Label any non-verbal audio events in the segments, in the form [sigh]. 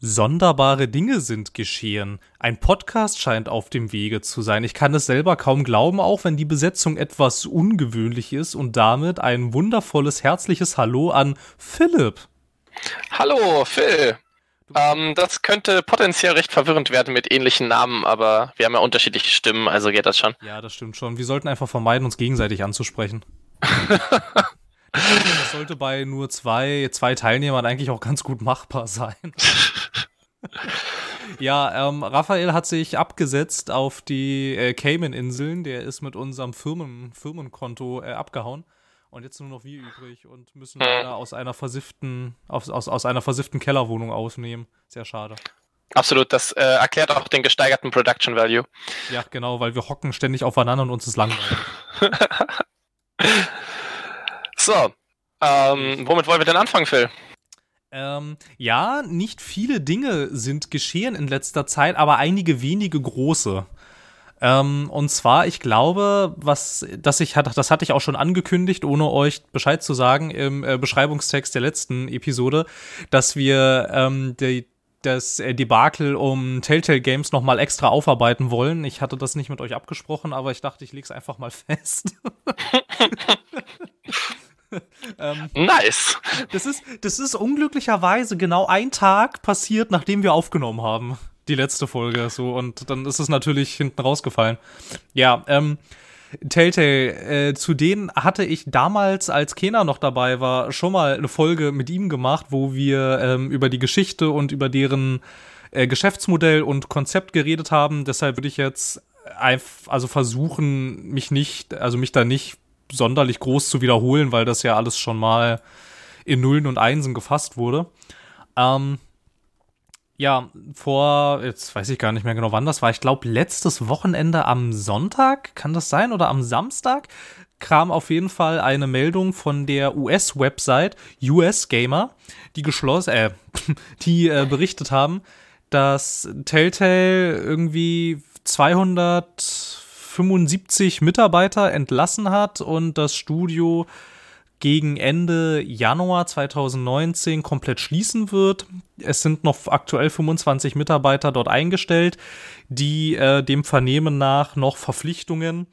Sonderbare Dinge sind geschehen. Ein Podcast scheint auf dem Wege zu sein. Ich kann es selber kaum glauben, auch wenn die Besetzung etwas ungewöhnlich ist und damit ein wundervolles, herzliches Hallo an Philipp. Hallo, Phil. Ähm, das könnte potenziell recht verwirrend werden mit ähnlichen Namen, aber wir haben ja unterschiedliche Stimmen, also geht das schon. Ja, das stimmt schon. Wir sollten einfach vermeiden, uns gegenseitig anzusprechen. [laughs] Das sollte bei nur zwei, zwei Teilnehmern eigentlich auch ganz gut machbar sein. [laughs] ja, ähm, Raphael hat sich abgesetzt auf die äh, Cayman-Inseln. Der ist mit unserem Firmen, Firmenkonto äh, abgehauen. Und jetzt nur noch wir übrig und müssen leider aus einer versifften, aus, aus, aus einer versifften Kellerwohnung aufnehmen. Sehr schade. Absolut, das äh, erklärt auch den gesteigerten Production Value. Ja, genau, weil wir hocken ständig aufeinander und uns ist langweilig. [laughs] so, ähm, womit wollen wir denn anfangen, Phil? Ähm, ja, nicht viele Dinge sind geschehen in letzter Zeit, aber einige wenige große. Ähm, und zwar, ich glaube, was, dass ich hatte, das hatte ich auch schon angekündigt, ohne euch Bescheid zu sagen im äh, Beschreibungstext der letzten Episode, dass wir ähm, die, das äh, Debakel um Telltale Games nochmal extra aufarbeiten wollen. Ich hatte das nicht mit euch abgesprochen, aber ich dachte, ich leg's einfach mal fest. [laughs] [laughs] [laughs] ähm, nice. Das ist, das ist unglücklicherweise genau ein Tag passiert, nachdem wir aufgenommen haben. Die letzte Folge, so. Und dann ist es natürlich hinten rausgefallen. Ja, ähm, Telltale, äh, zu denen hatte ich damals, als Kena noch dabei war, schon mal eine Folge mit ihm gemacht, wo wir ähm, über die Geschichte und über deren äh, Geschäftsmodell und Konzept geredet haben. Deshalb würde ich jetzt also versuchen, mich nicht, also mich da nicht sonderlich groß zu wiederholen, weil das ja alles schon mal in Nullen und Einsen gefasst wurde. Ähm, ja, vor, jetzt weiß ich gar nicht mehr genau, wann das war. Ich glaube, letztes Wochenende am Sonntag, kann das sein? Oder am Samstag kam auf jeden Fall eine Meldung von der US-Website US Gamer, die geschlossen, äh, [laughs] die äh, berichtet haben, dass Telltale irgendwie 200 75 Mitarbeiter entlassen hat und das Studio gegen Ende Januar 2019 komplett schließen wird. Es sind noch aktuell 25 Mitarbeiter dort eingestellt, die äh, dem Vernehmen nach noch Verpflichtungen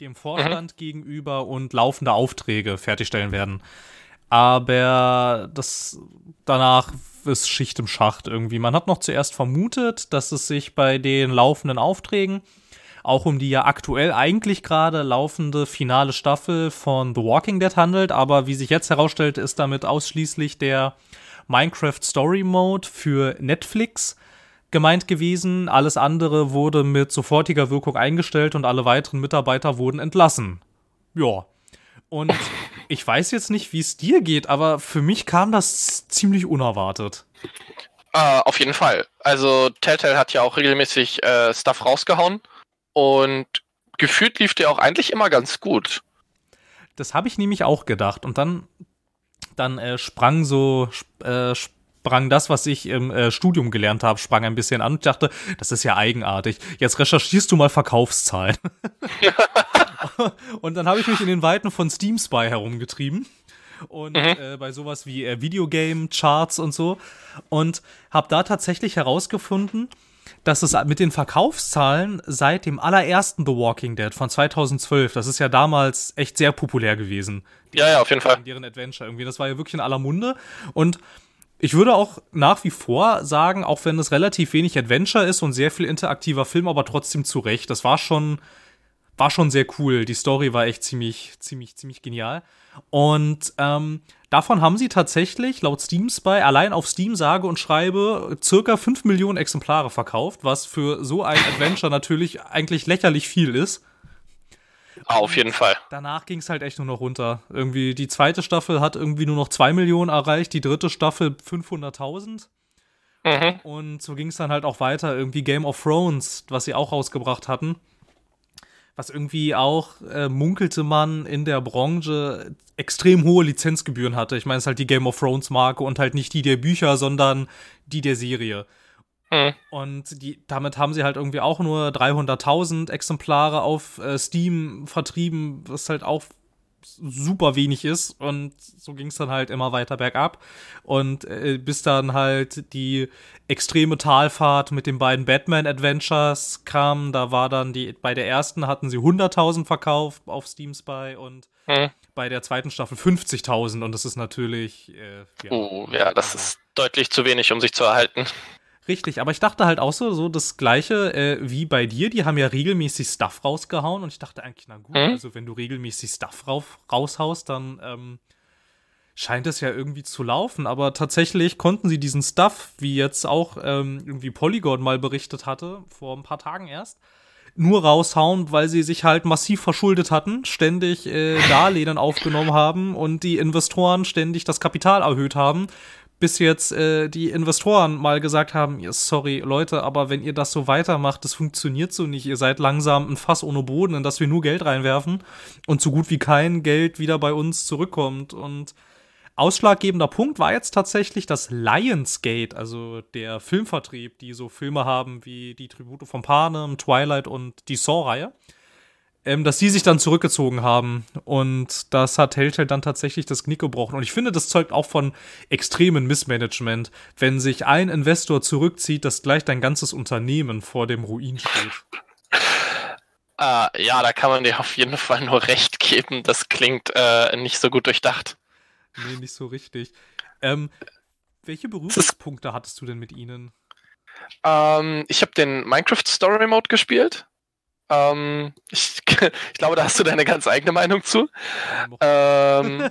dem Vorstand mhm. gegenüber und laufende Aufträge fertigstellen werden. Aber das danach ist Schicht im Schacht irgendwie. Man hat noch zuerst vermutet, dass es sich bei den laufenden Aufträgen auch um die ja aktuell eigentlich gerade laufende finale Staffel von The Walking Dead handelt, aber wie sich jetzt herausstellt, ist damit ausschließlich der Minecraft Story Mode für Netflix gemeint gewesen. Alles andere wurde mit sofortiger Wirkung eingestellt und alle weiteren Mitarbeiter wurden entlassen. Ja. Und [laughs] ich weiß jetzt nicht, wie es dir geht, aber für mich kam das ziemlich unerwartet. Uh, auf jeden Fall. Also Telltale hat ja auch regelmäßig äh, Stuff rausgehauen. Und gefühlt lief der auch eigentlich immer ganz gut. Das habe ich nämlich auch gedacht. Und dann, dann äh, sprang so, äh, sprang das, was ich im äh, Studium gelernt habe, sprang ein bisschen an und dachte, das ist ja eigenartig. Jetzt recherchierst du mal Verkaufszahlen. [laughs] und dann habe ich mich in den Weiten von Steam Spy herumgetrieben und mhm. äh, bei sowas wie äh, Videogame Charts und so und habe da tatsächlich herausgefunden, dass es mit den Verkaufszahlen seit dem allerersten The Walking Dead von 2012, das ist ja damals echt sehr populär gewesen. Ja, ja, auf jeden Fall. Deren Adventure irgendwie, das war ja wirklich in aller Munde und ich würde auch nach wie vor sagen, auch wenn es relativ wenig Adventure ist und sehr viel interaktiver Film, aber trotzdem zu Recht. Das war schon, war schon sehr cool. Die Story war echt ziemlich, ziemlich, ziemlich genial. Und ähm, davon haben sie tatsächlich laut Steam Spy allein auf Steam sage und schreibe circa 5 Millionen Exemplare verkauft, was für so ein Adventure natürlich eigentlich lächerlich viel ist. Auf jeden Fall. Danach ging es halt echt nur noch runter. Irgendwie die zweite Staffel hat irgendwie nur noch 2 Millionen erreicht, die dritte Staffel 500.000. Mhm. Und so ging es dann halt auch weiter. Irgendwie Game of Thrones, was sie auch rausgebracht hatten was irgendwie auch äh, munkelte man in der Branche extrem hohe Lizenzgebühren hatte. Ich meine, es ist halt die Game of Thrones Marke und halt nicht die der Bücher, sondern die der Serie. Mhm. Und die, damit haben sie halt irgendwie auch nur 300.000 Exemplare auf äh, Steam vertrieben, was halt auch super wenig ist und so ging es dann halt immer weiter bergab und äh, bis dann halt die extreme Talfahrt mit den beiden Batman Adventures kam, da war dann die bei der ersten hatten sie 100.000 verkauft auf Steam Spy und hm. bei der zweiten Staffel 50.000 und das ist natürlich äh, ja, oh, ja, das ist deutlich zu wenig, um sich zu erhalten. Richtig, aber ich dachte halt auch so, so das Gleiche äh, wie bei dir. Die haben ja regelmäßig Stuff rausgehauen und ich dachte eigentlich, na gut, mhm. also wenn du regelmäßig Stuff raushaust, dann ähm, scheint es ja irgendwie zu laufen. Aber tatsächlich konnten sie diesen Stuff, wie jetzt auch ähm, irgendwie Polygon mal berichtet hatte, vor ein paar Tagen erst, nur raushauen, weil sie sich halt massiv verschuldet hatten, ständig äh, Darlehen aufgenommen haben und die Investoren ständig das Kapital erhöht haben bis jetzt äh, die Investoren mal gesagt haben, sorry Leute, aber wenn ihr das so weitermacht, das funktioniert so nicht. Ihr seid langsam ein Fass ohne Boden, in das wir nur Geld reinwerfen und so gut wie kein Geld wieder bei uns zurückkommt. Und ausschlaggebender Punkt war jetzt tatsächlich das Lionsgate, also der Filmvertrieb, die so Filme haben wie die Tribute von Panem, Twilight und die Saw-Reihe ähm, dass sie sich dann zurückgezogen haben. Und das hat Telltale dann tatsächlich das Knick gebrochen. Und ich finde, das zeugt auch von extremen Missmanagement, wenn sich ein Investor zurückzieht, dass gleich dein ganzes Unternehmen vor dem Ruin steht. Uh, ja, da kann man dir auf jeden Fall nur recht geben. Das klingt äh, nicht so gut durchdacht. Nee, nicht so richtig. Ähm, welche Berührungspunkte hattest du denn mit ihnen? Ähm, ich habe den Minecraft Story Mode gespielt. Ähm, ich, [laughs] ich, glaube, da hast du deine ganz eigene Meinung zu. Ähm,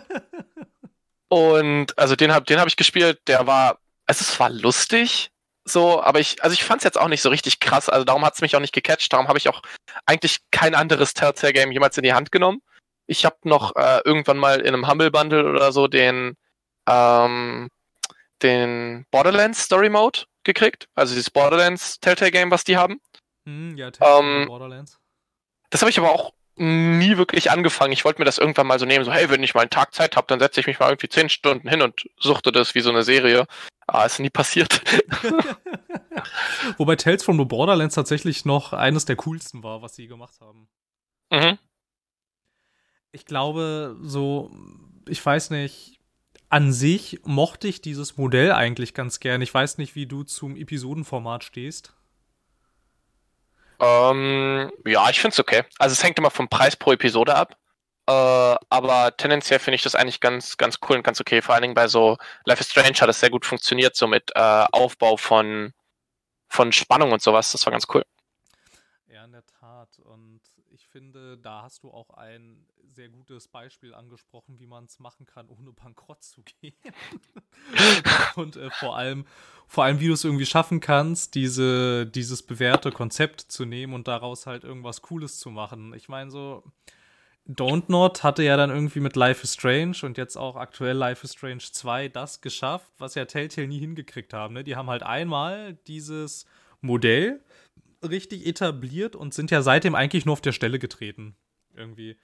[laughs] und also den habe den hab ich gespielt, der war, also es war lustig, so, aber ich, also ich fand es jetzt auch nicht so richtig krass, also darum hat es mich auch nicht gecatcht, darum habe ich auch eigentlich kein anderes Telltale-Game jemals in die Hand genommen. Ich habe noch äh, irgendwann mal in einem Humble Bundle oder so den, ähm, den Borderlands Story Mode gekriegt, also dieses Borderlands Telltale Game, was die haben. Hm, ja, ähm, Borderlands. Das habe ich aber auch nie wirklich angefangen. Ich wollte mir das irgendwann mal so nehmen, so, hey, wenn ich mal einen Tag Zeit habe, dann setze ich mich mal irgendwie zehn Stunden hin und suchte das wie so eine Serie. Ah, ist nie passiert. [laughs] Wobei Tales from the Borderlands tatsächlich noch eines der coolsten war, was sie gemacht haben. Mhm. Ich glaube, so, ich weiß nicht, an sich mochte ich dieses Modell eigentlich ganz gern. Ich weiß nicht, wie du zum Episodenformat stehst. Ähm, ja, ich finde es okay. Also es hängt immer vom Preis pro Episode ab. Äh, aber tendenziell finde ich das eigentlich ganz, ganz cool und ganz okay. Vor allen Dingen bei so Life is Strange hat es sehr gut funktioniert, so mit äh, Aufbau von, von Spannung und sowas. Das war ganz cool. Ja, in der Tat. Und ich finde, da hast du auch ein sehr gutes Beispiel angesprochen, wie man es machen kann, ohne bankrott zu [laughs] gehen. und äh, vor allem, vor allem, wie du es irgendwie schaffen kannst, diese, dieses bewährte Konzept zu nehmen und daraus halt irgendwas Cooles zu machen. Ich meine, so Don't Not hatte ja dann irgendwie mit Life is Strange und jetzt auch aktuell Life is Strange 2 das geschafft, was ja Telltale nie hingekriegt haben. Ne? Die haben halt einmal dieses Modell richtig etabliert und sind ja seitdem eigentlich nur auf der Stelle getreten. Irgendwie.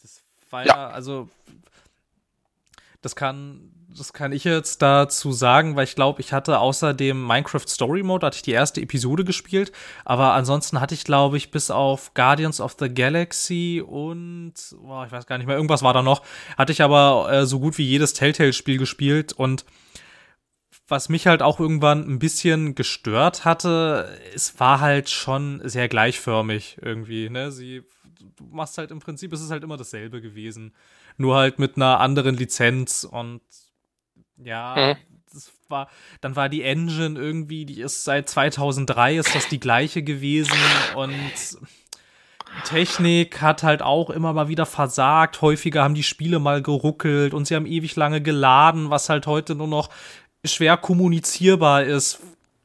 Das war ja, ja also das kann, das kann ich jetzt dazu sagen, weil ich glaube, ich hatte außer dem Minecraft Story Mode, hatte ich die erste Episode gespielt, aber ansonsten hatte ich, glaube ich, bis auf Guardians of the Galaxy und, oh, ich weiß gar nicht mehr, irgendwas war da noch, hatte ich aber äh, so gut wie jedes Telltale-Spiel gespielt und was mich halt auch irgendwann ein bisschen gestört hatte, es war halt schon sehr gleichförmig irgendwie, ne? Sie, du machst halt im Prinzip, es ist halt immer dasselbe gewesen nur halt mit einer anderen Lizenz und ja, mhm. das war, dann war die Engine irgendwie, die ist seit 2003 ist das die gleiche gewesen und Technik hat halt auch immer mal wieder versagt. Häufiger haben die Spiele mal geruckelt und sie haben ewig lange geladen, was halt heute nur noch schwer kommunizierbar ist,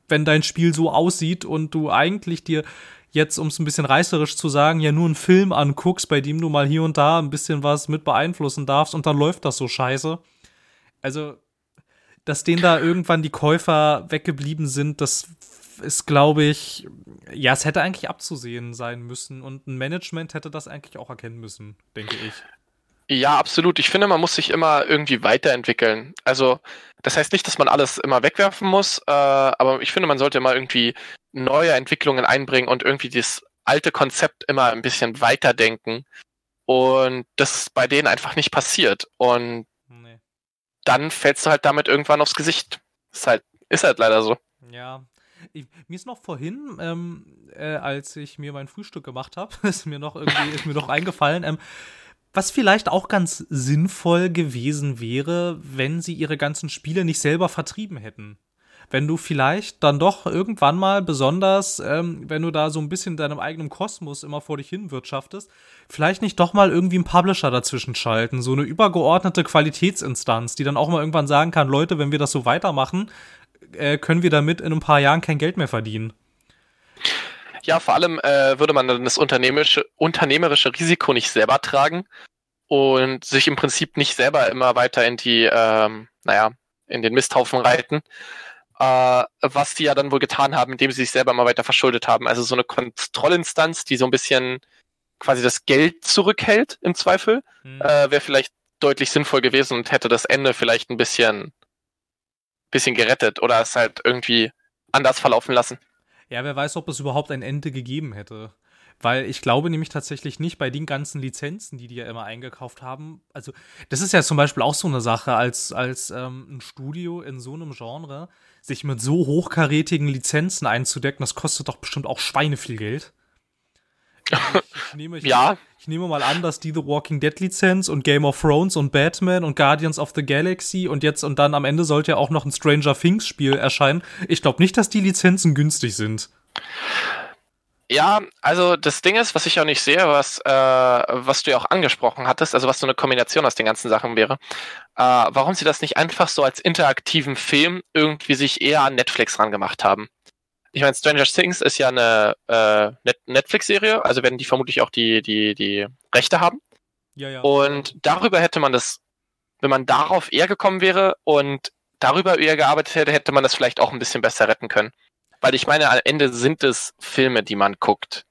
wenn dein Spiel so aussieht und du eigentlich dir jetzt, um es ein bisschen reißerisch zu sagen, ja nur einen Film anguckst, bei dem du mal hier und da ein bisschen was mit beeinflussen darfst und dann läuft das so scheiße. Also, dass denen da irgendwann die Käufer weggeblieben sind, das ist, glaube ich, ja, es hätte eigentlich abzusehen sein müssen und ein Management hätte das eigentlich auch erkennen müssen, denke ich. Ja, absolut. Ich finde, man muss sich immer irgendwie weiterentwickeln. Also, das heißt nicht, dass man alles immer wegwerfen muss, äh, aber ich finde, man sollte immer irgendwie neue Entwicklungen einbringen und irgendwie das alte Konzept immer ein bisschen weiterdenken. Und das ist bei denen einfach nicht passiert. Und nee. dann fällst du halt damit irgendwann aufs Gesicht. Ist halt, ist halt leider so. Ja. Ich, mir ist noch vorhin, ähm, äh, als ich mir mein Frühstück gemacht habe, [laughs] ist mir noch irgendwie, ist mir noch eingefallen, ähm, was vielleicht auch ganz sinnvoll gewesen wäre, wenn sie ihre ganzen Spiele nicht selber vertrieben hätten wenn du vielleicht dann doch irgendwann mal besonders, ähm, wenn du da so ein bisschen in deinem eigenen Kosmos immer vor dich hin wirtschaftest, vielleicht nicht doch mal irgendwie einen Publisher dazwischen schalten, so eine übergeordnete Qualitätsinstanz, die dann auch mal irgendwann sagen kann, Leute, wenn wir das so weitermachen, äh, können wir damit in ein paar Jahren kein Geld mehr verdienen. Ja, vor allem äh, würde man dann das unternehmerische, unternehmerische Risiko nicht selber tragen und sich im Prinzip nicht selber immer weiter in die, ähm, naja, in den Misthaufen reiten, äh, was die ja dann wohl getan haben, indem sie sich selber mal weiter verschuldet haben. Also so eine Kontrollinstanz, die so ein bisschen quasi das Geld zurückhält im Zweifel, mhm. äh, wäre vielleicht deutlich sinnvoll gewesen und hätte das Ende vielleicht ein bisschen, bisschen gerettet oder es halt irgendwie anders verlaufen lassen. Ja, wer weiß, ob es überhaupt ein Ende gegeben hätte. Weil ich glaube nämlich tatsächlich nicht bei den ganzen Lizenzen, die die ja immer eingekauft haben. Also, das ist ja zum Beispiel auch so eine Sache, als, als ähm, ein Studio in so einem Genre sich mit so hochkarätigen Lizenzen einzudecken, das kostet doch bestimmt auch Schweine viel Geld. Ich, nehme, ich, [laughs] ja. ich nehme mal an, dass die The Walking Dead Lizenz und Game of Thrones und Batman und Guardians of the Galaxy und jetzt und dann am Ende sollte ja auch noch ein Stranger Things Spiel erscheinen. Ich glaube nicht, dass die Lizenzen günstig sind. Ja, also das Ding ist, was ich auch nicht sehe, was, äh, was du ja auch angesprochen hattest, also was so eine Kombination aus den ganzen Sachen wäre, äh, warum sie das nicht einfach so als interaktiven Film irgendwie sich eher an Netflix rangemacht haben. Ich meine, Stranger Things ist ja eine äh, Net Netflix-Serie, also werden die vermutlich auch die, die, die Rechte haben. Ja, ja. Und darüber hätte man das, wenn man darauf eher gekommen wäre und darüber eher gearbeitet hätte, hätte man das vielleicht auch ein bisschen besser retten können. Weil ich meine, am Ende sind es Filme, die man guckt.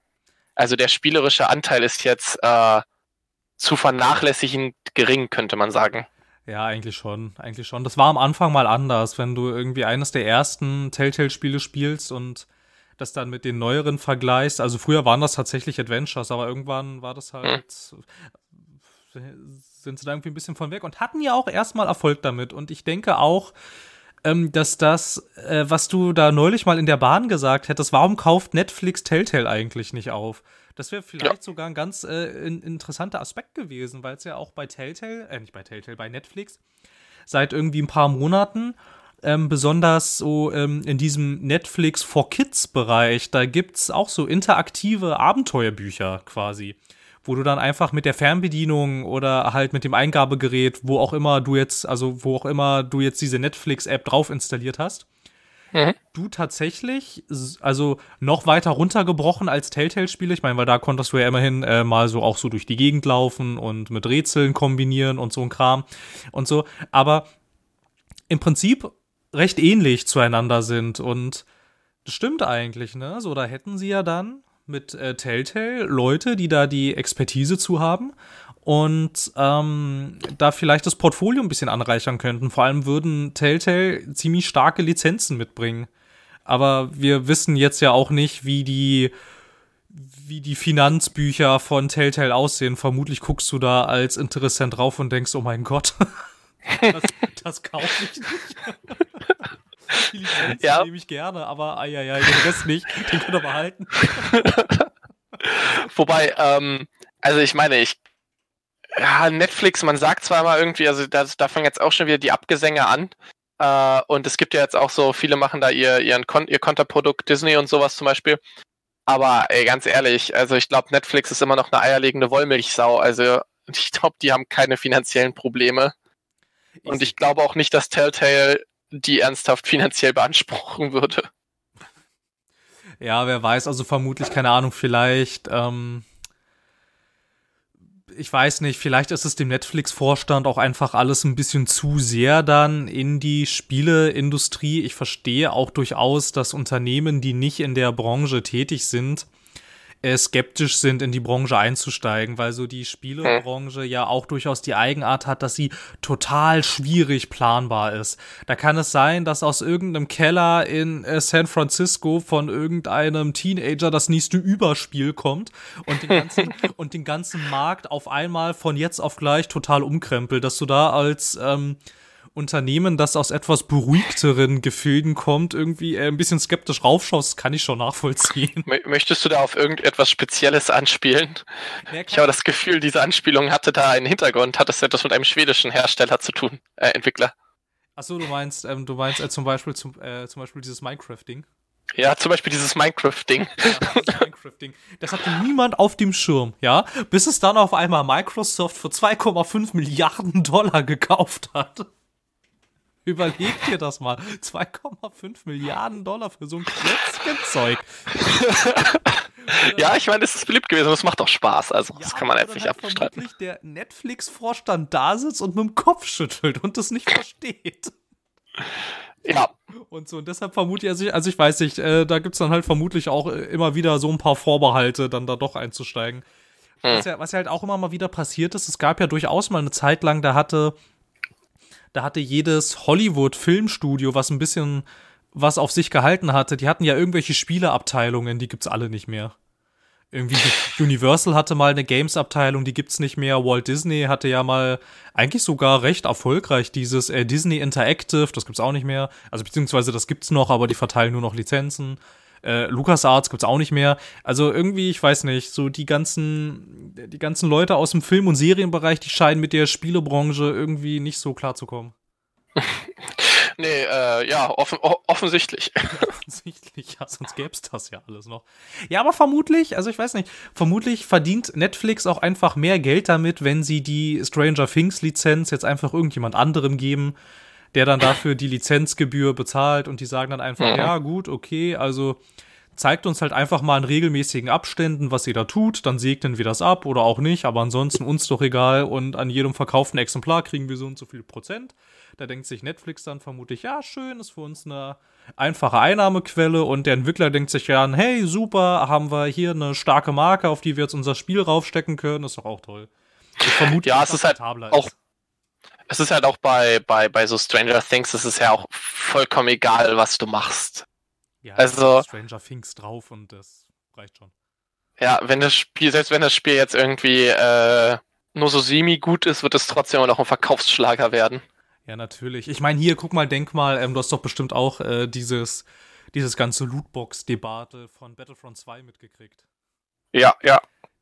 Also der spielerische Anteil ist jetzt äh, zu vernachlässigen gering, könnte man sagen. Ja, eigentlich schon, eigentlich schon. Das war am Anfang mal anders, wenn du irgendwie eines der ersten Telltale-Spiele spielst und das dann mit den neueren vergleichst. Also früher waren das tatsächlich Adventures, aber irgendwann war das halt, hm. sind sie da irgendwie ein bisschen von weg und hatten ja auch erstmal Erfolg damit. Und ich denke auch, ähm, dass das, äh, was du da neulich mal in der Bahn gesagt hättest, warum kauft Netflix Telltale eigentlich nicht auf? Das wäre vielleicht ja. sogar ein ganz äh, in, interessanter Aspekt gewesen, weil es ja auch bei Telltale, äh, nicht bei Telltale, bei Netflix seit irgendwie ein paar Monaten ähm, besonders so ähm, in diesem Netflix for Kids Bereich, da gibt es auch so interaktive Abenteuerbücher quasi wo du dann einfach mit der Fernbedienung oder halt mit dem Eingabegerät, wo auch immer du jetzt, also wo auch immer du jetzt diese Netflix-App drauf installiert hast, mhm. du tatsächlich, also noch weiter runtergebrochen als Telltale-Spiele, ich meine, weil da konntest du ja immerhin äh, mal so auch so durch die Gegend laufen und mit Rätseln kombinieren und so ein Kram und so, aber im Prinzip recht ähnlich zueinander sind und das stimmt eigentlich, ne? So, da hätten sie ja dann mit äh, Telltale Leute, die da die Expertise zu haben und ähm, da vielleicht das Portfolio ein bisschen anreichern könnten. Vor allem würden Telltale ziemlich starke Lizenzen mitbringen. Aber wir wissen jetzt ja auch nicht, wie die wie die Finanzbücher von Telltale aussehen. Vermutlich guckst du da als Interessent drauf und denkst, oh mein Gott, [laughs] das, das kaufe ich nicht. [laughs] Die Lizenz ja. nehme ich gerne, aber ai, ai, ai, den Rest nicht. Den könnt ihr behalten. [laughs] Wobei, ähm, also ich meine, ich. Ja, Netflix, man sagt zwar mal irgendwie, also das, da fangen jetzt auch schon wieder die Abgesänge an. Äh, und es gibt ja jetzt auch so, viele machen da ihr, ihren Kon ihr Konterprodukt Disney und sowas zum Beispiel. Aber ey, ganz ehrlich, also ich glaube, Netflix ist immer noch eine eierlegende Wollmilchsau. Also [laughs] ich glaube, die haben keine finanziellen Probleme. Und ich glaube auch nicht, dass Telltale die ernsthaft finanziell beanspruchen würde. Ja, wer weiß, also vermutlich, keine Ahnung, vielleicht, ähm, ich weiß nicht, vielleicht ist es dem Netflix-Vorstand auch einfach alles ein bisschen zu sehr dann in die Spieleindustrie. Ich verstehe auch durchaus, dass Unternehmen, die nicht in der Branche tätig sind, äh, skeptisch sind, in die Branche einzusteigen, weil so die Spielebranche hm. ja auch durchaus die Eigenart hat, dass sie total schwierig planbar ist. Da kann es sein, dass aus irgendeinem Keller in äh, San Francisco von irgendeinem Teenager das nächste Überspiel kommt und den ganzen, [laughs] und den ganzen Markt auf einmal von jetzt auf gleich total umkrempelt, dass du da als ähm, Unternehmen, das aus etwas beruhigteren Gefilden kommt, irgendwie äh, ein bisschen skeptisch raufschaust, kann ich schon nachvollziehen. Möchtest du da auf irgendetwas Spezielles anspielen? Ich habe das Gefühl, diese Anspielung hatte da einen Hintergrund. Hat das etwas mit einem schwedischen Hersteller zu tun, äh, Entwickler? Achso, du meinst, ähm, du meinst äh, zum Beispiel zum, äh, zum Beispiel dieses Minecraft-Ding. Ja, zum Beispiel dieses Minecraft-Ding. Ja, Minecraft-Ding. Das hatte niemand auf dem Schirm, ja, bis es dann auf einmal Microsoft für 2,5 Milliarden Dollar gekauft hat. Überleg dir das mal. 2,5 Milliarden Dollar für so ein Klötzchenzeug. ja, ich meine, es ist beliebt gewesen und es macht auch Spaß. Also, ja, das kann man jetzt nicht halt abstreiten. Wirklich der Netflix-Vorstand da sitzt und mit dem Kopf schüttelt und das nicht versteht. Ja. Und so, und deshalb vermute ich, also ich, also ich weiß nicht, äh, da gibt es dann halt vermutlich auch äh, immer wieder so ein paar Vorbehalte, dann da doch einzusteigen. Hm. Was, ja, was ja halt auch immer mal wieder passiert ist, es gab ja durchaus mal eine Zeit lang, da hatte da hatte jedes Hollywood-Filmstudio, was ein bisschen was auf sich gehalten hatte, die hatten ja irgendwelche Spieleabteilungen, die gibt's alle nicht mehr. Irgendwie [laughs] Universal hatte mal eine Games-Abteilung, die gibt's nicht mehr. Walt Disney hatte ja mal eigentlich sogar recht erfolgreich dieses äh, Disney Interactive, das gibt's auch nicht mehr. Also beziehungsweise das gibt's noch, aber die verteilen nur noch Lizenzen. Äh, LucasArts gibt's auch nicht mehr. Also irgendwie, ich weiß nicht, so die ganzen, die ganzen Leute aus dem Film- und Serienbereich, die scheinen mit der Spielebranche irgendwie nicht so klar zu kommen. [laughs] nee, äh, ja, offen, offensichtlich. [laughs] [laughs] offensichtlich, ja, sonst gäbe es das ja alles noch. Ja, aber vermutlich, also ich weiß nicht, vermutlich verdient Netflix auch einfach mehr Geld damit, wenn sie die Stranger Things Lizenz jetzt einfach irgendjemand anderem geben der dann dafür die Lizenzgebühr bezahlt und die sagen dann einfach, mhm. ja gut, okay, also zeigt uns halt einfach mal in regelmäßigen Abständen, was ihr da tut, dann segnen wir das ab oder auch nicht, aber ansonsten uns doch egal und an jedem verkauften Exemplar kriegen wir so und so viel Prozent. Da denkt sich Netflix dann vermutlich, ja, schön, ist für uns eine einfache Einnahmequelle und der Entwickler denkt sich ja, hey, super, haben wir hier eine starke Marke, auf die wir jetzt unser Spiel raufstecken können, ist doch auch toll. Ich vermute, ja, es ist halt auch es ist halt auch bei, bei, bei so Stranger Things, es ist ja auch vollkommen egal, was du machst. Ja, also Stranger Things drauf und das reicht schon. Ja, wenn das Spiel, selbst wenn das Spiel jetzt irgendwie äh, nur so semi gut ist, wird es trotzdem noch ein Verkaufsschlager werden. Ja, natürlich. Ich meine, hier, guck mal, denk mal, ähm, du hast doch bestimmt auch äh, dieses, dieses ganze Lootbox-Debatte von Battlefront 2 mitgekriegt. Ja, ja.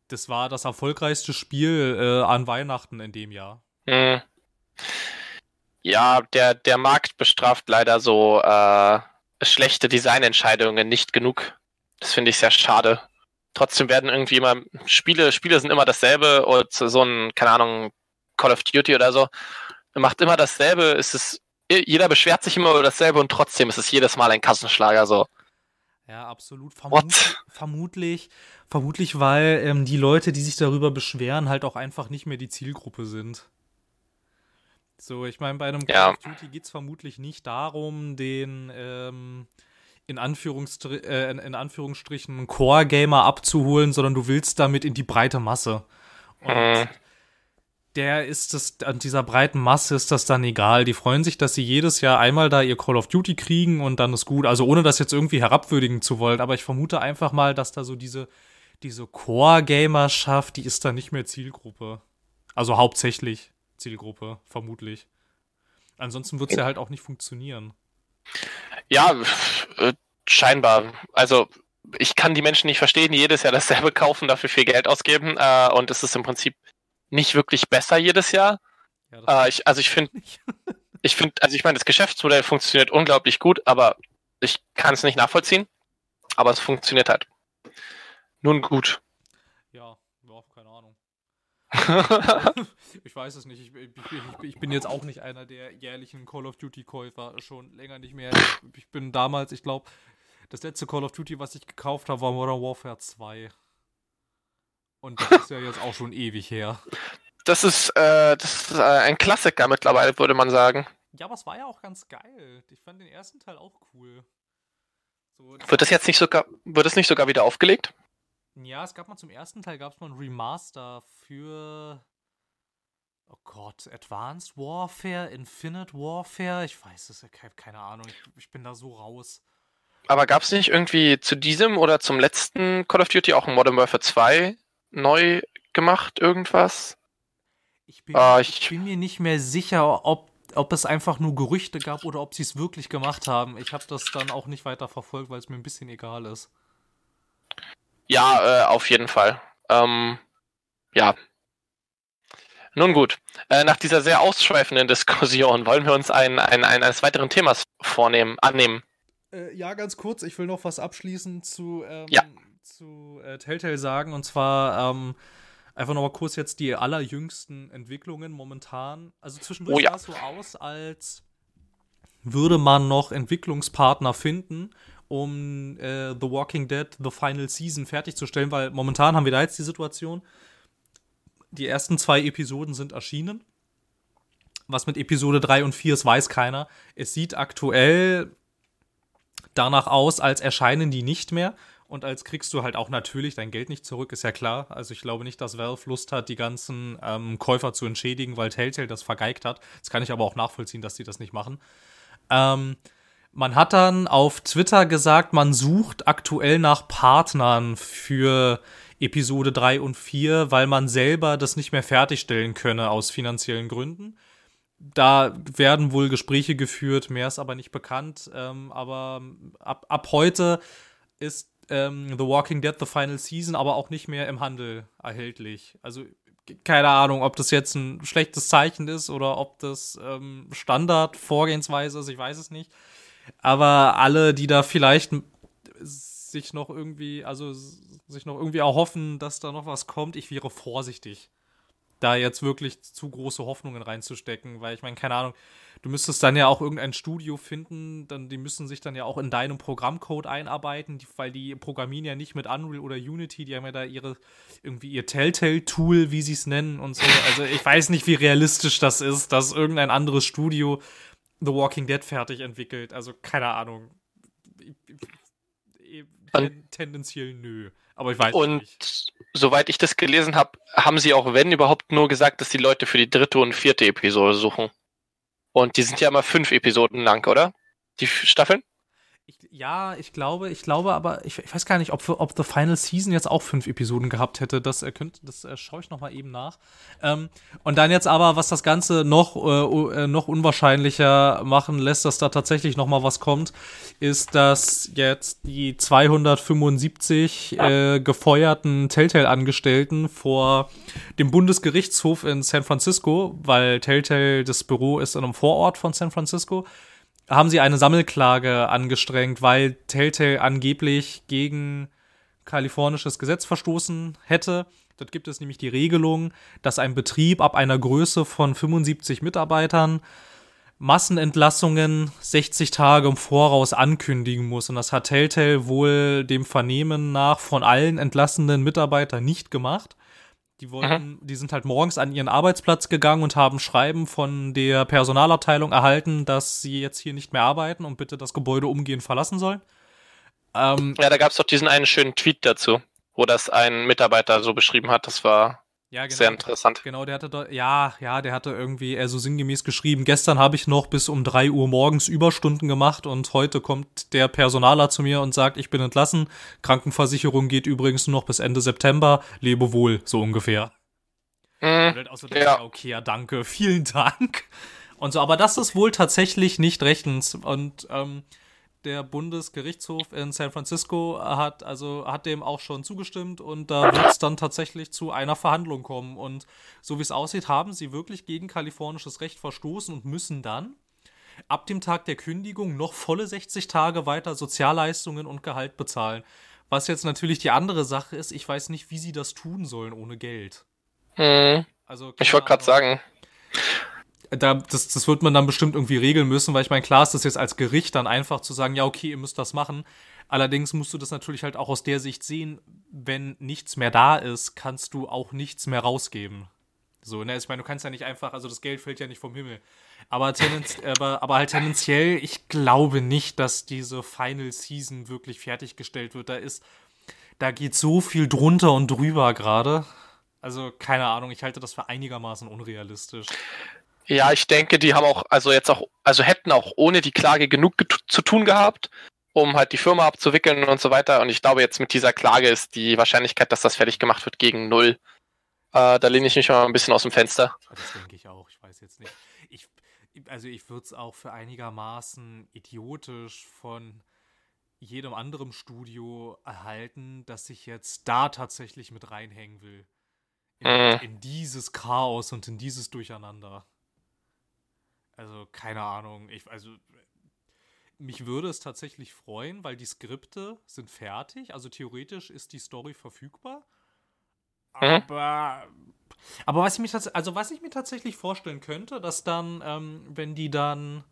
Das war das erfolgreichste Spiel äh, an Weihnachten in dem Jahr. Mhm. Ja, der, der Markt bestraft leider so äh, schlechte Designentscheidungen nicht genug. Das finde ich sehr schade. Trotzdem werden irgendwie immer Spiele, Spiele sind immer dasselbe und so ein, keine Ahnung, Call of Duty oder so, macht immer dasselbe. Es ist, jeder beschwert sich immer über dasselbe und trotzdem ist es jedes Mal ein Kassenschlager so. Ja, absolut. Vermut, vermutlich, vermutlich, weil ähm, die Leute, die sich darüber beschweren, halt auch einfach nicht mehr die Zielgruppe sind. So, ich meine, bei einem Call of Duty geht es vermutlich nicht darum, den ähm, in, Anführungsstri äh, in, in, Anführungsstrichen Core-Gamer abzuholen, sondern du willst damit in die breite Masse. Und mhm. der ist es, an dieser breiten Masse ist das dann egal. Die freuen sich, dass sie jedes Jahr einmal da ihr Call of Duty kriegen und dann ist gut. Also ohne das jetzt irgendwie herabwürdigen zu wollen, aber ich vermute einfach mal, dass da so diese, diese Core-Gamerschaft, die ist da nicht mehr Zielgruppe. Also hauptsächlich. Zielgruppe, vermutlich. Ansonsten wird es ja halt auch nicht funktionieren. Ja, äh, scheinbar. Also ich kann die Menschen nicht verstehen, die jedes Jahr dasselbe kaufen, dafür viel Geld ausgeben äh, und es ist im Prinzip nicht wirklich besser jedes Jahr. Ja, äh, ich, also ich finde, [laughs] ich finde, also ich meine, das Geschäftsmodell funktioniert unglaublich gut, aber ich kann es nicht nachvollziehen. Aber es funktioniert halt. Nun gut. Ja, ja keine Ahnung. [laughs] ich weiß es nicht. Ich, ich, ich, bin jetzt auch nicht einer der jährlichen Call of Duty-Käufer. Schon länger nicht mehr. Ich bin damals, ich glaube, das letzte Call of Duty, was ich gekauft habe, war Modern Warfare 2. Und das ist ja jetzt auch schon ewig her. Das ist, äh, das ist äh, ein Klassiker mittlerweile, würde man sagen. Ja, aber es war ja auch ganz geil. Ich fand den ersten Teil auch cool. So, wird das jetzt nicht sogar, wird es nicht sogar wieder aufgelegt? Ja, es gab mal zum ersten Teil gab es mal ein Remaster für Oh Gott, Advanced Warfare, Infinite Warfare, ich weiß es, ich habe keine Ahnung, ich, ich, bin da so raus. Aber gab es nicht irgendwie zu diesem oder zum letzten Call of Duty auch ein Modern Warfare 2 neu gemacht, irgendwas? Ich bin, uh, ich, ich bin mir nicht mehr sicher, ob, ob es einfach nur Gerüchte gab oder ob sie es wirklich gemacht haben. Ich habe das dann auch nicht weiter verfolgt, weil es mir ein bisschen egal ist. Ja, äh, auf jeden Fall. Ähm, ja, nun gut, äh, nach dieser sehr ausschweifenden [laughs] Diskussion wollen wir uns ein, ein, ein, eines weiteren Themas vornehmen, annehmen. Äh, ja, ganz kurz, ich will noch was abschließend zu, ähm, ja. zu äh, Telltale sagen. Und zwar ähm, einfach noch mal kurz jetzt die allerjüngsten Entwicklungen momentan. Also zwischendurch oh, ja. sah es so aus, als würde man noch Entwicklungspartner finden, um äh, The Walking Dead The Final Season fertigzustellen, weil momentan haben wir da jetzt die Situation, die ersten zwei Episoden sind erschienen. Was mit Episode 3 und 4 ist, weiß keiner. Es sieht aktuell danach aus, als erscheinen die nicht mehr. Und als kriegst du halt auch natürlich dein Geld nicht zurück, ist ja klar. Also ich glaube nicht, dass Valve Lust hat, die ganzen ähm, Käufer zu entschädigen, weil Telltale das vergeigt hat. Das kann ich aber auch nachvollziehen, dass die das nicht machen. Ähm, man hat dann auf Twitter gesagt, man sucht aktuell nach Partnern für Episode 3 und 4, weil man selber das nicht mehr fertigstellen könne aus finanziellen Gründen. Da werden wohl Gespräche geführt, mehr ist aber nicht bekannt. Ähm, aber ab, ab heute ist ähm, The Walking Dead The Final Season aber auch nicht mehr im Handel erhältlich. Also keine Ahnung, ob das jetzt ein schlechtes Zeichen ist oder ob das ähm, Standard-Vorgehensweise ist, ich weiß es nicht. Aber alle, die da vielleicht sich noch irgendwie, also sich noch irgendwie erhoffen, dass da noch was kommt, ich wäre vorsichtig, da jetzt wirklich zu große Hoffnungen reinzustecken, weil ich meine, keine Ahnung, du müsstest dann ja auch irgendein Studio finden, dann die müssen sich dann ja auch in deinem Programmcode einarbeiten, die, weil die programmieren ja nicht mit Unreal oder Unity, die haben ja da ihre irgendwie ihr Telltale-Tool, wie sie es nennen und so. Also ich weiß nicht, wie realistisch das ist, dass irgendein anderes Studio The Walking Dead fertig entwickelt. Also keine Ahnung. Tendenziell nö. Aber ich weiß und nicht. Und soweit ich das gelesen habe, haben sie auch, wenn überhaupt, nur gesagt, dass die Leute für die dritte und vierte Episode suchen. Und die sind ja immer fünf Episoden lang, oder? Die Staffeln? Ich, ja, ich glaube, ich glaube aber, ich, ich weiß gar nicht, ob, ob The Final Season jetzt auch fünf Episoden gehabt hätte. Das, äh, könnt, das äh, schaue ich nochmal eben nach. Ähm, und dann jetzt aber, was das Ganze noch, äh, äh, noch unwahrscheinlicher machen lässt, dass da tatsächlich nochmal was kommt, ist, dass jetzt die 275 äh, gefeuerten Telltale-Angestellten vor dem Bundesgerichtshof in San Francisco, weil Telltale, das Büro ist in einem Vorort von San Francisco, haben sie eine Sammelklage angestrengt, weil Telltale angeblich gegen kalifornisches Gesetz verstoßen hätte. Dort gibt es nämlich die Regelung, dass ein Betrieb ab einer Größe von 75 Mitarbeitern Massenentlassungen 60 Tage im Voraus ankündigen muss. Und das hat Telltale wohl dem Vernehmen nach von allen entlassenen Mitarbeitern nicht gemacht. Die wollten, die sind halt morgens an ihren Arbeitsplatz gegangen und haben Schreiben von der Personalabteilung erhalten, dass sie jetzt hier nicht mehr arbeiten und bitte das Gebäude umgehend verlassen sollen. Ähm, ja, da gab es doch diesen einen schönen Tweet dazu, wo das ein Mitarbeiter so beschrieben hat. Das war ja, genau. Sehr interessant. Genau, der hatte dort, ja, ja, der hatte irgendwie eher so sinngemäß geschrieben, gestern habe ich noch bis um 3 Uhr morgens Überstunden gemacht und heute kommt der Personaler zu mir und sagt, ich bin entlassen. Krankenversicherung geht übrigens nur noch bis Ende September. Lebe wohl, so ungefähr. Mhm. Also ja. okay, ja, danke, [laughs] vielen Dank. Und so, aber das ist wohl tatsächlich nicht rechtens. Und ähm, der Bundesgerichtshof in San Francisco hat also hat dem auch schon zugestimmt und da wird es dann tatsächlich zu einer Verhandlung kommen. Und so wie es aussieht, haben sie wirklich gegen kalifornisches Recht verstoßen und müssen dann ab dem Tag der Kündigung noch volle 60 Tage weiter Sozialleistungen und Gehalt bezahlen. Was jetzt natürlich die andere Sache ist, ich weiß nicht, wie sie das tun sollen ohne Geld. Hm. Also, ich wollte gerade sagen da, das, das wird man dann bestimmt irgendwie regeln müssen, weil ich meine, klar ist das jetzt als Gericht dann einfach zu sagen, ja, okay, ihr müsst das machen. Allerdings musst du das natürlich halt auch aus der Sicht sehen, wenn nichts mehr da ist, kannst du auch nichts mehr rausgeben. So, ne? Ich meine, du kannst ja nicht einfach, also das Geld fällt ja nicht vom Himmel. Aber, tendenz, [laughs] aber, aber halt tendenziell, ich glaube nicht, dass diese Final Season wirklich fertiggestellt wird. Da ist, da geht so viel drunter und drüber gerade. Also, keine Ahnung, ich halte das für einigermaßen unrealistisch. Ja, ich denke, die haben auch, also jetzt auch, also hätten auch ohne die Klage genug zu tun gehabt, um halt die Firma abzuwickeln und so weiter. Und ich glaube, jetzt mit dieser Klage ist die Wahrscheinlichkeit, dass das fertig gemacht wird, gegen null. Äh, da lehne ich mich mal ein bisschen aus dem Fenster. Das denke ich auch, ich weiß jetzt nicht. Ich, also ich würde es auch für einigermaßen idiotisch von jedem anderen Studio erhalten, dass ich jetzt da tatsächlich mit reinhängen will. In, mhm. in dieses Chaos und in dieses Durcheinander. Also, keine Ahnung. Ich, also, mich würde es tatsächlich freuen, weil die Skripte sind fertig. Also theoretisch ist die Story verfügbar. Mhm. Aber, aber was ich mir also was ich mir tatsächlich vorstellen könnte, dass dann, ähm, wenn die dann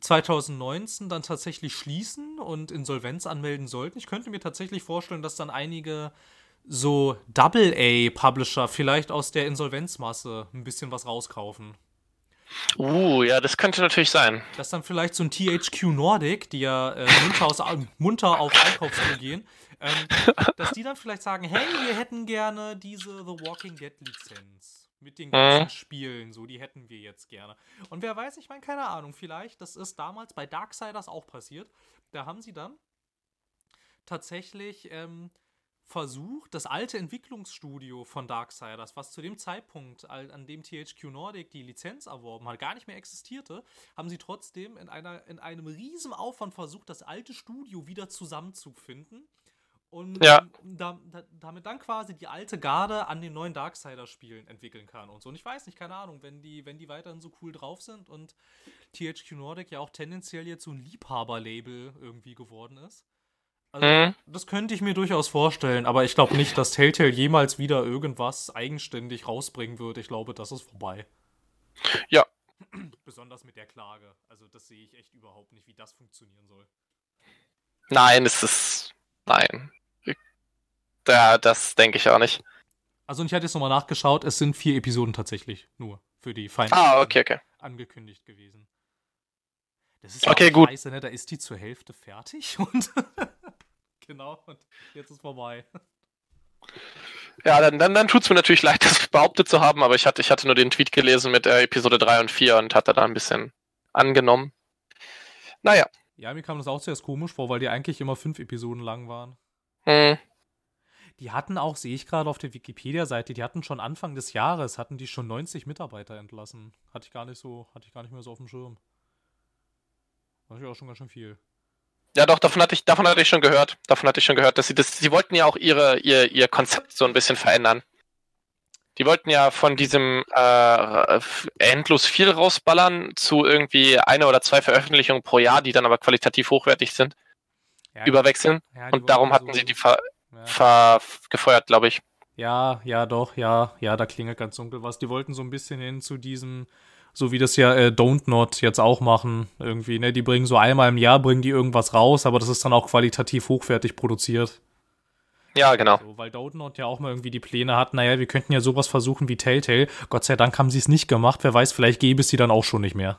2019 dann tatsächlich schließen und Insolvenz anmelden sollten, ich könnte mir tatsächlich vorstellen, dass dann einige so Double-A-Publisher vielleicht aus der Insolvenzmasse ein bisschen was rauskaufen. Uh, ja, das könnte natürlich sein. Dass dann vielleicht so ein THQ Nordic, die ja äh, munter, aus, munter auf Einkaufstour gehen, ähm, [laughs] dass die dann vielleicht sagen, hey, wir hätten gerne diese The Walking Dead Lizenz mit den ganzen mhm. Spielen, so, die hätten wir jetzt gerne. Und wer weiß, ich meine, keine Ahnung, vielleicht, das ist damals bei Darksiders auch passiert, da haben sie dann tatsächlich ähm, versucht, das alte Entwicklungsstudio von Darksiders, was zu dem Zeitpunkt, an dem THQ Nordic die Lizenz erworben hat, gar nicht mehr existierte, haben sie trotzdem in, einer, in einem riesen Aufwand versucht, das alte Studio wieder zusammenzufinden und ja. da, da, damit dann quasi die alte Garde an den neuen Darksiders-Spielen entwickeln kann und so. Und ich weiß nicht, keine Ahnung, wenn die, wenn die weiterhin so cool drauf sind und THQ Nordic ja auch tendenziell jetzt so ein Liebhaber-Label irgendwie geworden ist also, mhm. Das könnte ich mir durchaus vorstellen, aber ich glaube nicht, dass Telltale jemals wieder irgendwas eigenständig rausbringen wird. Ich glaube, das ist vorbei. Ja. [clears throat] Besonders mit der Klage. Also, das sehe ich echt überhaupt nicht, wie das funktionieren soll. Nein, es ist. Nein. Da, das denke ich auch nicht. Also, und ich hatte jetzt nochmal nachgeschaut, es sind vier Episoden tatsächlich nur für die Final ah, okay, okay. angekündigt gewesen. Das ist okay, gut. scheiße, ne? Da ist die zur Hälfte fertig [laughs] und Genau, und jetzt ist vorbei. Ja, dann, dann, dann tut es mir natürlich leid, das behauptet zu haben, aber ich hatte, ich hatte nur den Tweet gelesen mit äh, Episode 3 und 4 und hatte da ein bisschen angenommen. Naja. Ja, mir kam das auch zuerst komisch vor, weil die eigentlich immer fünf Episoden lang waren. Hm. Die hatten auch, sehe ich gerade auf der Wikipedia-Seite, die hatten schon Anfang des Jahres, hatten die schon 90 Mitarbeiter entlassen. Hatte ich gar nicht so, hatte ich gar nicht mehr so auf dem Schirm. War ich auch schon ganz schön viel. Ja, doch, davon hatte ich, davon hatte ich schon gehört. Davon hatte ich schon gehört, dass sie das, sie wollten ja auch ihre, ihr, ihr Konzept so ein bisschen verändern. Die wollten ja von diesem äh, endlos viel rausballern zu irgendwie eine oder zwei Veröffentlichungen pro Jahr, die dann aber qualitativ hochwertig sind, ja, überwechseln. Ja, und darum hatten so sie die ver, ja. ver gefeuert, glaube ich. Ja, ja, doch, ja, ja, da klingelt ganz dunkel was. Die wollten so ein bisschen hin zu diesem so wie das ja äh, Don't Not jetzt auch machen, irgendwie, ne? Die bringen so einmal im Jahr, bringen die irgendwas raus, aber das ist dann auch qualitativ hochwertig produziert. Ja, genau. So, weil Don't Not ja auch mal irgendwie die Pläne hat, naja, wir könnten ja sowas versuchen wie Telltale. Gott sei Dank haben sie es nicht gemacht. Wer weiß, vielleicht gäbe es sie dann auch schon nicht mehr.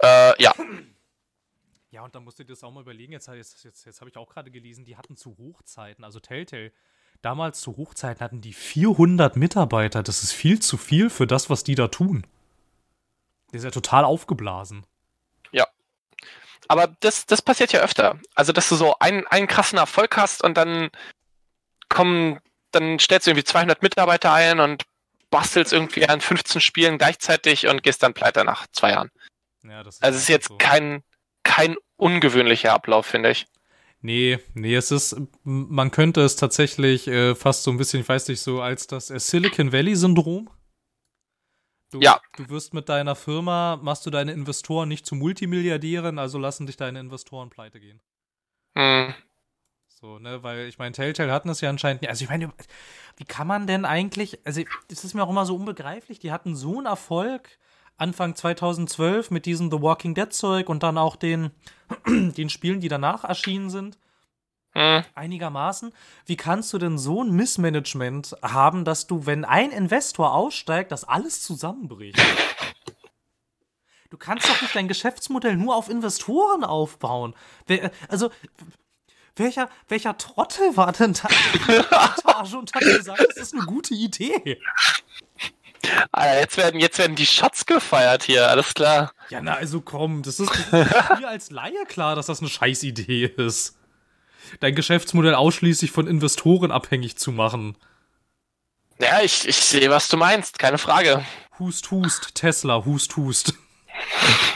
Äh, ja. Ja, und dann musst du dir das auch mal überlegen. Jetzt, jetzt, jetzt, jetzt habe ich auch gerade gelesen, die hatten zu Hochzeiten, also Telltale, Damals zu Hochzeiten hatten die 400 Mitarbeiter. Das ist viel zu viel für das, was die da tun. Der ist ja total aufgeblasen. Ja. Aber das, das passiert ja öfter. Also, dass du so einen, einen krassen Erfolg hast und dann kommen, dann stellst du irgendwie 200 Mitarbeiter ein und bastelst irgendwie an 15 Spielen gleichzeitig und gehst dann pleite nach zwei Jahren. Ja, das ist also, es ist jetzt so. kein, kein ungewöhnlicher Ablauf, finde ich. Nee, nee, es ist, man könnte es tatsächlich äh, fast so ein bisschen, ich weiß nicht, so als das äh, Silicon Valley-Syndrom. Du, ja. Du wirst mit deiner Firma, machst du deine Investoren nicht zu Multimilliardären, also lassen dich deine Investoren pleite gehen. Mhm. So, ne, weil ich meine, Telltale hatten es ja anscheinend nicht. Also ich meine, wie kann man denn eigentlich, also das ist mir auch immer so unbegreiflich, die hatten so einen Erfolg Anfang 2012 mit diesem The Walking Dead Zeug und dann auch den, [clears throat] den Spielen, die danach erschienen sind. Hm. Einigermaßen. Wie kannst du denn so ein Missmanagement haben, dass du, wenn ein Investor aussteigt, das alles zusammenbricht? Du kannst doch nicht dein Geschäftsmodell nur auf Investoren aufbauen. Also, welcher, welcher Trottel war denn da in der Etage und hat gesagt, das ist eine gute Idee? Alter, jetzt werden, jetzt werden die Shots gefeiert hier, alles klar. Ja, na, also komm, das ist [laughs] mir als Laie klar, dass das eine Scheißidee ist. Dein Geschäftsmodell ausschließlich von Investoren abhängig zu machen. Ja, ich, ich sehe, was du meinst, keine Frage. Hust, hust, Tesla, hust, hust.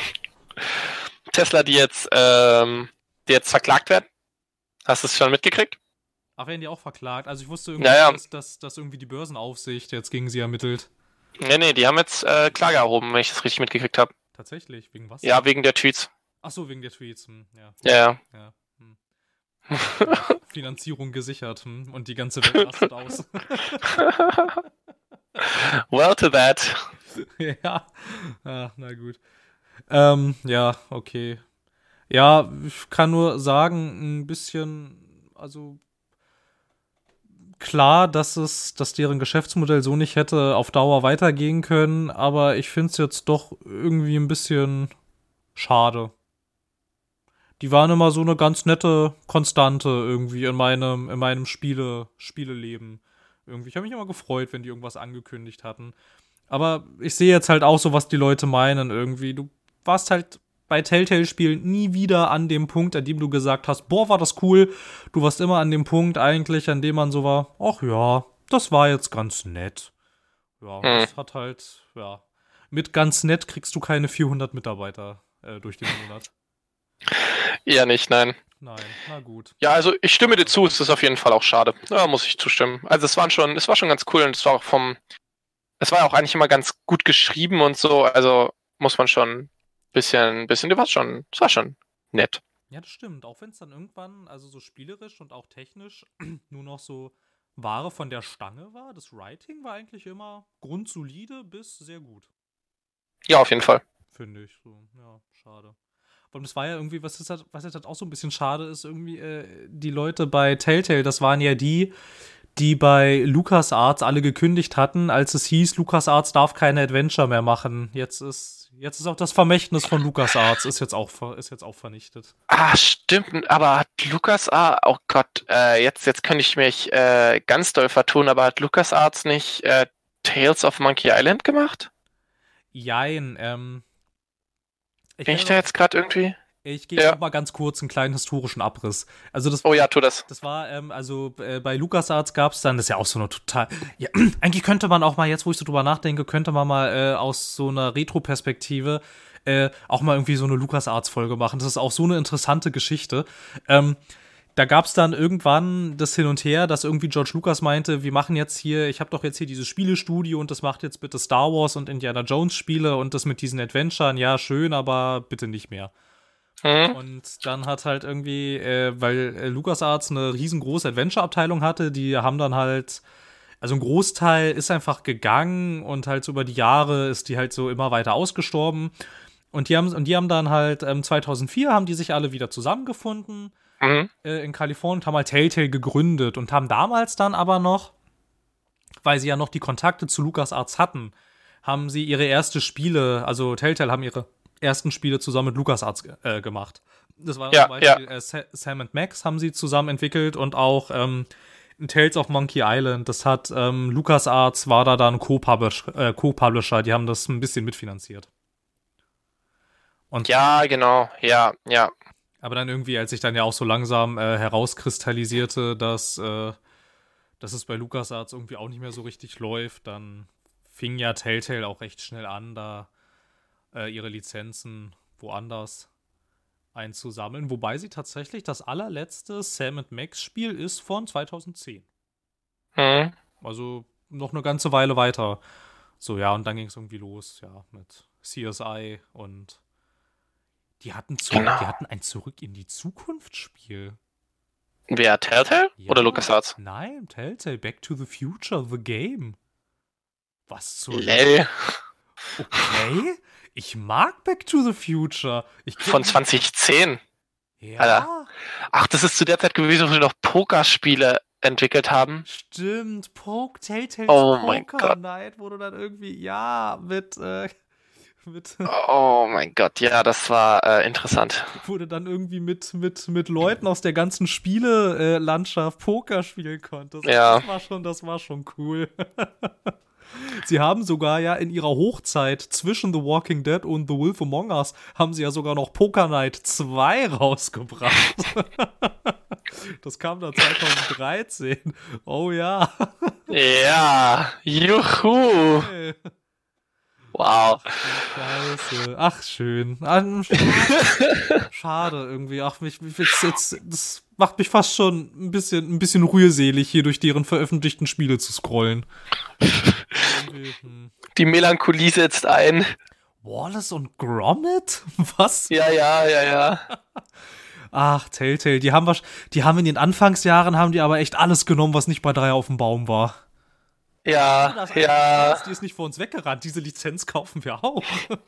[laughs] Tesla, die jetzt, ähm, die jetzt verklagt werden? Hast du es schon mitgekriegt? Ach, werden die auch verklagt? Also ich wusste irgendwie, Ja, ja. Dass, dass, dass irgendwie die Börsenaufsicht jetzt gegen sie ermittelt. Nee, nee, die haben jetzt äh, Klage erhoben, wenn ich das richtig mitgekriegt habe. Tatsächlich, wegen was? Ja, wegen der Tweets. Ach so, wegen der Tweets. Hm, ja. Ja, ja. Hm. Finanzierung gesichert hm, und die ganze Welt rastet aus. [laughs] [laughs] Well to that. ja. Ah, na gut. Ähm, ja, okay. Ja, ich kann nur sagen, ein bisschen, also klar, dass es, dass deren Geschäftsmodell so nicht hätte auf Dauer weitergehen können, aber ich finde es jetzt doch irgendwie ein bisschen schade. Die waren immer so eine ganz nette Konstante irgendwie in meinem, in meinem Spiele, Spieleleben. Irgendwie. Ich habe mich immer gefreut, wenn die irgendwas angekündigt hatten. Aber ich sehe jetzt halt auch so, was die Leute meinen irgendwie. Du warst halt bei Telltale-Spielen nie wieder an dem Punkt, an dem du gesagt hast, boah, war das cool. Du warst immer an dem Punkt eigentlich, an dem man so war, ach ja, das war jetzt ganz nett. Ja, Hm. das hat halt, ja. Mit ganz nett kriegst du keine 400 Mitarbeiter äh, durch den Monat. Eher nicht, nein. Nein, na gut. Ja, also ich stimme dir zu, es ist auf jeden Fall auch schade. Ja, muss ich zustimmen. Also es waren schon, es war schon ganz cool und es war auch vom, es war auch eigentlich immer ganz gut geschrieben und so, also muss man schon bisschen, bisschen, war schon, es war schon nett. Ja, das stimmt. Auch wenn es dann irgendwann, also so spielerisch und auch technisch, [clears throat] nur noch so Ware von der Stange war. Das Writing war eigentlich immer grundsolide bis sehr gut, Ja, auf jeden Fall. finde ich. So, ja, schade. Und es war ja irgendwie, was, ist halt, was jetzt halt auch so ein bisschen schade ist, irgendwie, äh, die Leute bei Telltale, das waren ja die, die bei LucasArts alle gekündigt hatten, als es hieß, LucasArts darf keine Adventure mehr machen. Jetzt ist, jetzt ist auch das Vermächtnis von LucasArts ist jetzt auch, ist jetzt auch vernichtet. Ah, stimmt, aber hat Lukas ah, oh Gott, äh, jetzt, jetzt könnte ich mich äh, ganz doll vertun, aber hat Lukas Arts nicht äh, Tales of Monkey Island gemacht? Jein, ähm. Ich, Bin ich da jetzt gerade irgendwie? Ich gebe Ja. mal ganz kurz einen kleinen historischen Abriss. Also das Oh ja, tu das. Das war, ähm, also äh, bei LucasArts gab es dann, das ist ja auch so eine total. Ja, [clears throat] eigentlich könnte man auch mal, jetzt wo ich so drüber nachdenke, könnte man mal äh, aus so einer Retro-Perspektive äh, auch mal irgendwie so eine LucasArts-Folge machen. Das ist auch so eine interessante Geschichte. Ähm, da gab es dann irgendwann das Hin und Her, dass irgendwie George Lucas meinte, wir machen jetzt hier, ich habe doch jetzt hier dieses Spielestudio und das macht jetzt bitte Star Wars und Indiana Jones Spiele und das mit diesen Adventuren, ja, schön, aber bitte nicht mehr. Hm? Und dann hat halt irgendwie, äh, weil äh, LucasArts eine riesengroße Adventure-Abteilung hatte, die haben dann halt, also ein Großteil ist einfach gegangen und halt so über die Jahre ist die halt so immer weiter ausgestorben. Und die haben, und die haben dann halt, ähm, 2004 haben die sich alle wieder zusammengefunden Mhm. äh, in Kalifornien und haben halt Telltale gegründet und haben damals dann aber noch, weil sie ja noch die Kontakte zu LucasArts hatten, haben sie ihre erste Spiele, also Telltale haben ihre ersten Spiele zusammen mit LucasArts äh, gemacht. Das war Ja, zum Beispiel äh, Sa Sam and Max haben sie zusammen entwickelt und auch ähm, Tales of Monkey Island. Das hat ähm, LucasArts war da dann äh, Co-Publisher, die haben das ein bisschen mitfinanziert. Und Ja, genau, ja, ja. aber dann irgendwie, als sich dann ja auch so langsam äh, herauskristallisierte, dass, äh, dass es bei LucasArts irgendwie auch nicht mehr so richtig läuft, dann fing ja Telltale auch recht schnell an, da äh, ihre Lizenzen woanders einzusammeln. Wobei sie tatsächlich das allerletzte Sam Max Spiel ist von 2010. Hm. Also noch eine ganze Weile weiter. So, ja, und dann ging es irgendwie los, ja, mit CSI und die hatten, zu, Genau. die hatten ein Zurück in die Zukunft Spiel. Wer, Telltale Ja. oder LucasArts? Nein, Telltale, Back to the Future, The Game. Was zur Lell. Okay, ich mag Back to the Future. Von 2010. Ja, Alter. Ach, das ist zu der Zeit gewesen, wo sie noch Pokerspiele entwickelt haben. stimmt. Poke, Telltale Oh mein Poker Gott. Night, wo du dann irgendwie, ja, mit, äh, [laughs] mit oh mein Gott, ja, das war äh, interessant. Wo du dann irgendwie mit, mit, mit Leuten aus der ganzen Spielelandschaft Poker spielen konntest. Ja. Das war schon, das war schon cool. [laughs] Sie haben sogar ja in ihrer Hochzeit zwischen The Walking Dead und The Wolf Among Us haben sie ja sogar noch Poker Night 2 rausgebracht. [laughs] das kam dann 2013. Oh ja. Ja, juhu. Hey. Wow. Scheiße. Ach, schön. Schade irgendwie. Ach, mich, mich jetzt, jetzt, das macht mich fast schon ein bisschen, ein bisschen rührselig, hier durch deren veröffentlichten Spiele zu scrollen. Hm. Die Melancholie setzt ein. Wallace und Gromit? [laughs] Was? Ja, ja, ja, ja. [laughs] Ach, Telltale, die haben, die haben in den Anfangsjahren haben die aber echt alles genommen, was nicht bei drei auf dem Baum war. Ja, das ja. Die ist nicht vor uns weggerannt. Diese Lizenz kaufen wir auch. [laughs]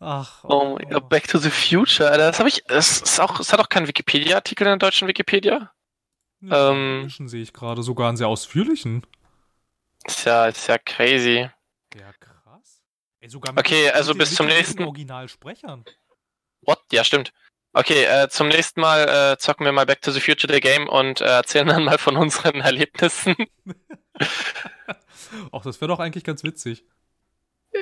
Ach. Oh, oh, Back to the Future. Das habe ich. Es ist auch. Es hat auch keinen Wikipedia-Artikel in der deutschen Wikipedia. Ja, ähm, sehe ich gerade sogar einen sehr ausführlichen. Ist ja, ist ja crazy. Ja, krass. Ey, sogar mit okay, also bis zum nächsten. Originalsprechern. What? Ja, stimmt. Okay, äh, zum nächsten Mal äh, zocken wir mal Back to the Future the Game und äh, erzählen dann mal von unseren [laughs] Erlebnissen. [laughs] Ach, das wäre doch eigentlich ganz witzig.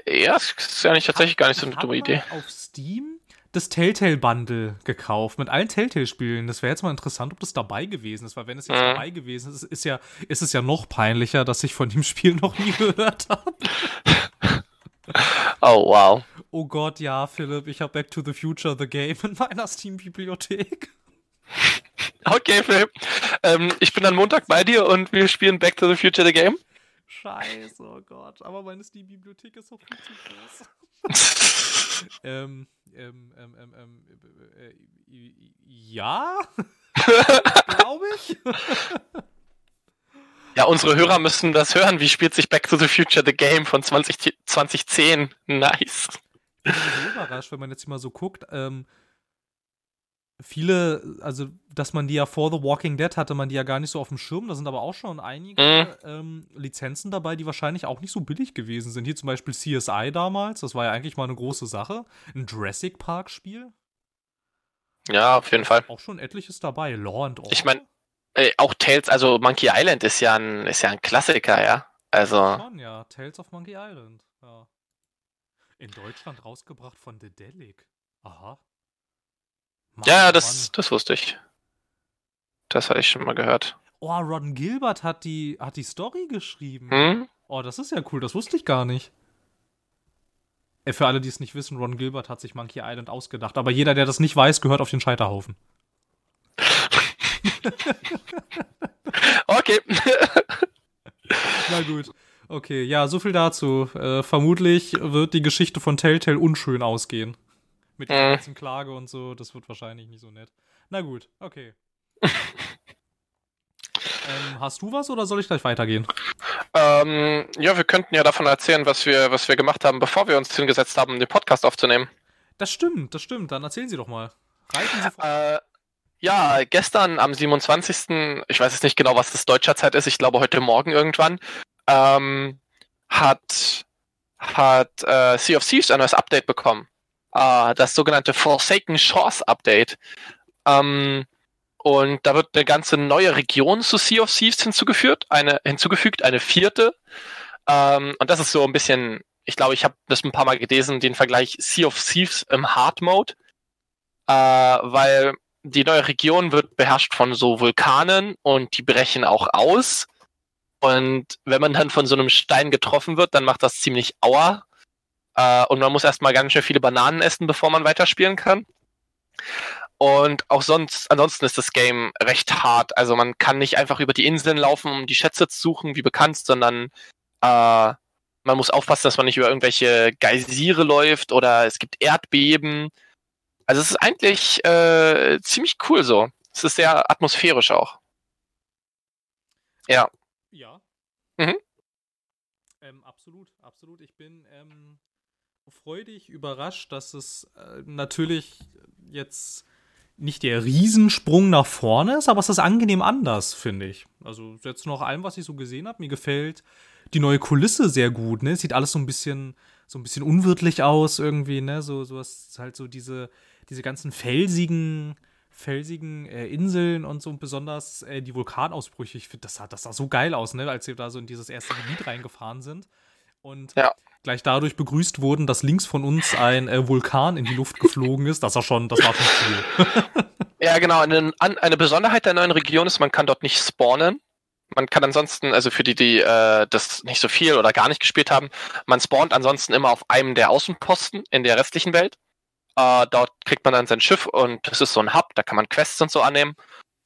Ja, das ist nicht tatsächlich gar nicht so eine dumme Idee. auf Steam das Telltale Bundle gekauft mit allen Telltale Spielen. Das wäre jetzt mal interessant, ob das dabei gewesen ist, weil wenn es jetzt mhm. dabei gewesen ist, ist ja ist es ja noch peinlicher, dass ich von dem Spiel noch nie [laughs] gehört habe. [laughs] Oh, wow. Oh Gott, ja, Philipp, ich habe Back to the Future The Game in meiner Steam-Bibliothek. Okay, Philipp. Ähm, ich bin dann Montag bei dir und wir spielen Back to the Future The Game. Scheiße, oh Gott. Aber meine Steam-Bibliothek ist doch viel zu groß. [laughs] ähm, ähm, ähm, ähm, ähm äh, äh, ja? [laughs] Glaube ich. [laughs] Ja, unsere Hörer müssen das hören. Wie spielt sich Back to the Future the Game von 20, 2010? Nice. Ich bin so überrascht, wenn man jetzt mal so guckt. Ähm, viele, also, dass man die ja vor The Walking Dead hatte, man die ja gar nicht so auf dem Schirm. Da sind aber auch schon einige mhm. ähm, Lizenzen dabei, die wahrscheinlich auch nicht so billig gewesen sind. Hier zum Beispiel CSI damals, das war ja eigentlich mal eine große Sache. Ein Jurassic Park-Spiel. Ja, auf jeden Fall. Auch schon etliches dabei. Law and Order. Ich meine, äh, auch Tales, also Monkey Island ist ja ein, ist ja ein Klassiker, ja. Also. Schon, ja. Tales of Monkey Island. Ja. In Deutschland rausgebracht von The Delic. Aha. Mann, ja, das, das wusste ich. Das hatte ich schon mal gehört. Oh, Ron Gilbert hat die, hat die Story geschrieben. Hm? Oh, das ist ja cool, das wusste ich gar nicht. Äh, für alle, die es nicht wissen, Ron Gilbert hat sich Monkey Island ausgedacht. Aber jeder, der das nicht weiß, gehört auf den Scheiterhaufen. okay. [laughs] Na gut. Okay, ja, so viel dazu. Äh, vermutlich wird die Geschichte von Telltale unschön ausgehen. Mit der mhm. ganzen Klage und so, das wird wahrscheinlich nicht so nett. Na gut, okay. [laughs] ähm, hast du was oder soll ich gleich weitergehen? Ähm, ja, wir könnten ja davon erzählen, was wir, was wir gemacht haben, bevor wir uns hingesetzt haben, den Podcast aufzunehmen. Das stimmt, das stimmt. Dann erzählen Sie doch mal. Reiten Sie vor. Äh, ja, gestern am 27. Ich weiß jetzt nicht genau, was das deutscher Zeit ist. Ich glaube heute Morgen irgendwann. Ähm, hat hat äh, Sea of Thieves ein neues Update bekommen. Äh, das sogenannte Forsaken Shores Update. Ähm, und da wird eine ganze neue Region zu Sea of Thieves hinzugefügt, eine hinzugefügt, eine vierte. Ähm, und das ist so ein bisschen, ich glaube, ich habe das ein paar Mal gelesen, den Vergleich Sea of Thieves im Hard Mode. Äh, weil die neue Region wird beherrscht von so Vulkanen und die brechen auch aus. Und wenn man dann von so einem Stein getroffen wird, dann macht das ziemlich Aua. Äh, und man muss erstmal ganz schön viele Bananen essen, bevor man weiterspielen kann. Und auch sonst, ansonsten ist das Game recht hart. Also man kann nicht einfach über die Inseln laufen, um die Schätze zu suchen, wie bekannt, sondern äh, man muss aufpassen, dass man nicht über irgendwelche Geysire läuft oder es gibt Erdbeben. Also es ist eigentlich äh, ziemlich cool so. Es ist sehr atmosphärisch auch. Ja. Ja. Mhm. Ähm, absolut, absolut. Ich bin ähm, freudig überrascht, dass es äh, natürlich jetzt nicht der Riesensprung nach vorne ist, aber es ist angenehm anders, finde ich. Also jetzt noch allem, was ich so gesehen habe, mir gefällt die neue Kulisse sehr gut. Ne? Es sieht alles so ein bisschen so ein bisschen unwirtlich aus irgendwie, ne? So, so was halt so diese, diese ganzen felsigen, felsigen äh, Inseln und so und besonders äh, die Vulkanausbrüche. Ich finde, das sah, das sah so geil aus, ne? Als wir da so in dieses erste Gebiet reingefahren sind. Und ja. Gleich dadurch begrüßt wurden, dass links von uns ein äh, Vulkan in die Luft geflogen ist. Das war schon, das war schon cool. [laughs] ja, genau. Eine, eine Besonderheit der neuen Region ist, man kann dort nicht spawnen man kann ansonsten, also für die, die äh, das nicht so viel oder gar nicht gespielt haben, man spawnt ansonsten immer auf einem der Außenposten in der restlichen Welt. Äh, dort kriegt man dann sein Schiff und das ist so ein Hub, da kann man Quests und so annehmen.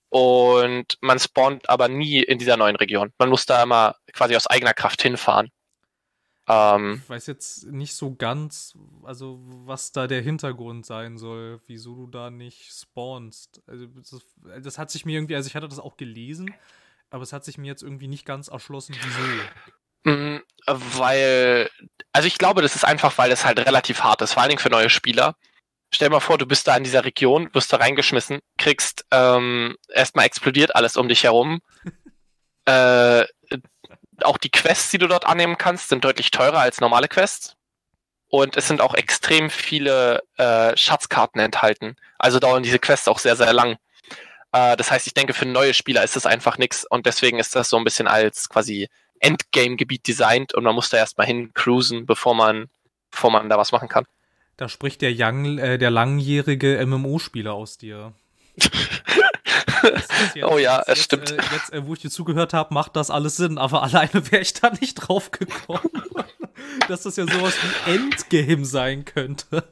Und man spawnt aber nie in dieser neuen Region. Man muss da immer quasi aus eigener Kraft hinfahren. Ähm, ich weiß jetzt nicht so ganz, also was da der Hintergrund sein soll, wieso du da nicht spawnst. Also das, das hat sich mir irgendwie, also ich hatte das auch gelesen, aber es hat sich mir jetzt irgendwie nicht ganz erschlossen, wieso. Mm, weil, also ich glaube, das ist einfach, weil es halt relativ hart ist, vor allen Dingen für neue Spieler. Stell dir mal vor, du bist da in dieser Region, wirst da reingeschmissen, kriegst ähm, erstmal explodiert alles um dich herum. [laughs] äh, auch die Quests, die du dort annehmen kannst, sind deutlich teurer als normale Quests. Und es sind auch extrem viele äh, Schatzkarten enthalten. Also dauern diese Quests auch sehr, sehr lang. Äh, das heißt, ich denke, für neue Spieler ist das einfach nichts und deswegen ist das so ein bisschen als quasi Endgame-Gebiet designt und man muss da erstmal hin cruisen, bevor man, bevor man da was machen kann. Da spricht der, young, äh, der langjährige MMO-Spieler aus dir. [laughs] [laughs] oh ja, es stimmt. Äh, jetzt, äh, wo ich dir zugehört habe, macht das alles Sinn, aber [laughs] alleine wäre ich da nicht drauf gekommen, [laughs] dass das ja sowas wie Endgame sein könnte.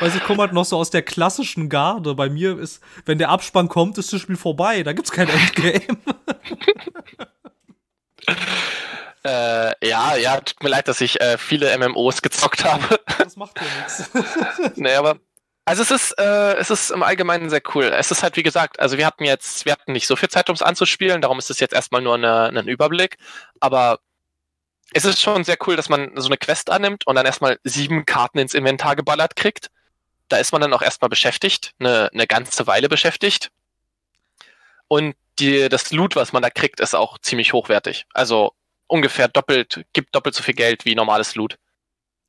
Weil ich komme halt noch so aus der klassischen Garde. Bei mir ist, wenn der Abspann kommt, ist das Spiel vorbei. Da gibt's kein Endgame. äh, ja, ja, tut mir leid, dass ich äh, viele MMOs gezockt habe. Das macht ja nichts. nee, aber also es ist, äh, es ist im Allgemeinen sehr cool. Es ist halt, wie gesagt, also wir hatten jetzt, wir hatten nicht so viel Zeit, um es anzuspielen, darum ist es jetzt erstmal nur eine, ein Überblick. Aber es ist schon sehr cool, dass man so eine Quest annimmt und dann erstmal sieben Karten ins Inventar geballert kriegt da ist man dann auch erstmal beschäftigt, eine, eine ganze Weile beschäftigt. Und die, das Loot, was man da kriegt, ist auch ziemlich hochwertig. Also ungefähr doppelt, gibt doppelt so viel Geld wie normales Loot.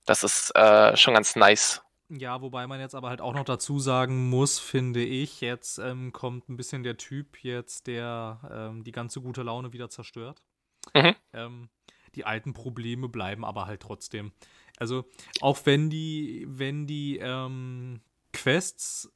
Das ist äh, schon ganz nice. Ja, wobei man jetzt aber halt auch noch dazu sagen muss, finde ich, jetzt ähm, kommt ein bisschen der Typ jetzt, der ähm, die ganze gute Laune wieder zerstört. Mhm. Ähm, die alten Probleme bleiben aber halt trotzdem. Also auch wenn die, wenn die ähm, Quests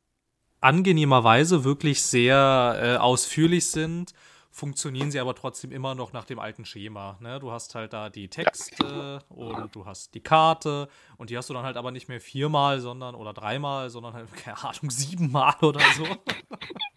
angenehmerweise wirklich sehr äh, ausführlich sind, funktionieren sie aber trotzdem immer noch nach dem alten Schema. Ne? Du hast halt da die Texte und du hast die Karte und die hast du dann halt aber nicht mehr viermal, sondern oder dreimal, sondern halt, [laughs] keine Ahnung, siebenmal oder so. [laughs]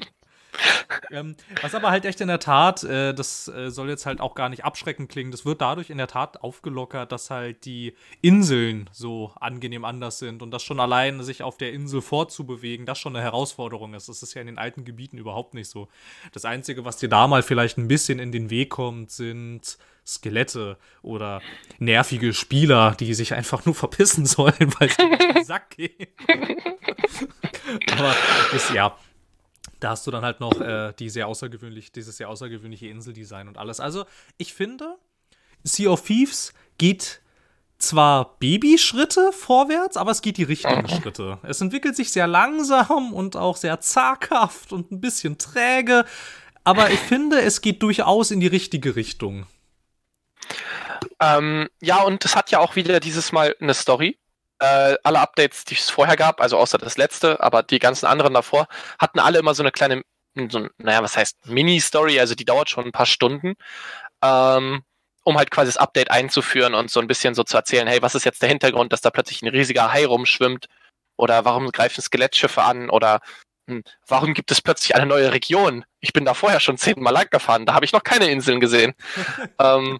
ähm, was aber halt echt in der Tat, äh, das äh, soll jetzt halt auch gar nicht abschreckend klingen, das wird dadurch in der Tat aufgelockert, dass halt die Inseln so angenehm anders sind und das schon allein sich auf der Insel fortzubewegen, das schon eine Herausforderung ist. Das ist ja in den alten Gebieten überhaupt nicht so. Das Einzige, was dir da mal vielleicht ein bisschen in den Weg kommt, sind Skelette oder nervige Spieler, die sich einfach nur verpissen [laughs] sollen, weil es in den Sack geht. [laughs] Aber ist ja, da hast du dann halt noch äh, die sehr außergewöhnlich, dieses sehr außergewöhnliche Inseldesign und alles. Also, ich finde, Sea of Thieves geht zwar Babyschritte vorwärts, aber es geht die richtigen. [laughs] Schritte. Es entwickelt sich sehr langsam und auch sehr zaghaft und ein bisschen träge, aber ich finde, es geht durchaus in die richtige Richtung. Ähm, ja, und es hat ja auch wieder dieses Mal eine Story äh, alle Updates, die es vorher gab, also außer das letzte, aber die ganzen anderen davor, hatten alle immer so eine kleine, so, naja, was heißt Mini-Story, also die dauert schon ein paar Stunden, ähm, um halt quasi das Update einzuführen und so ein bisschen so zu erzählen, hey, was ist jetzt der Hintergrund, dass da plötzlich ein riesiger Hai rumschwimmt oder warum greifen Skelettschiffe an oder hm, warum gibt es plötzlich eine neue Region? Ich bin da vorher schon zehnmal lang gefahren, da habe ich noch keine Inseln gesehen. [laughs] ähm,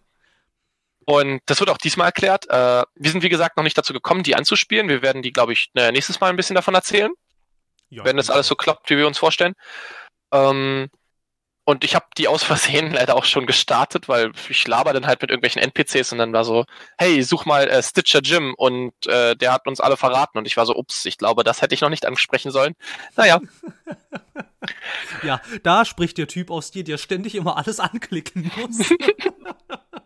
und das wird auch diesmal erklärt. Äh, wir sind, wie gesagt, noch nicht dazu gekommen, die anzuspielen. Wir werden die, glaube ich, äh, nächstes Mal ein bisschen davon erzählen. Ja, wenn das alles so klappt, wie wir uns vorstellen. Ähm, und ich habe die aus Versehen [laughs] leider auch schon gestartet, weil ich laber dann halt mit irgendwelchen NPCs und dann war so, hey, such mal äh, Stitcher Jim und äh, der hat uns alle verraten und ich war so, ups, ich glaube, das hätte ich noch nicht ansprechen sollen. Naja. [laughs] ja, da spricht der Typ aus dir, der ständig immer alles anklicken muss. [laughs]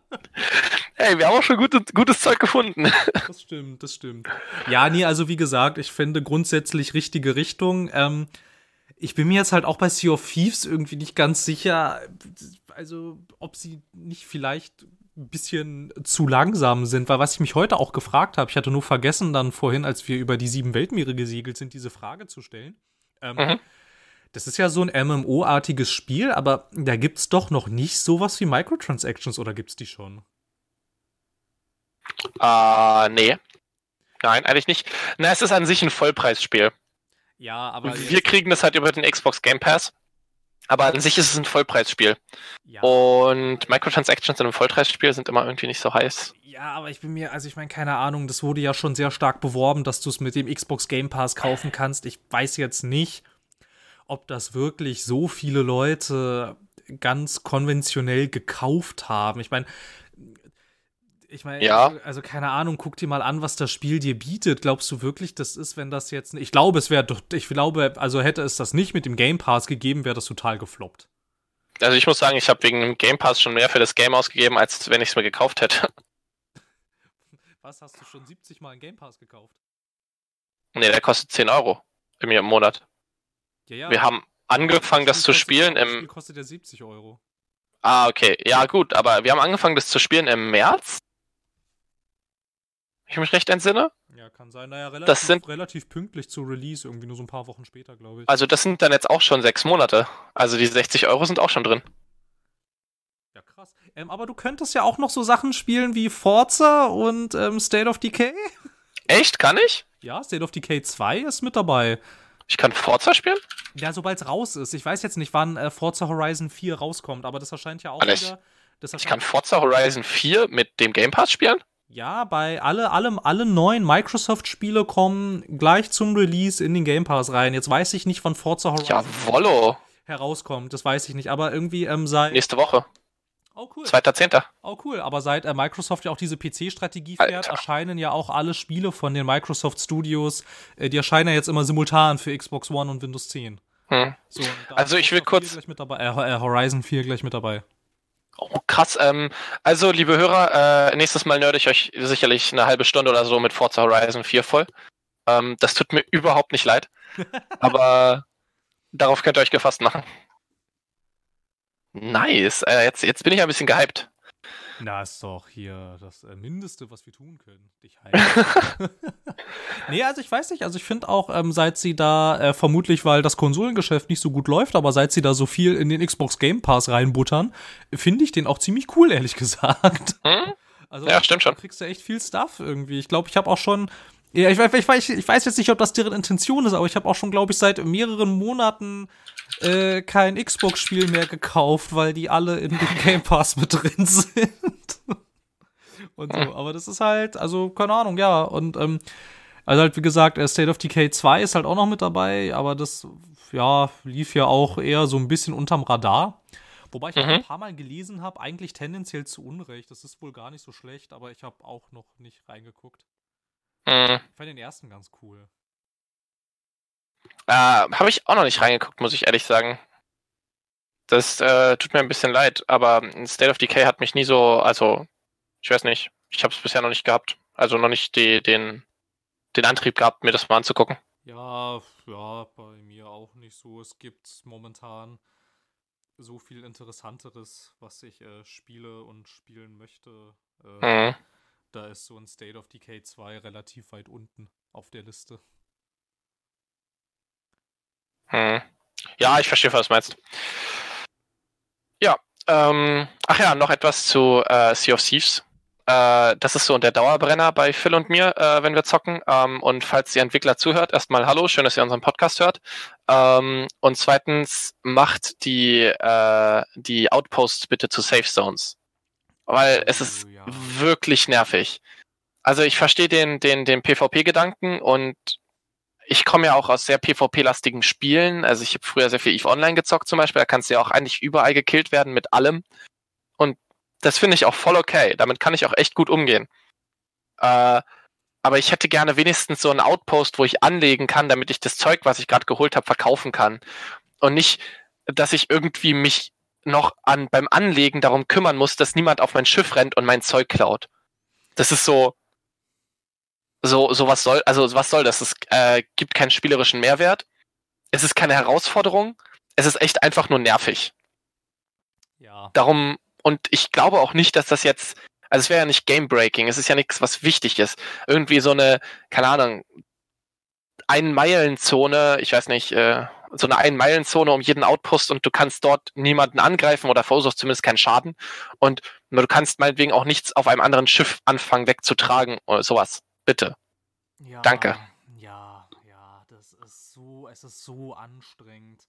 Hey, wir haben auch schon gute, gutes Zeug gefunden. Das stimmt, das stimmt. Ja, nee, also wie gesagt, ich finde grundsätzlich richtige Richtung. Ähm, ich bin mir jetzt halt auch bei Sea of Thieves irgendwie nicht ganz sicher, also ob sie nicht vielleicht ein bisschen zu langsam sind, weil was ich mich heute auch gefragt habe, ich hatte nur vergessen dann vorhin, als wir über die sieben Weltmeere gesegelt sind, diese Frage zu stellen. Ähm, mhm. Das ist ja so ein MMO-artiges Spiel, aber da gibt es doch noch nicht sowas wie Microtransactions oder gibt es die schon? Äh, nee. Nein, eigentlich nicht. Na, es ist an sich ein Vollpreisspiel. Ja, aber. Wir kriegen das halt über den Xbox Game Pass. Aber an sich ist es ein Vollpreisspiel. Ja. Und Microtransactions in einem Vollpreisspiel sind immer irgendwie nicht so heiß. Ja, aber ich bin mir, also ich meine, keine Ahnung, das wurde ja schon sehr stark beworben, dass du es mit dem Xbox Game Pass kaufen kannst. Ich weiß jetzt nicht, ob das wirklich so viele Leute ganz konventionell gekauft haben. Ich meine, ich meine, ja. also, keine Ahnung, guck dir mal an, was das Spiel dir bietet. Glaubst du wirklich, das ist, wenn das jetzt. Ich glaube, es wäre doch. Ich glaube, also hätte es das nicht mit dem Game Pass gegeben, wäre das total gefloppt. Also ich muss sagen, ich habe wegen dem Game Pass schon mehr für das Game ausgegeben, als wenn ich es mir gekauft hätte. [laughs] Was hast du schon 70 Mal einen Game Pass gekauft? Nee, der kostet 10 Euro im Monat. Ja, ja. Wir haben angefangen, das, das zu spielen im. Spiel kostet ja 70 Euro. Ah, okay. Ja, gut, aber wir haben angefangen, das zu spielen im März ich mich recht entsinne. Ja, kann sein. Naja, relativ, das sind, relativ pünktlich zu Release, irgendwie nur so ein paar Wochen später, glaube ich. Also das sind dann jetzt auch schon sechs Monate. Also die 60 Euro sind auch schon drin. Ja, krass. Ähm, aber du könntest ja auch noch so Sachen spielen wie Forza und ähm, State of Decay. Echt? Kann ich? Ja, State of Decay 2 ist mit dabei. Ich kann Forza spielen? Ja, sobald es raus ist. Ich weiß jetzt nicht, wann äh, Forza Horizon 4 rauskommt, aber das erscheint ja auch Alles. wieder. ich kann Forza Horizon 4 mit dem Game Pass spielen? Ja, bei alle, allem, alle neuen Microsoft-Spiele kommen gleich zum Release in den Game Pass rein. Jetzt weiß ich nicht, wann Forza Horizon Jawollo. herauskommt. Das weiß ich nicht. Aber irgendwie ähm, seit. Nächste Woche. Oh, cool. 2.10. Oh, cool. Aber seit äh, Microsoft ja auch diese PC-Strategie fährt, erscheinen ja auch alle Spiele von den Microsoft Studios. Äh, die erscheinen ja jetzt immer simultan für Xbox One und Windows 10. Hm. So, also, ich will kurz. Dabei, äh, Horizon 4 gleich mit dabei. Oh, krass. Ähm, also, liebe Hörer, äh, nächstes Mal nerde ich euch sicherlich eine halbe Stunde oder so mit Forza Horizon 4 voll. Ähm, das tut mir überhaupt nicht leid. [laughs] aber darauf könnt ihr euch gefasst machen. Nice. Äh, jetzt, jetzt bin ich ein bisschen gehypt. Na, ist doch hier das äh, Mindeste, was wir tun können. Dich [laughs] heilen. [laughs] nee, also ich weiß nicht. Also ich finde auch, ähm, seit sie da, äh, vermutlich, weil das Konsolengeschäft nicht so gut läuft, aber seit sie da so viel in den Xbox Game Pass reinbuttern, finde ich den auch ziemlich cool, [laughs] ehrlich gesagt. Hm? Also, ja, stimmt schon. Du kriegst ja echt viel Stuff irgendwie. Ich glaube, ich habe auch schon ja, ich, ich, ich, ich, weiß jetzt nicht, ob das deren Intention ist, aber ich habe auch schon, glaube ich, seit mehreren Monaten äh, kein Xbox-Spiel mehr gekauft, weil die alle in dem [laughs] Game Pass mit drin sind. und so. Aber das ist halt, also, keine Ahnung, ja. Und, ähm, also halt, wie gesagt, äh, State of Decay 2 ist halt auch noch mit dabei, aber das, ja, lief ja auch eher so ein bisschen unterm Radar. Wobei ich mhm. ein paar Mal gelesen habe, eigentlich tendenziell zu Unrecht. Das ist wohl gar nicht so schlecht, aber ich habe auch noch nicht reingeguckt. Mhm. Ich fand den ersten ganz cool. Äh, Habe ich auch noch nicht reingeguckt, muss ich ehrlich sagen. Das äh, tut mir ein bisschen leid, aber State of Decay hat mich nie so, also, ich weiß nicht, ich habe es bisher noch nicht gehabt. Also noch nicht die, den, den Antrieb gehabt, mir das mal anzugucken. Ja, ja, bei mir auch nicht so. Es gibt momentan so viel Interessanteres, was ich äh, spiele und spielen möchte. Äh, mhm. Da ist so ein State of Decay 2 relativ weit unten auf der Liste. Hm. Ja, ich verstehe, was du meinst. Ja, ähm, ach ja, noch etwas zu äh, Sea of Thieves. Äh, das ist so der Dauerbrenner bei Phil und mir, äh, wenn wir zocken. Ähm, und falls ihr Entwickler zuhört, erstmal hallo, schön, dass ihr unseren Podcast hört. Ähm, und zweitens, macht die, äh, die Outposts bitte zu Safe Zones weil es ist ja. wirklich nervig. Also ich verstehe den, den, den PvP-Gedanken und ich komme ja auch aus sehr PvP-lastigen Spielen. Also ich habe früher sehr viel EVE Online gezockt zum Beispiel. Da kannst du ja auch eigentlich überall gekillt werden mit allem. Und das finde ich auch voll okay. Damit kann ich auch echt gut umgehen. Äh, aber ich hätte gerne wenigstens so einen Outpost, wo ich anlegen kann, damit ich das Zeug, was ich gerade geholt habe, verkaufen kann. Und nicht, dass ich irgendwie mich noch an, beim Anlegen darum kümmern muss, dass niemand auf mein Schiff rennt und mein Zeug klaut. Das ist so, so, so was soll, also was soll das? Es äh, gibt keinen spielerischen Mehrwert. Es ist keine Herausforderung. Es ist echt einfach nur nervig. Ja. Darum, und ich glaube auch nicht, dass das jetzt, also es wäre ja nicht Game-Breaking, es ist ja nichts, was wichtig ist. Irgendwie so eine, keine Ahnung, Ein-Meilen-Zone, ich weiß nicht, äh, so eine Ein-Meilen-Zone um jeden Outpost und du kannst dort niemanden angreifen oder verursacht zumindest keinen Schaden. Und du kannst meinetwegen auch nichts auf einem anderen Schiff anfangen wegzutragen oder sowas. Bitte. Ja, Danke. Ja, ja, das ist so, es ist so anstrengend.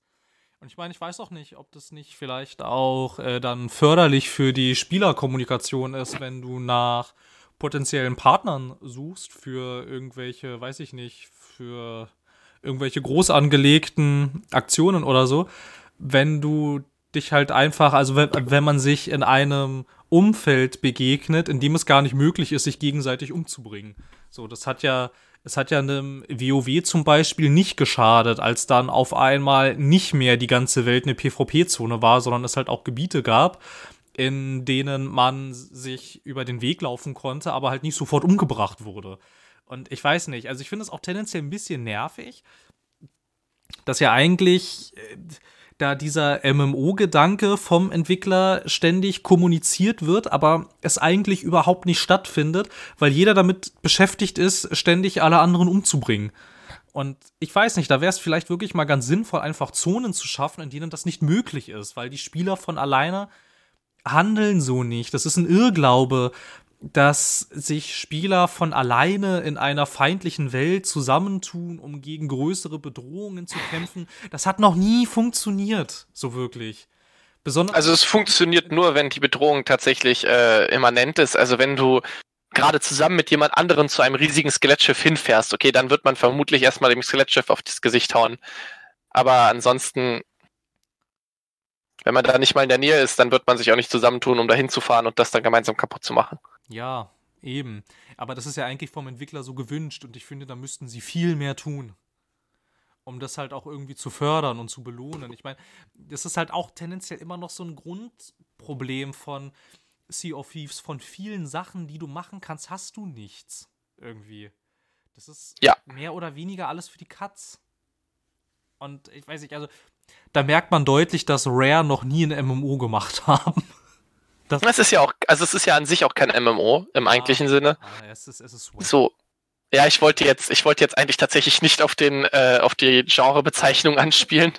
Und ich meine, ich weiß auch nicht, ob das nicht vielleicht auch äh, dann förderlich für die Spielerkommunikation ist, wenn du nach potenziellen Partnern suchst für irgendwelche, weiß ich nicht, für irgendwelche groß angelegten Aktionen oder so, wenn du dich halt einfach, also wenn, wenn man sich in einem Umfeld begegnet, in dem es gar nicht möglich ist, sich gegenseitig umzubringen. So, das hat ja es hat ja einem WoW zum Beispiel nicht geschadet, als dann auf einmal nicht mehr die ganze Welt eine PvP-Zone war, sondern es halt auch Gebiete gab, in denen man sich über den Weg laufen konnte, aber halt nicht sofort umgebracht wurde. Und ich weiß nicht, also ich finde es auch tendenziell ein bisschen nervig, dass ja eigentlich äh, da dieser MMO-Gedanke vom Entwickler ständig kommuniziert wird, aber es eigentlich überhaupt nicht stattfindet, weil jeder damit beschäftigt ist, ständig alle anderen umzubringen. Und ich weiß nicht, da wäre es vielleicht wirklich mal ganz sinnvoll, einfach Zonen zu schaffen, in denen das nicht möglich ist, weil die Spieler von alleine handeln so nicht. Das ist ein Irrglaube, dass sich Spieler von alleine in einer feindlichen Welt zusammentun, um gegen größere Bedrohungen zu kämpfen. Das hat noch nie funktioniert, so wirklich. Besonders also es funktioniert nur, wenn die Bedrohung tatsächlich äh, immanent ist. Also wenn du gerade zusammen mit jemand anderem zu einem riesigen Skelettschiff hinfährst, okay, dann wird man vermutlich erstmal dem Skelettschiff auf das Gesicht hauen. Aber ansonsten, wenn man da nicht mal in der Nähe ist, dann wird man sich auch nicht zusammentun, um da hinzufahren und das dann gemeinsam kaputt zu machen. Ja, eben. Aber das ist ja eigentlich vom Entwickler so gewünscht und ich finde, da müssten sie viel mehr tun. Um das halt auch irgendwie zu fördern und zu belohnen. Ich meine, das ist halt auch tendenziell immer noch so ein Grundproblem von Sea of Thieves. Von vielen Sachen, die du machen kannst, hast du nichts. Irgendwie. Das ist ja. mehr oder weniger alles für die Cuts. Und ich weiß nicht, also da merkt man deutlich, dass Rare noch nie ein MMO gemacht [laughs] haben. Das, das ist ja auch, also es ist ja an sich auch kein MMO im ah, eigentlichen Sinne. Ah, es ist, es ist so. Ja, ich wollte jetzt, ich wollte jetzt eigentlich tatsächlich nicht auf den, äh, auf die Genrebezeichnung anspielen.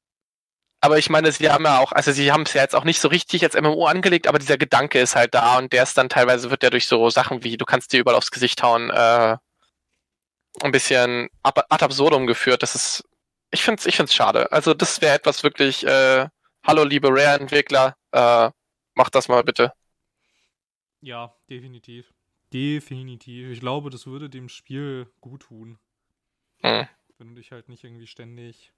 [laughs] aber ich meine, sie haben ja auch, also sie haben es ja jetzt auch nicht so richtig als MMO angelegt, aber dieser Gedanke ist halt da und der ist dann teilweise wird der durch so Sachen wie, du kannst dir überall aufs Gesicht hauen, äh, ein bisschen ab, ad absurdum geführt. Das ist, ich find's, ich find's schade. Also das wäre etwas wirklich, äh, hallo liebe Rare-Entwickler, äh, Mach das mal bitte. Ja, definitiv. Definitiv. Ich glaube, das würde dem Spiel gut tun. Hm. Wenn du dich halt nicht irgendwie ständig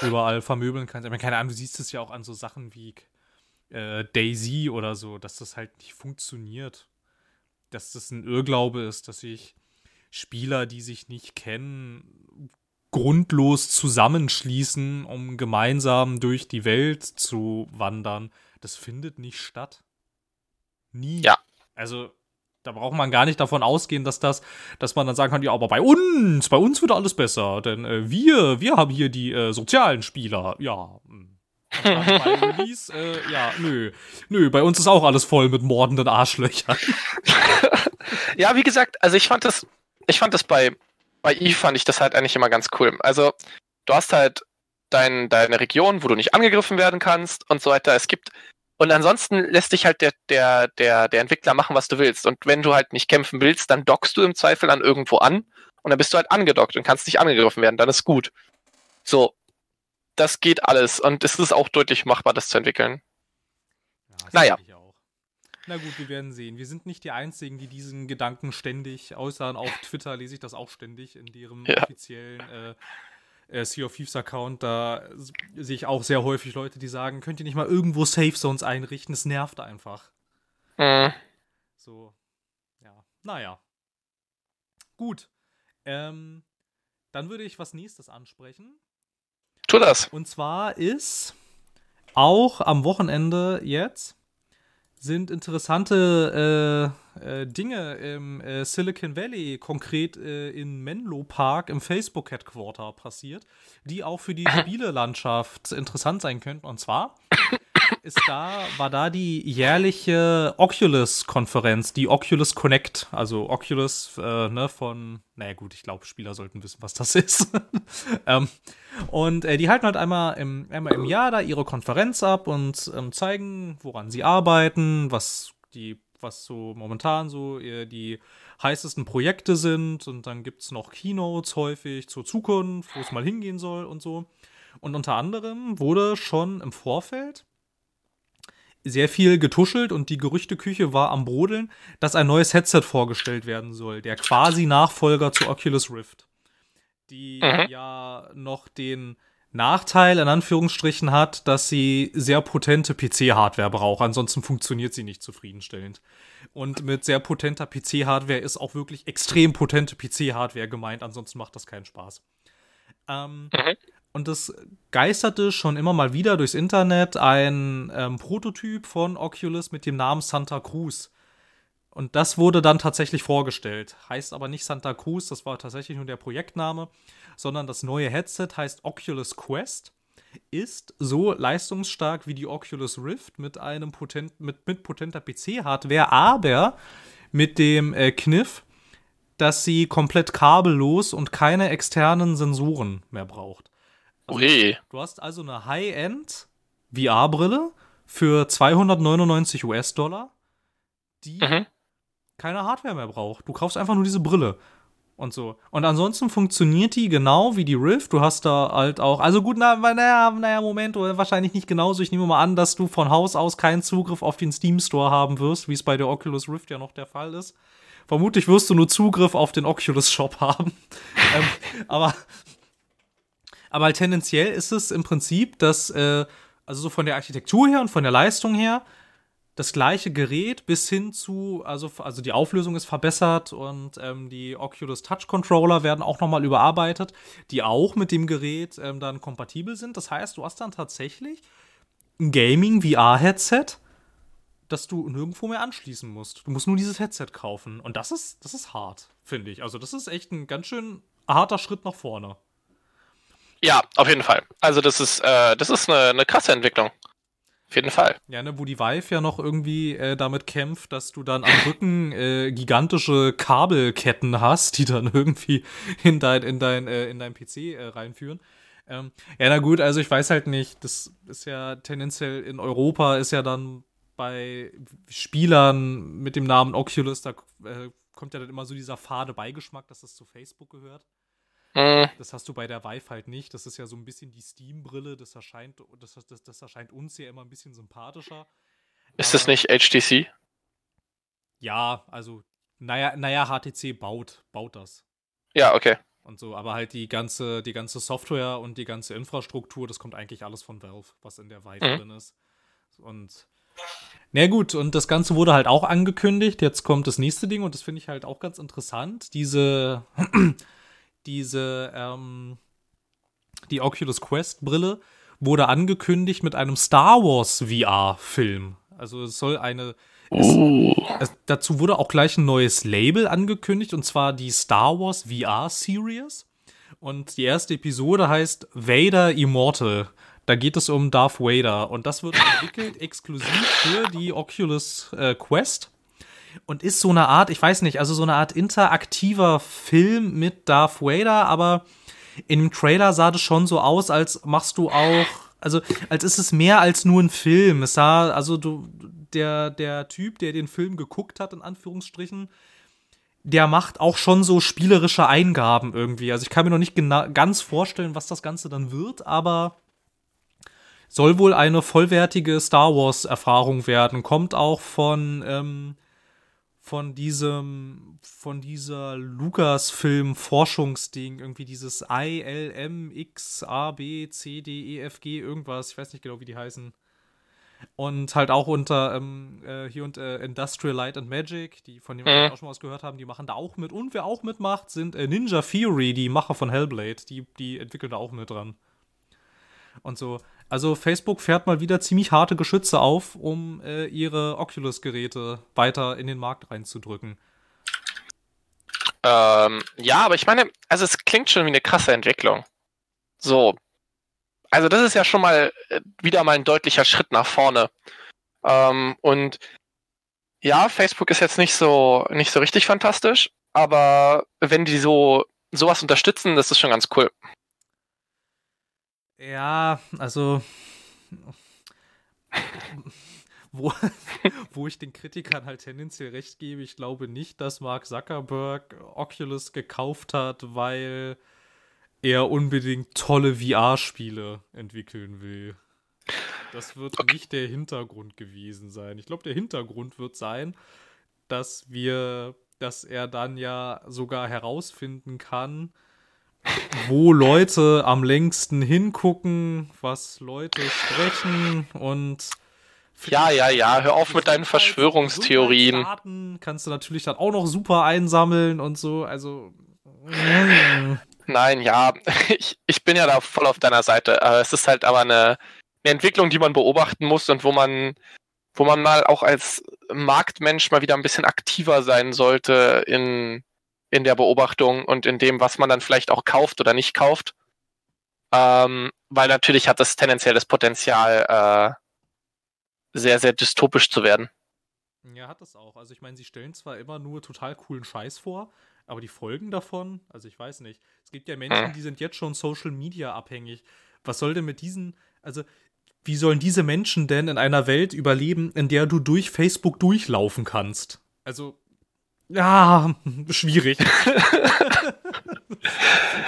überall vermöbeln kannst. Ich meine, keine Ahnung, du siehst es ja auch an so Sachen wie äh, Daisy oder so, dass das halt nicht funktioniert. Dass das ein Irrglaube ist, dass sich Spieler, die sich nicht kennen, grundlos zusammenschließen, um gemeinsam durch die Welt zu wandern das findet nicht statt. Nie. Ja. Also, da braucht man gar nicht davon ausgehen, dass das, dass man dann sagen kann, ja, aber bei uns, bei uns wird alles besser, denn äh, wir, wir haben hier die äh, sozialen Spieler. Ja. Hm. bei [laughs] Release, äh, ja, nö. Nö, bei uns ist auch alles voll mit mordenden Arschlöchern. [laughs] ja, wie gesagt, also ich fand das, ich fand das bei, bei Eve fand ich das halt eigentlich immer ganz cool. Also, du hast halt dein, deine Region, wo du nicht angegriffen werden kannst und so weiter. Es gibt und ansonsten lässt dich halt der, der, der, der Entwickler machen, was du willst. Und wenn du halt nicht kämpfen willst, dann dockst du im Zweifel an irgendwo an und dann bist du halt angedockt und kannst nicht angegriffen werden. Dann ist gut. So. Das geht alles und es ist auch deutlich machbar, das zu entwickeln. Ja, naja. Na gut, wir werden sehen. Wir sind nicht die Einzigen, die diesen Gedanken ständig äußern. Auf [laughs] Twitter lese ich das auch ständig in deren ja. offiziellen äh, äh, Sea of Thieves Account, da sehe ich auch sehr häufig Leute, die sagen, könnt ihr nicht mal irgendwo Safe Zones einrichten? Es nervt einfach. Mhm. So, ja, naja. Gut. Ähm, dann würde ich was nächstes ansprechen. Tu das. Und zwar ist auch am Wochenende jetzt sind interessante äh, äh, Dinge im äh, Silicon Valley, konkret äh, in Menlo Park im Facebook Headquarter passiert, die auch für die [laughs] Spielelandschaft interessant sein könnten. Und zwar ist da, war da die jährliche Oculus-Konferenz, die Oculus Connect. Also Oculus, äh, ne, von, naja gut, ich glaube, Spieler sollten wissen, was das [laughs] ist. ähm, und äh, die halten halt einmal im, einmal im Jahr da ihre Konferenz ab und ähm, zeigen, woran sie arbeiten, was die, was so momentan so äh, die heißesten Projekte sind. Und dann gibt es noch Keynotes häufig zur Zukunft, wo es mal hingehen soll und so. Und unter anderem wurde schon im Vorfeld sehr viel getuschelt und die Gerüchteküche war am Brodeln, dass ein neues Headset vorgestellt werden soll, der quasi Nachfolger zu Oculus Rift. Die mhm. ja noch den Nachteil in Anführungsstrichen hat, dass sie sehr potente PC-Hardware braucht. Ansonsten funktioniert sie nicht zufriedenstellend. Und mit sehr potenter PC-Hardware ist auch wirklich extrem potente PC-Hardware gemeint. Ansonsten macht das keinen Spaß. Ähm, mhm. Und es geisterte schon immer mal wieder durchs Internet ein ähm, Prototyp von Oculus mit dem Namen Santa Cruz. Und das wurde dann tatsächlich vorgestellt. Heißt aber nicht Santa Cruz, das war tatsächlich nur der Projektname, sondern das neue Headset heißt Oculus Quest. Ist so leistungsstark wie die Oculus Rift mit einem potent, mit, mit potenter PC-Hardware, aber mit dem äh, Kniff, dass sie komplett kabellos und keine externen Sensoren mehr braucht. Also, Ui. Du hast also eine High-End VR-Brille für 299 US-Dollar, die mhm. keine Hardware mehr braucht. Du kaufst einfach nur diese Brille und so. Und ansonsten funktioniert die genau wie die Rift. Du hast da halt auch, also gut, naja, na, naja, Moment, wahrscheinlich nicht genauso. Ich nehme mal an, dass du von Haus aus keinen Zugriff auf den Steam Store haben wirst, wie es bei der Oculus Rift ja noch der Fall ist. Vermutlich wirst du nur Zugriff auf den Oculus Shop haben. [laughs] ähm, aber aber halt tendenziell ist es im Prinzip, dass, äh, also so von der Architektur her und von der Leistung her, das gleiche Gerät bis hin zu, also, also die Auflösung ist verbessert und ähm, die Oculus Touch Controller werden auch nochmal überarbeitet, die auch mit dem Gerät ähm, dann kompatibel sind. Das heißt, du hast dann tatsächlich ein Gaming-VR-Headset, das du nirgendwo mehr anschließen musst. Du musst nur dieses Headset kaufen. Und das ist, das ist hart, finde ich. Also, das ist echt ein ganz schön harter Schritt nach vorne. Ja, auf jeden Fall. Also das ist, äh, das ist eine, eine krasse Entwicklung. Auf jeden Fall. Ja, ne, wo die Vive ja noch irgendwie äh, damit kämpft, dass du dann am Rücken äh, gigantische Kabelketten hast, die dann [laughs] irgendwie in dein, in dein, äh, in dein PC äh, reinführen. Ähm, ja, na gut, also ich weiß halt nicht, das ist ja tendenziell in Europa ist ja dann bei Spielern mit dem Namen Oculus, da äh, kommt ja dann immer so dieser fade Beigeschmack, dass das zu Facebook gehört. Mhm. Das hast du bei der Vive halt nicht. Das ist ja so ein bisschen die Steam-Brille. Das erscheint, das, das, das erscheint uns ja immer ein bisschen sympathischer. Ist das nicht HTC? Ja, also, naja, naja, HTC baut, baut das. Ja, okay. Und so, aber halt die ganze, die ganze Software und die ganze Infrastruktur, das kommt eigentlich alles von Valve, was in der Vive mhm. drin ist. Und na gut, und das Ganze wurde halt auch angekündigt. Jetzt kommt das nächste Ding und das finde ich halt auch ganz interessant. Diese diese, ähm, die Oculus Quest Brille wurde angekündigt mit einem Star Wars VR-Film. Also es soll eine. Es, oh. es, dazu wurde auch gleich ein neues Label angekündigt, und zwar die Star Wars VR Series. Und die erste Episode heißt Vader Immortal. Da geht es um Darth Vader. Und das wird entwickelt exklusiv für die Oculus äh, Quest und ist so eine Art, ich weiß nicht, also so eine Art interaktiver Film mit Darth Vader, aber dem Trailer sah das schon so aus, als machst du auch, also als ist es mehr als nur ein Film. Es sah, also du, der, der Typ, der den Film geguckt hat, in Anführungsstrichen, der macht auch schon so spielerische Eingaben irgendwie. Also ich kann mir noch nicht ganz vorstellen, was das Ganze dann wird, aber soll wohl eine vollwertige Star Wars-Erfahrung werden. Kommt auch von ähm, von diesem, von dieser Lukas-Film-Forschungsding, irgendwie dieses I, L, M, X, A, B, C, D, E, F, G, irgendwas, ich weiß nicht genau, wie die heißen. Und halt auch unter ähm, äh, hier und äh, Industrial Light and Magic, die von dem wir mhm. auch schon mal was gehört haben, die machen da auch mit. Und wer auch mitmacht, sind äh, Ninja Theory, die Macher von Hellblade, die, die entwickeln da auch mit dran. Und so. Also Facebook fährt mal wieder ziemlich harte Geschütze auf, um äh, ihre Oculus-Geräte weiter in den Markt reinzudrücken. Ähm, ja, aber ich meine, also es klingt schon wie eine krasse Entwicklung. So. Also das ist ja schon mal äh, wieder mal ein deutlicher Schritt nach vorne. Ähm, und ja, Facebook ist jetzt nicht so nicht so richtig fantastisch, aber wenn die so sowas unterstützen, das ist schon ganz cool. Ja, also [laughs] wo, [laughs] wo ich den Kritikern halt tendenziell recht gebe, ich glaube nicht, dass Mark Zuckerberg Oculus gekauft hat, weil er unbedingt tolle VR-Spiele entwickeln will. Das wird okay. nicht der Hintergrund gewesen sein. Ich glaube, der Hintergrund wird sein, dass wir, dass er dann ja sogar herausfinden kann, wo Leute am längsten hingucken, was Leute sprechen und ja, ja, ja, hör auf mit deinen Verschwörungstheorien. Daten kannst du natürlich dann auch noch super einsammeln und so, also. Nein, ja, [laughs] ich, ich bin ja da voll auf deiner Seite. Es ist halt aber eine, eine Entwicklung, die man beobachten muss und wo man, wo man mal auch als Marktmensch mal wieder ein bisschen aktiver sein sollte in, in der Beobachtung und in dem, was man dann vielleicht auch kauft oder nicht kauft. Ähm, weil natürlich hat das tendenziell das Potenzial, äh, sehr, sehr dystopisch zu werden. Ja, hat das auch. Also ich meine, sie stellen zwar immer nur total coolen Scheiß vor, aber die Folgen davon, also ich weiß nicht. Es gibt ja Menschen, hm. die sind jetzt schon Social Media abhängig. Was soll denn mit diesen, also wie sollen diese Menschen denn in einer Welt überleben, in der du durch Facebook durchlaufen kannst? Also, ja, [laughs] schwierig. [laughs]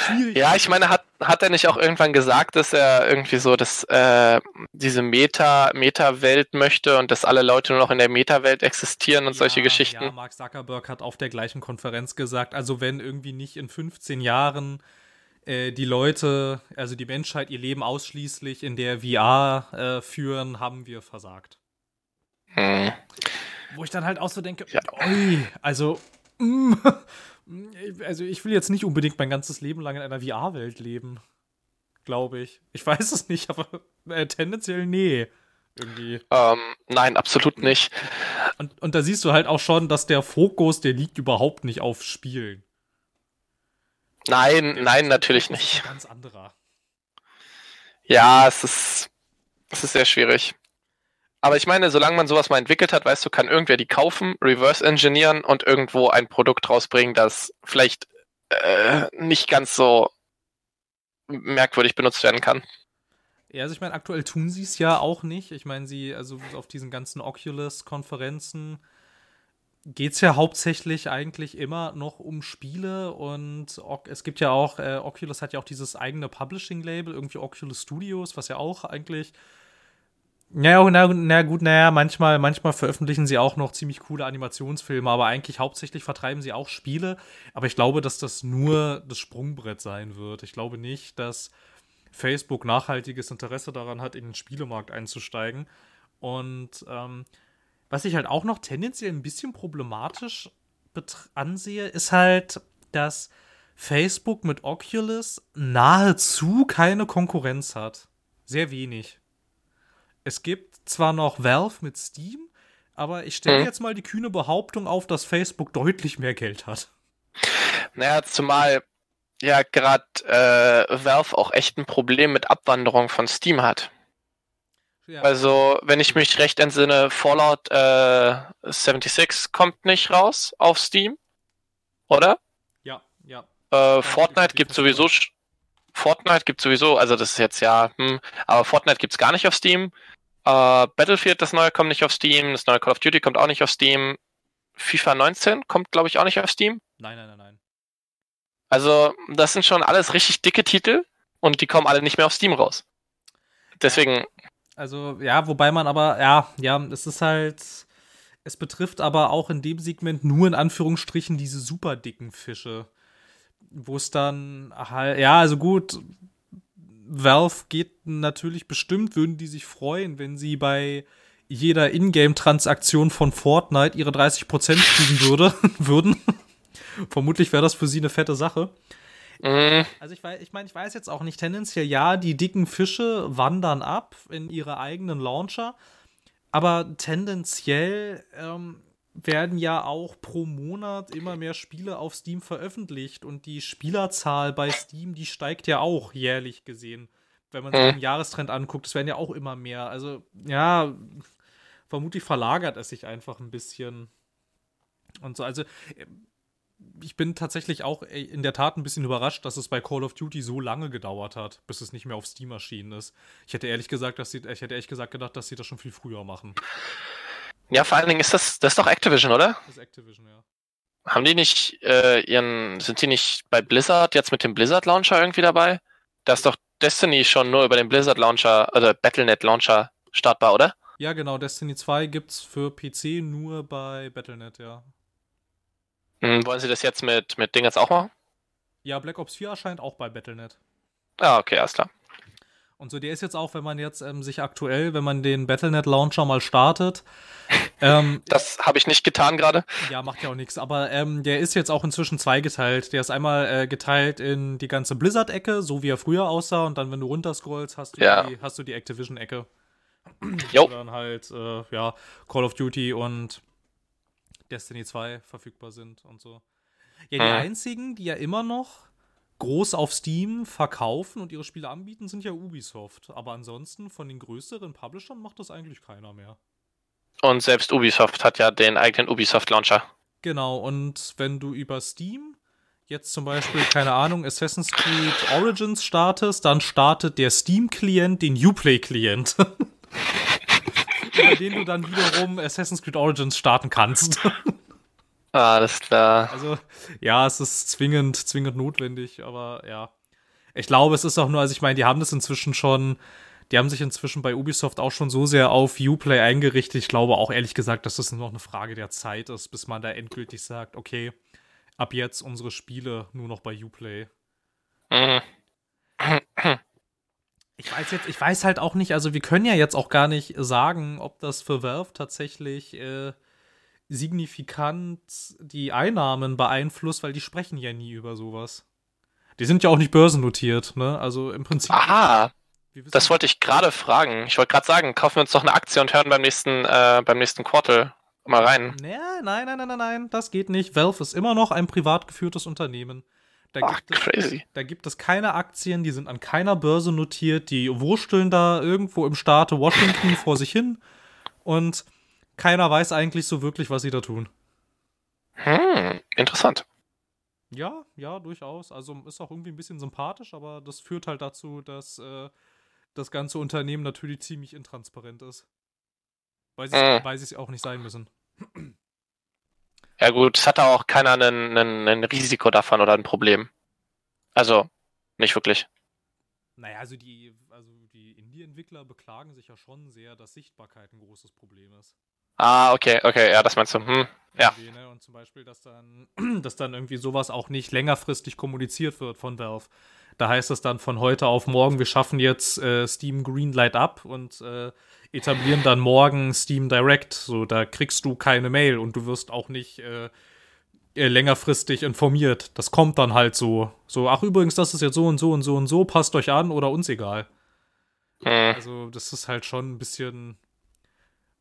schwierig. Ja, ich meine, hat, hat er nicht auch irgendwann gesagt, dass er irgendwie so das, äh, diese Meta, Meta-Welt möchte und dass alle Leute nur noch in der Meta-Welt existieren und ja, solche Geschichten? Ja, Mark Zuckerberg hat auf der gleichen Konferenz gesagt, also wenn irgendwie nicht in 15 Jahren äh, die Leute, also die Menschheit ihr Leben ausschließlich in der VR äh, führen, haben wir versagt. Hm. Wo ich dann halt auch so denke, ja. oi, also, mm, [laughs] also ich will jetzt nicht unbedingt mein ganzes Leben lang in einer VR-Welt leben. Glaube ich. Ich [laughs] weiß es nicht, aber äh, tendenziell nee. Irgendwie. Ähm, nein, absolut nicht. Und, und da siehst du halt auch schon, dass der Fokus, der liegt überhaupt nicht auf Spielen. Nein, nein, natürlich nicht. Ganz anderer. Ja, es ist, es ist sehr schwierig. Aber ich meine, solange man sowas mal entwickelt hat, weißt du, kann irgendwer die kaufen, reverse engineeren und irgendwo ein Produkt rausbringen, das vielleicht äh, nicht ganz so merkwürdig benutzt werden kann. Ja, also ich meine, aktuell tun sie es ja auch nicht. Ich meine, sie, also auf diesen ganzen Oculus-Konferenzen geht es ja hauptsächlich eigentlich immer noch um Spiele und es gibt ja auch, äh, Oculus hat ja auch dieses eigene Publishing-Label, irgendwie Oculus Studios, was ja auch eigentlich ja, na, na gut, naja, manchmal, manchmal veröffentlichen sie auch noch ziemlich coole Animationsfilme, aber eigentlich hauptsächlich vertreiben sie auch Spiele. Aber ich glaube, dass das nur das Sprungbrett sein wird. Ich glaube nicht, dass Facebook nachhaltiges Interesse daran hat, in den Spielemarkt einzusteigen. Und ähm, was ich halt auch noch tendenziell ein bisschen problematisch ansehe, ist halt, dass Facebook mit Oculus nahezu keine Konkurrenz hat. Sehr wenig es gibt zwar noch Valve mit Steam, aber ich stelle hm. jetzt mal die kühne Behauptung auf, dass Facebook deutlich mehr Geld hat. Naja, zumal ja gerade äh, Valve auch echt ein Problem mit Abwanderung von Steam hat. Ja. Also, wenn ich mich recht entsinne, Fallout äh, 76 kommt nicht raus auf Steam, oder? Ja, ja. Äh, Fortnite gibt sowieso Fortnite gibt sowieso, also das ist jetzt ja, hm, aber Fortnite gibt es gar nicht auf Steam. Äh, Battlefield, das neue, kommt nicht auf Steam. Das neue Call of Duty kommt auch nicht auf Steam. FIFA 19 kommt, glaube ich, auch nicht auf Steam. Nein, nein, nein, nein. Also, das sind schon alles richtig dicke Titel und die kommen alle nicht mehr auf Steam raus. Deswegen. Also, ja, wobei man aber, ja, ja, es ist halt. Es betrifft aber auch in dem Segment nur in Anführungsstrichen diese super dicken Fische. Wo es dann halt, ja, also gut, Valve geht natürlich bestimmt, würden die sich freuen, wenn sie bei jeder Ingame-Transaktion von Fortnite ihre 30% kriegen würde, [laughs] würden. Vermutlich wäre das für sie eine fette Sache. Mhm. Also ich, ich meine, ich weiß jetzt auch nicht tendenziell, ja, die dicken Fische wandern ab in ihre eigenen Launcher, aber tendenziell ähm, werden ja auch pro Monat immer mehr Spiele auf Steam veröffentlicht und die Spielerzahl bei Steam, die steigt ja auch jährlich gesehen. Wenn man sich mhm. den Jahrestrend anguckt, es werden ja auch immer mehr. Also, ja, vermutlich verlagert es sich einfach ein bisschen. Und so, also ich bin tatsächlich auch in der Tat ein bisschen überrascht, dass es bei Call of Duty so lange gedauert hat, bis es nicht mehr auf Steam erschienen ist. Ich hätte ehrlich gesagt, dass sie, ich hätte ehrlich gesagt gedacht, dass sie das schon viel früher machen. Ja, vor allen Dingen ist das, das ist doch Activision, oder? Das ist Activision, ja. Haben die nicht äh, ihren, sind die nicht bei Blizzard jetzt mit dem Blizzard Launcher irgendwie dabei? Da ist doch Destiny schon nur über den Blizzard Launcher, oder Battlenet Launcher startbar, oder? Ja, genau. Destiny 2 gibt's für PC nur bei Battlenet, ja. Hm, wollen Sie das jetzt mit, mit Ding jetzt auch machen? Ja, Black Ops 4 erscheint auch bei Battlenet. Ah, okay, alles klar. Und so, der ist jetzt auch, wenn man jetzt ähm, sich aktuell, wenn man den Battlenet Launcher mal startet. [laughs] Ähm, das habe ich nicht getan gerade. Ja, macht ja auch nichts. Aber ähm, der ist jetzt auch inzwischen zweigeteilt. Der ist einmal äh, geteilt in die ganze Blizzard-Ecke, so wie er früher aussah. Und dann, wenn du runterscrollst, hast du ja. die, hast du die Activision-Ecke. Jo. Wo dann halt, äh, ja, Call of Duty und Destiny 2 verfügbar sind und so. Ja, die hm. einzigen, die ja immer noch groß auf Steam verkaufen und ihre Spiele anbieten, sind ja Ubisoft. Aber ansonsten von den größeren Publishern macht das eigentlich keiner mehr. Und selbst Ubisoft hat ja den eigenen Ubisoft Launcher. Genau, und wenn du über Steam jetzt zum Beispiel, keine Ahnung, Assassin's Creed Origins startest, dann startet der Steam-Klient den Uplay-Klient. [laughs] über den du dann wiederum Assassin's Creed Origins starten kannst. [laughs] Ah, alles klar. Also, ja, es ist zwingend, zwingend notwendig, aber ja. Ich glaube, es ist auch nur, also ich meine, die haben das inzwischen schon, die haben sich inzwischen bei Ubisoft auch schon so sehr auf Uplay eingerichtet. Ich glaube auch ehrlich gesagt, dass das nur noch eine Frage der Zeit ist, bis man da endgültig sagt, okay, ab jetzt unsere Spiele nur noch bei Uplay. Mhm. Ich weiß jetzt, ich weiß halt auch nicht, also wir können ja jetzt auch gar nicht sagen, ob das für Valve tatsächlich äh, signifikant die Einnahmen beeinflusst, weil die sprechen ja nie über sowas. Die sind ja auch nicht börsennotiert, ne? Also im Prinzip. Aha. Das wollte ich gerade fragen. Ich wollte gerade sagen, kaufen wir uns doch eine Aktie und hören beim nächsten, äh, beim nächsten Quartal mal rein. Ja, nein, nein, nein, nein, nein, das geht nicht. Valve ist immer noch ein privat geführtes Unternehmen. Da Ach, gibt crazy. Es, da gibt es keine Aktien, die sind an keiner Börse notiert, die wursteln da irgendwo im Staate Washington vor sich hin und keiner weiß eigentlich so wirklich, was sie da tun. Hm, interessant. Ja, ja, durchaus. Also ist auch irgendwie ein bisschen sympathisch, aber das führt halt dazu, dass äh, das ganze Unternehmen natürlich ziemlich intransparent ist. Weil sie hm. es auch nicht sein müssen. Ja gut, es hat auch keiner ein Risiko davon oder ein Problem. Also, nicht wirklich. Naja, also die, also die Indie-Entwickler beklagen sich ja schon sehr, dass Sichtbarkeit ein großes Problem ist. Ah, okay, okay, ja, das meinst du. Hm, ja. Ne? Und zum Beispiel, dass dann, [clears throat] dass dann irgendwie sowas auch nicht längerfristig kommuniziert wird von Valve. Da heißt es dann von heute auf morgen, wir schaffen jetzt äh, Steam Greenlight ab und äh, etablieren dann morgen Steam Direct. So, da kriegst du keine Mail und du wirst auch nicht äh, äh, längerfristig informiert. Das kommt dann halt so. So, ach übrigens, das ist jetzt so und so und so und so, passt euch an oder uns egal. Mhm. Also, das ist halt schon ein bisschen,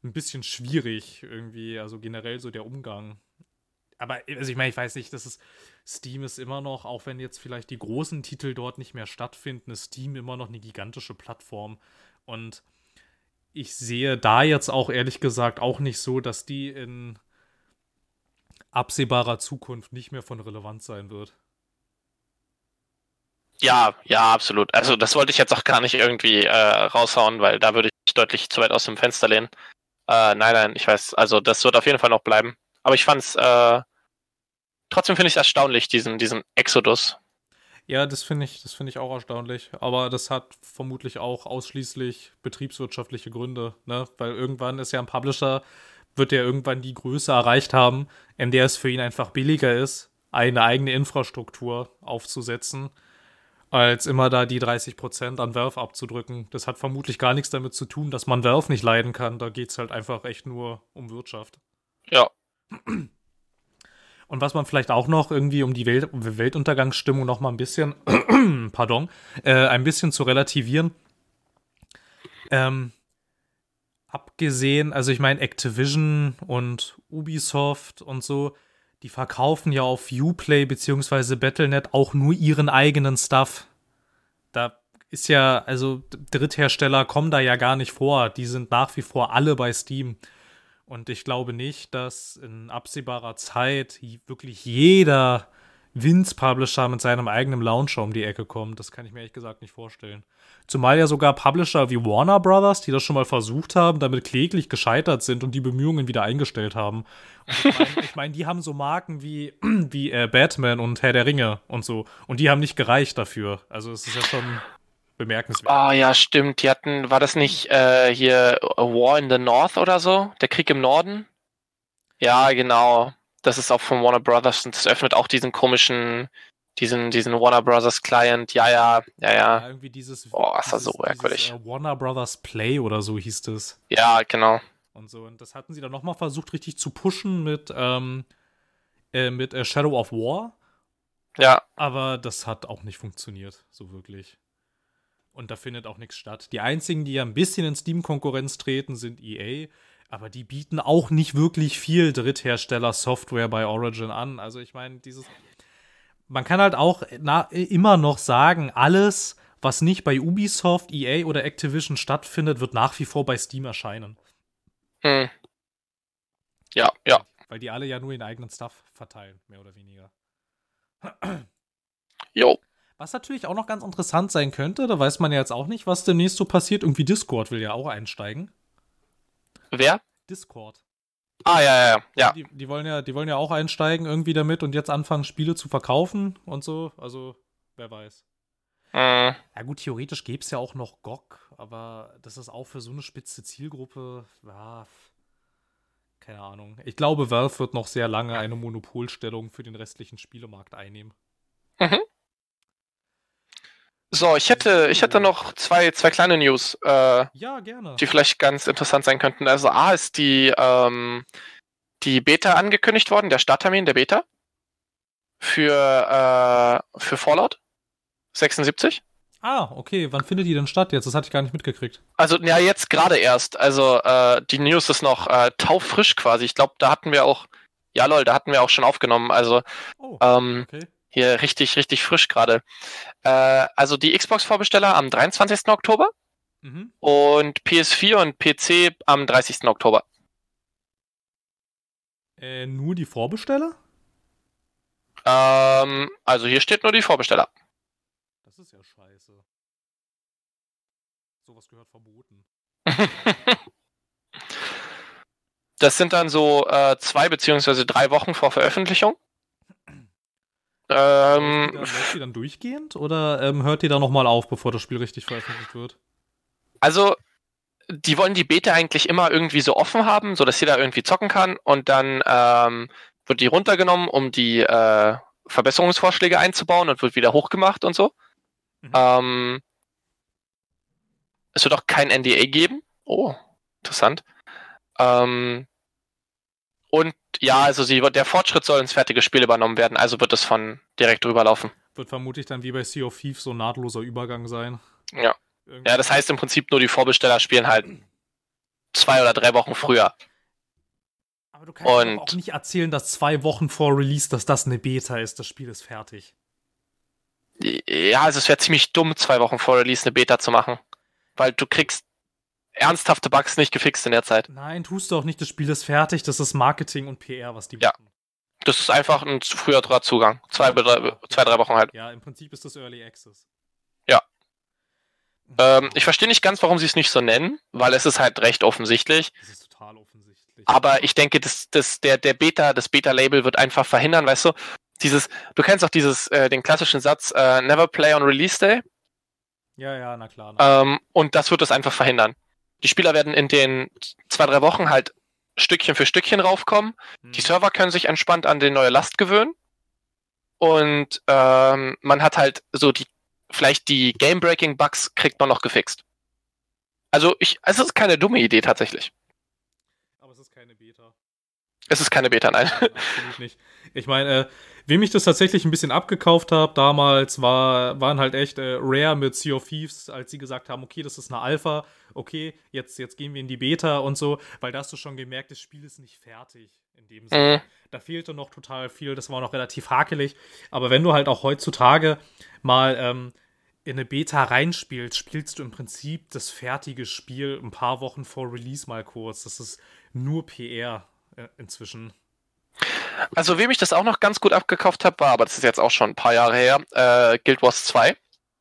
ein bisschen schwierig irgendwie, also generell so der Umgang. Aber, also ich meine, ich weiß nicht, das ist, Steam ist immer noch, auch wenn jetzt vielleicht die großen Titel dort nicht mehr stattfinden, ist Steam immer noch eine gigantische Plattform. Und ich sehe da jetzt auch ehrlich gesagt auch nicht so, dass die in absehbarer Zukunft nicht mehr von Relevanz sein wird. Ja, ja, absolut. Also das wollte ich jetzt auch gar nicht irgendwie äh, raushauen, weil da würde ich deutlich zu weit aus dem Fenster lehnen. Äh, nein, nein, ich weiß, also das wird auf jeden Fall noch bleiben. Aber ich fand es, äh, trotzdem finde ich es erstaunlich, diesen, diesen Exodus ja, das finde ich, das ich auch erstaunlich. Aber das hat vermutlich auch ausschließlich betriebswirtschaftliche Gründe, ne? Weil irgendwann ist ja ein Publisher, wird ja irgendwann die Größe erreicht haben, in der es für ihn einfach billiger ist, eine eigene Infrastruktur aufzusetzen, als immer da die 30% an Valve abzudrücken. Das hat vermutlich gar nichts damit zu tun, dass man Valve nicht leiden kann. Da geht es halt einfach echt nur um Wirtschaft. Ja. Und was man vielleicht auch noch irgendwie, um die Welt, Weltuntergangsstimmung noch mal ein bisschen, [clears throat] pardon, äh, ein bisschen zu relativieren. Ähm, abgesehen, also ich meine, Activision und Ubisoft und so, die verkaufen ja auf Uplay bzw. Battlenet auch nur ihren eigenen Stuff. Da ist ja, also Dritthersteller kommen da ja gar nicht vor. Die sind nach wie vor alle bei Steam. Und ich glaube nicht, dass in absehbarer Zeit wirklich jeder Vince-Publisher mit seinem eigenen Launcher um die Ecke kommt. Das kann ich mir ehrlich gesagt nicht vorstellen. Zumal ja sogar Publisher wie Warner Brothers, die das schon mal versucht haben, damit kläglich gescheitert sind und die Bemühungen wieder eingestellt haben. Und ich meine, mein, die haben so Marken wie, [clears throat] wie äh, Batman und Herr der Ringe und so. Und die haben nicht gereicht dafür. Also es ist ja schon bemerkenswert. Ah, ja, stimmt. Die hatten, war das nicht äh, hier A War in the North oder so? Der Krieg im Norden? Ja, genau. Das ist auch von Warner Brothers und das öffnet auch diesen komischen, diesen, diesen Warner Brothers Client. Ja, ja, ja, ja. ja irgendwie dieses. Oh, ist das so merkwürdig. Dieses, äh, Warner Brothers Play oder so hieß das. Ja, genau. Und so. Und das hatten sie dann nochmal versucht, richtig zu pushen mit, ähm, äh, mit äh, Shadow of War. Ja. Aber das hat auch nicht funktioniert, so wirklich. Und da findet auch nichts statt. Die einzigen, die ja ein bisschen in Steam-Konkurrenz treten, sind EA. Aber die bieten auch nicht wirklich viel Dritthersteller-Software bei Origin an. Also ich meine, dieses. Man kann halt auch na, immer noch sagen, alles, was nicht bei Ubisoft, EA oder Activision stattfindet, wird nach wie vor bei Steam erscheinen. Hm. Ja, ja. Weil die alle ja nur ihren eigenen Stuff verteilen, mehr oder weniger. Jo. Was natürlich auch noch ganz interessant sein könnte, da weiß man ja jetzt auch nicht, was demnächst so passiert. Irgendwie Discord will ja auch einsteigen. Wer? Discord. Ah, ja, ja, ja. Die, die, wollen ja. die wollen ja auch einsteigen irgendwie damit und jetzt anfangen, Spiele zu verkaufen und so. Also, wer weiß. Mhm. Ja, gut, theoretisch gäbe es ja auch noch GOG, aber das ist auch für so eine spitze Zielgruppe, ja, keine Ahnung. Ich glaube, Valve wird noch sehr lange eine Monopolstellung für den restlichen Spielemarkt einnehmen. Mhm. So, ich hätte, ich hätte noch zwei, zwei kleine News, äh, Ja, gerne. die vielleicht ganz interessant sein könnten. Also A ist die, ähm, die Beta angekündigt worden, der Starttermin der Beta für, äh, für Fallout 76. Ah, okay. Wann findet die denn statt jetzt? Das hatte ich gar nicht mitgekriegt. Also, ja, jetzt gerade erst. Also, äh, die News ist noch äh, taufrisch quasi. Ich glaube, da hatten wir auch, ja lol, da hatten wir auch schon aufgenommen. Also, Oh, ähm, okay. Hier richtig, richtig frisch gerade. Äh, also die Xbox-Vorbesteller am 23. Oktober Mhm. und PS4 und PC am 30. Oktober. Äh, nur die Vorbesteller? Ähm, also hier steht nur die Vorbesteller. Das ist ja scheiße. Sowas gehört verboten. [laughs] Das sind dann so äh, zwei beziehungsweise drei Wochen vor Veröffentlichung. Ähm, läuft, die dann, durchgehend oder ähm, hört die da nochmal auf, bevor das Spiel richtig veröffentlicht wird? also, die wollen die Beta eigentlich immer irgendwie so offen haben, so dass jeder irgendwie zocken kann und dann ähm, wird die runtergenommen, um die äh, Verbesserungsvorschläge einzubauen und wird wieder hochgemacht und so. Mhm. Ähm, es wird auch kein NDA geben. Oh, interessant. Ähm, und ja, also sie, der Fortschritt soll ins fertige Spiel übernommen werden, also wird es von direkt rüberlaufen. Wird vermutlich dann wie bei Sea of Thieves so ein nahtloser Übergang sein. Ja. Irgendwie. Ja, das heißt im Prinzip nur die Vorbesteller spielen halt zwei oder drei Wochen früher. Aber du kannst und- auch nicht erzählen, dass zwei Wochen vor Release, dass das eine Beta ist. Das Spiel ist fertig. Ja, also es wäre ziemlich dumm, zwei Wochen vor Release eine Beta zu machen. Weil du kriegst ernsthafte Bugs nicht gefixt in der Zeit. Nein, tust du auch nicht. Das Spiel ist fertig. Das ist Marketing und PR, was die Ja. machen. Das ist einfach ein zu früherer Zugang. Zwei, drei, zwei, drei Wochen halt. Ja, im Prinzip ist das Early Access. Ja. Ähm, ich verstehe nicht ganz, warum sie es nicht so nennen, weil es ist halt recht offensichtlich. Das ist total offensichtlich. Aber ich denke, das, das, der, der Beta, das Beta-Label wird einfach verhindern, weißt du, dieses, du kennst auch dieses, äh, den klassischen Satz, äh, never play on Release Day. ja, ja, na klar. Na. Ähm, und das wird es einfach verhindern. Die Spieler werden in den zwei, drei Wochen halt Stückchen für Stückchen raufkommen. Hm. Die Server können sich entspannt an die neue Last gewöhnen. Und ähm, man hat halt so die, vielleicht die Game-Breaking-Bugs kriegt man noch gefixt. Also ich, es ist keine dumme Idee tatsächlich. Aber es ist keine Beta. Es ist keine Beta, nein. Nein, absolut nicht. Ich meine, äh, wem ich das tatsächlich ein bisschen abgekauft habe damals, war, waren halt echt äh, Rare mit Sea of Thieves, als sie gesagt haben, okay, das ist eine Alpha, okay, jetzt, jetzt gehen wir in die Beta und so, weil da hast du schon gemerkt, das Spiel ist nicht fertig in dem Sinne. Mhm. Da fehlte noch total viel, das war noch relativ hakelig. Aber wenn du halt auch heutzutage mal ähm, in eine Beta reinspielst, spielst du im Prinzip das fertige Spiel ein paar Wochen vor Release mal kurz. Das ist nur PR äh, inzwischen. Also, wem ich das auch noch ganz gut abgekauft habe, war, aber das ist jetzt auch schon ein paar Jahre her, äh, Guild Wars 2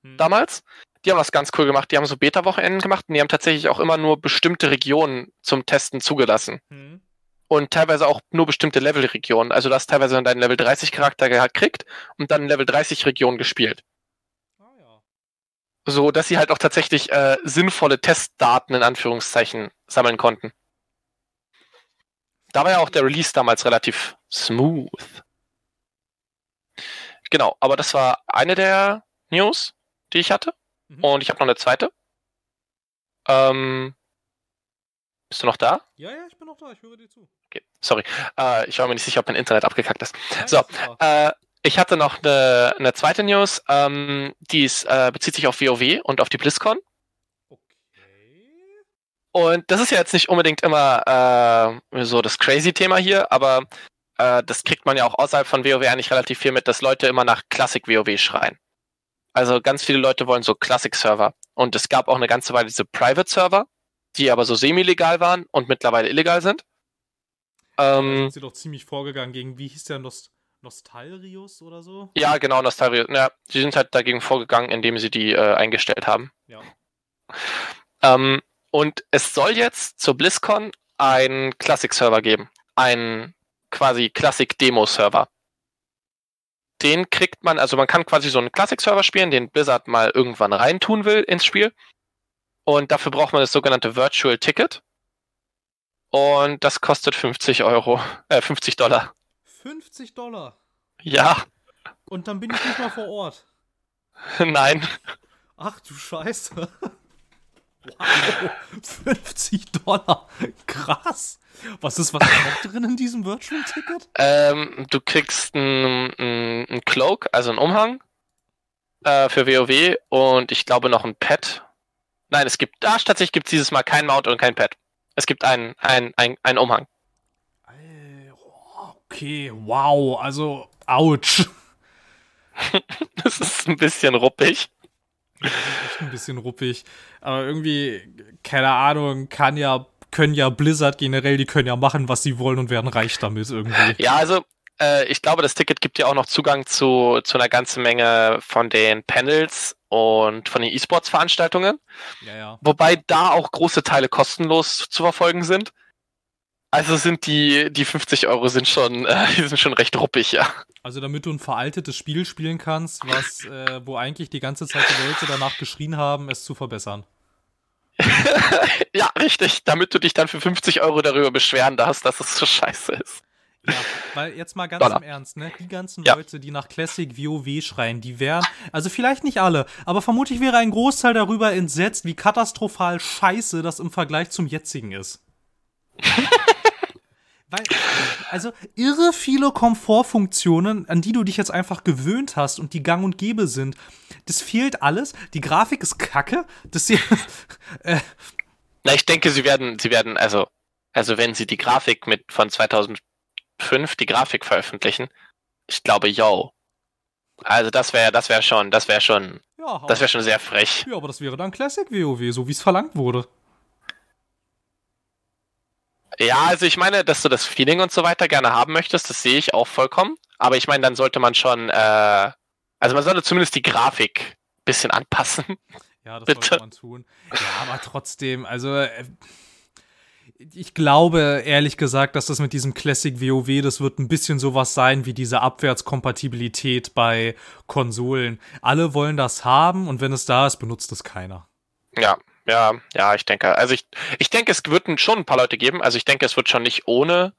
hm. damals. Die haben was ganz cool gemacht. Die haben so Beta-Wochenenden gemacht und die haben tatsächlich auch immer nur bestimmte Regionen zum Testen zugelassen. Hm. Und teilweise auch nur bestimmte Level-Regionen. Also du hast teilweise deinen Level 30 Charakter gekriegt und dann Level 30 Region gespielt. Ah, ja. So, dass sie halt auch tatsächlich äh, sinnvolle Testdaten in Anführungszeichen sammeln konnten. Da war ja auch der Release damals relativ smooth. Genau, aber das war eine der News, die ich hatte. Mhm. Und ich habe noch eine zweite. Ähm, bist du noch da? Ja, ja, ich bin noch da, ich höre dir zu. Okay, sorry. Äh, ich war mir nicht sicher, ob mein Internet abgekackt ist. Ja, so, äh, ich hatte noch eine, eine zweite News, ähm, die ist, äh, bezieht sich auf WoW und auf die BlizzCon. Und das ist ja jetzt nicht unbedingt immer äh, so das crazy Thema hier, aber äh, das kriegt man ja auch außerhalb von WoW eigentlich relativ viel mit, dass Leute immer nach Classic WoW schreien. Also ganz viele Leute wollen so Classic-Server. Und es gab auch eine ganze Weile diese Private-Server, die aber so semi-legal waren und mittlerweile illegal sind. Ähm, sind sie doch ziemlich vorgegangen gegen, wie hieß der Nost Nostalrius oder so? Ja, genau, Nostalrius. Ja, sie sind halt dagegen vorgegangen, indem sie die äh, eingestellt haben. Ja. Ähm, und es soll jetzt zur BlizzCon einen Classic-Server geben. Einen quasi Classic-Demo-Server. Den kriegt man, also man kann quasi so einen Classic-Server spielen, den Blizzard mal irgendwann reintun will ins Spiel. Und dafür braucht man das sogenannte Virtual Ticket. Und das kostet 50 Euro, äh, 50 Dollar. 50 Dollar? Ja. Und dann bin ich nicht mal vor Ort. [laughs] Nein. Ach du Scheiße. Wow, [laughs] 50 Dollar. Krass. Was ist was noch drin in diesem Virtual Ticket? Ähm, du kriegst einen ein Cloak, also einen Umhang äh, für WoW und ich glaube noch ein Pad. Nein, es gibt, da tatsächlich gibt es dieses Mal kein Mount und kein Pad. Es gibt einen, einen, einen, einen Umhang. Okay, wow, also, ouch. [laughs] das ist ein bisschen ruppig. [laughs] Echt ein bisschen ruppig. Aber irgendwie, keine Ahnung, kann ja, können ja Blizzard generell, die können ja machen, was sie wollen und werden reich damit irgendwie. Ja, also äh, ich glaube, das Ticket gibt ja auch noch Zugang zu, zu einer ganzen Menge von den Panels und von den E-Sports-Veranstaltungen. Ja, ja. Wobei da auch große Teile kostenlos zu verfolgen sind. Also sind die, die 50 Euro sind schon, äh, [laughs] die sind schon recht ruppig, ja. Also damit du ein veraltetes Spiel spielen kannst, was, äh, wo eigentlich die ganze Zeit die Leute danach geschrien haben, es zu verbessern. [laughs] ja, richtig. Damit du dich dann für 50 Euro darüber beschweren darfst, dass es so scheiße ist. Ja, weil jetzt mal ganz Dollar. im Ernst, ne? Die ganzen ja. Leute, die nach Classic WoW schreien, die wären, also vielleicht nicht alle, aber vermutlich wäre ein Großteil darüber entsetzt, wie katastrophal scheiße das im Vergleich zum jetzigen ist. [laughs] Weil, also irre viele Komfortfunktionen, an die du dich jetzt einfach gewöhnt hast und die gang und gäbe sind, das fehlt alles. Die Grafik ist kacke. Das hier, [laughs] äh, Na, ich denke, sie werden, sie werden, also, also wenn sie die Grafik mit von 2005 die Grafik veröffentlichen, ich glaube, yo. Also das wäre, das wäre schon, das wäre schon, ja, das wäre schon sehr frech. Ja, aber das wäre dann Classic WoW, so wie es verlangt wurde. Ja, also ich meine, dass du das Feeling und so weiter gerne haben möchtest, das sehe ich auch vollkommen. Aber ich meine, dann sollte man schon, äh, also man sollte zumindest die Grafik ein bisschen anpassen. Ja, das Bitte. sollte man tun. Ja, aber trotzdem, also äh, ich glaube ehrlich gesagt, dass das mit diesem Classic WoW, das wird ein bisschen sowas sein wie diese Abwärtskompatibilität bei Konsolen. Alle wollen das haben und wenn es da ist, benutzt es keiner. Ja, ja, ja, ich denke. Also ich, ich denke, es wird schon ein paar Leute geben. Also ich denke, es wird schon nicht ohne,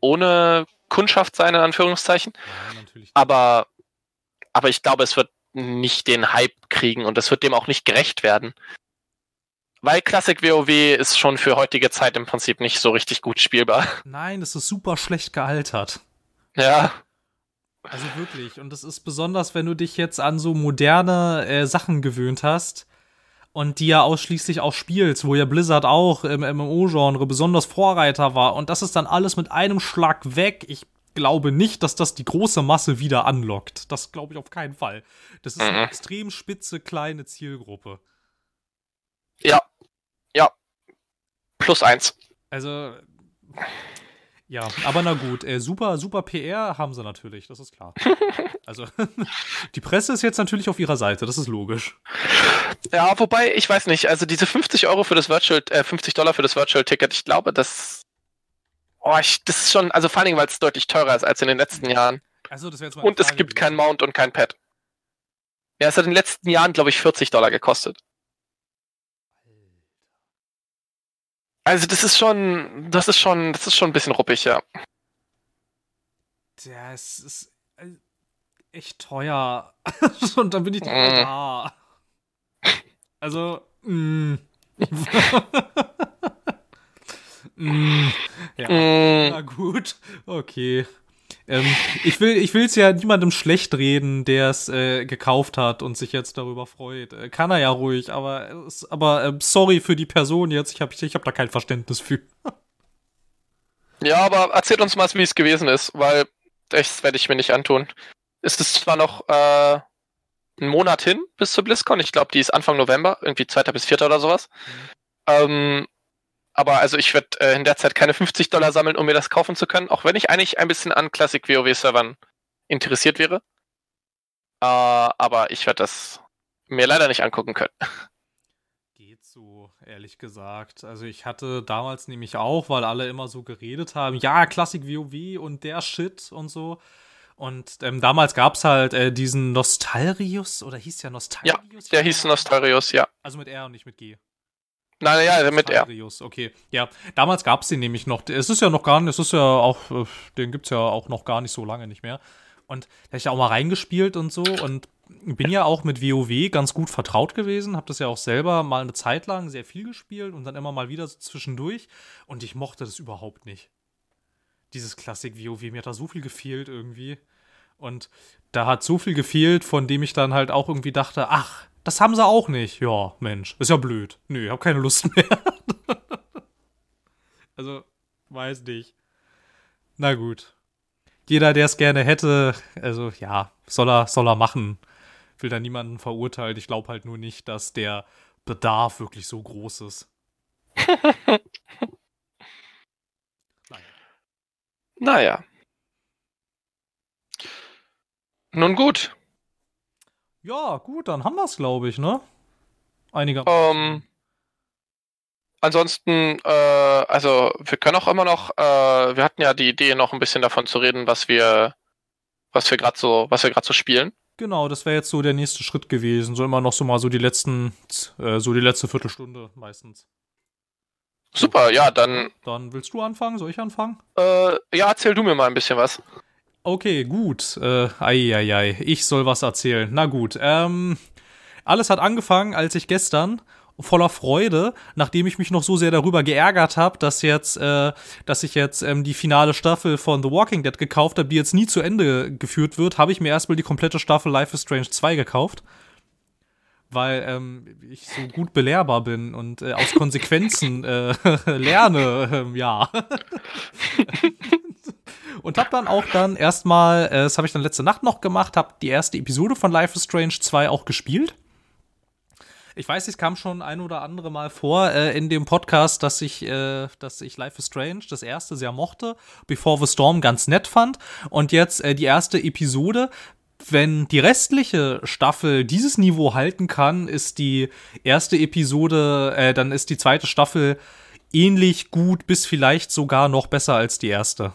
ohne Kundschaft sein, in Anführungszeichen. Ja, natürlich. Aber, aber ich glaube, es wird nicht den Hype kriegen und es wird dem auch nicht gerecht werden. Weil Classic WoW ist schon für heutige Zeit im Prinzip nicht so richtig gut spielbar. Nein, es ist super schlecht gealtert. Ja. Also wirklich. Und das ist besonders, wenn du dich jetzt an so moderne äh, Sachen gewöhnt hast und die ja ausschließlich auch spielst, wo ja Blizzard auch im MMO-Genre besonders Vorreiter war. Und das ist dann alles mit einem Schlag weg. Ich glaube nicht, dass das die große Masse wieder anlockt. Das glaube ich auf keinen Fall. Das ist eine mhm. extrem spitze, kleine Zielgruppe. Ja. Ja. Plus eins. Also. Ja, aber na gut, äh, super, super PR haben sie natürlich, das ist klar. [laughs] also, [laughs] die Presse ist jetzt natürlich auf ihrer Seite, das ist logisch. Ja, wobei, ich weiß nicht, also diese 50 Euro für das Virtual, äh, 50 Dollar für das Virtual Ticket, ich glaube, das Oh, ich, das ist schon, also vor allem, weil es deutlich teurer ist als in den letzten Jahren. Also, das jetzt mal und es gibt kein Mount und kein Pad. Ja, es hat in den letzten Jahren, glaube ich, 40 Dollar gekostet. Also das ist schon, das ist schon, das ist schon ein bisschen ruppig, ja. Ja, es ist äh, echt teuer. [laughs] und dann bin ich direkt mm. da. Also. Mm. [laughs] [laughs] Mm, ja, mm. na gut, okay. Ähm, ich will ich will's ja niemandem schlecht reden, der es äh, gekauft hat und sich jetzt darüber freut. Äh, kann er ja ruhig, aber aber äh, sorry für die Person jetzt. Ich habe ich hab da kein Verständnis für. ja, aber erzählt uns mal, wie es gewesen ist, weil das werde ich mir nicht antun. Ist es zwar noch äh, ein Monat hin bis zur BlizzCon. Ich glaube, die ist Anfang November, irgendwie 2. bis 4. oder sowas. Mhm. Ähm, aber also ich werde äh, in der Zeit keine 50 Dollar sammeln, um mir das kaufen zu können, auch wenn ich eigentlich ein bisschen an Classic WoW-Servern interessiert wäre. Äh, aber ich werde das mir leider nicht angucken können. [laughs] Geht so, ehrlich gesagt. Also ich hatte damals nämlich auch, weil alle immer so geredet haben, ja, Classic WoW und der Shit und so. Und ähm, damals gab es halt äh, diesen Nostalrius, oder hieß der Nostalrius? Ja, der hieß Nostalrius, ja. Also mit R und nicht mit G. Nein, ja, mit R. Okay, ja. Damals gab es den nämlich noch. Es ist ja noch gar nicht, es ist ja auch, äh, den gibt es ja auch noch gar nicht so lange nicht mehr. Und da habe ich auch mal reingespielt und so und bin ja auch mit WoW ganz gut vertraut gewesen, habe das ja auch selber mal eine Zeit lang sehr viel gespielt und dann immer mal wieder so zwischendurch und ich mochte das überhaupt nicht. Dieses Klassik WoW, mir hat da so viel gefehlt irgendwie. Und da hat so viel gefehlt, von dem ich dann halt auch irgendwie dachte, ach, das haben sie auch nicht. Ja, Mensch, ist ja blöd. Nö, ich hab keine Lust mehr. [laughs] also, weiß nicht. Na gut. Jeder, der es gerne hätte, also ja, soll er, soll er machen. Will da niemanden verurteilen. Ich glaube halt nur nicht, dass der Bedarf wirklich so groß ist. naja. [laughs] naja. Nun gut. Ja, gut, dann haben wir es, glaube ich, ne? Einiger. Ähm, ansonsten, äh, also wir können auch immer noch, äh, wir hatten ja die Idee, noch ein bisschen davon zu reden, was wir, was wir gerade so, was wir gerade so spielen. Genau, das wäre jetzt so der nächste Schritt gewesen. So immer noch so mal so die letzten, äh, so die letzte Viertelstunde meistens. Super, ja, dann. Dann willst du anfangen? Soll ich anfangen? Äh, ja, erzähl du mir mal ein bisschen was. Okay, gut. Äh, ei, ei, ei. Ich soll was erzählen. Na gut. Ähm, alles hat angefangen, als ich gestern voller Freude, nachdem ich mich noch so sehr darüber geärgert habe, dass jetzt, äh, dass ich jetzt ähm, die finale Staffel von The Walking Dead gekauft habe, die jetzt nie zu Ende geführt wird, habe ich mir erstmal die komplette Staffel Life is Strange 2 gekauft. Weil ähm, ich so gut belehrbar bin und äh, aus Konsequenzen äh, [laughs] lerne, ähm, ja. [laughs] Und hab dann auch dann erstmal, äh, das habe ich dann letzte Nacht noch gemacht, hab die erste Episode von Life is Strange 2 auch gespielt. Ich weiß, es kam schon ein oder andere Mal vor äh, in dem Podcast, dass ich, äh, dass ich Life is Strange, das erste, sehr mochte, Before the Storm ganz nett fand. Und jetzt äh, die erste Episode. Wenn die restliche Staffel dieses Niveau halten kann, ist die erste Episode, äh, dann ist die zweite Staffel ähnlich gut bis vielleicht sogar noch besser als die erste.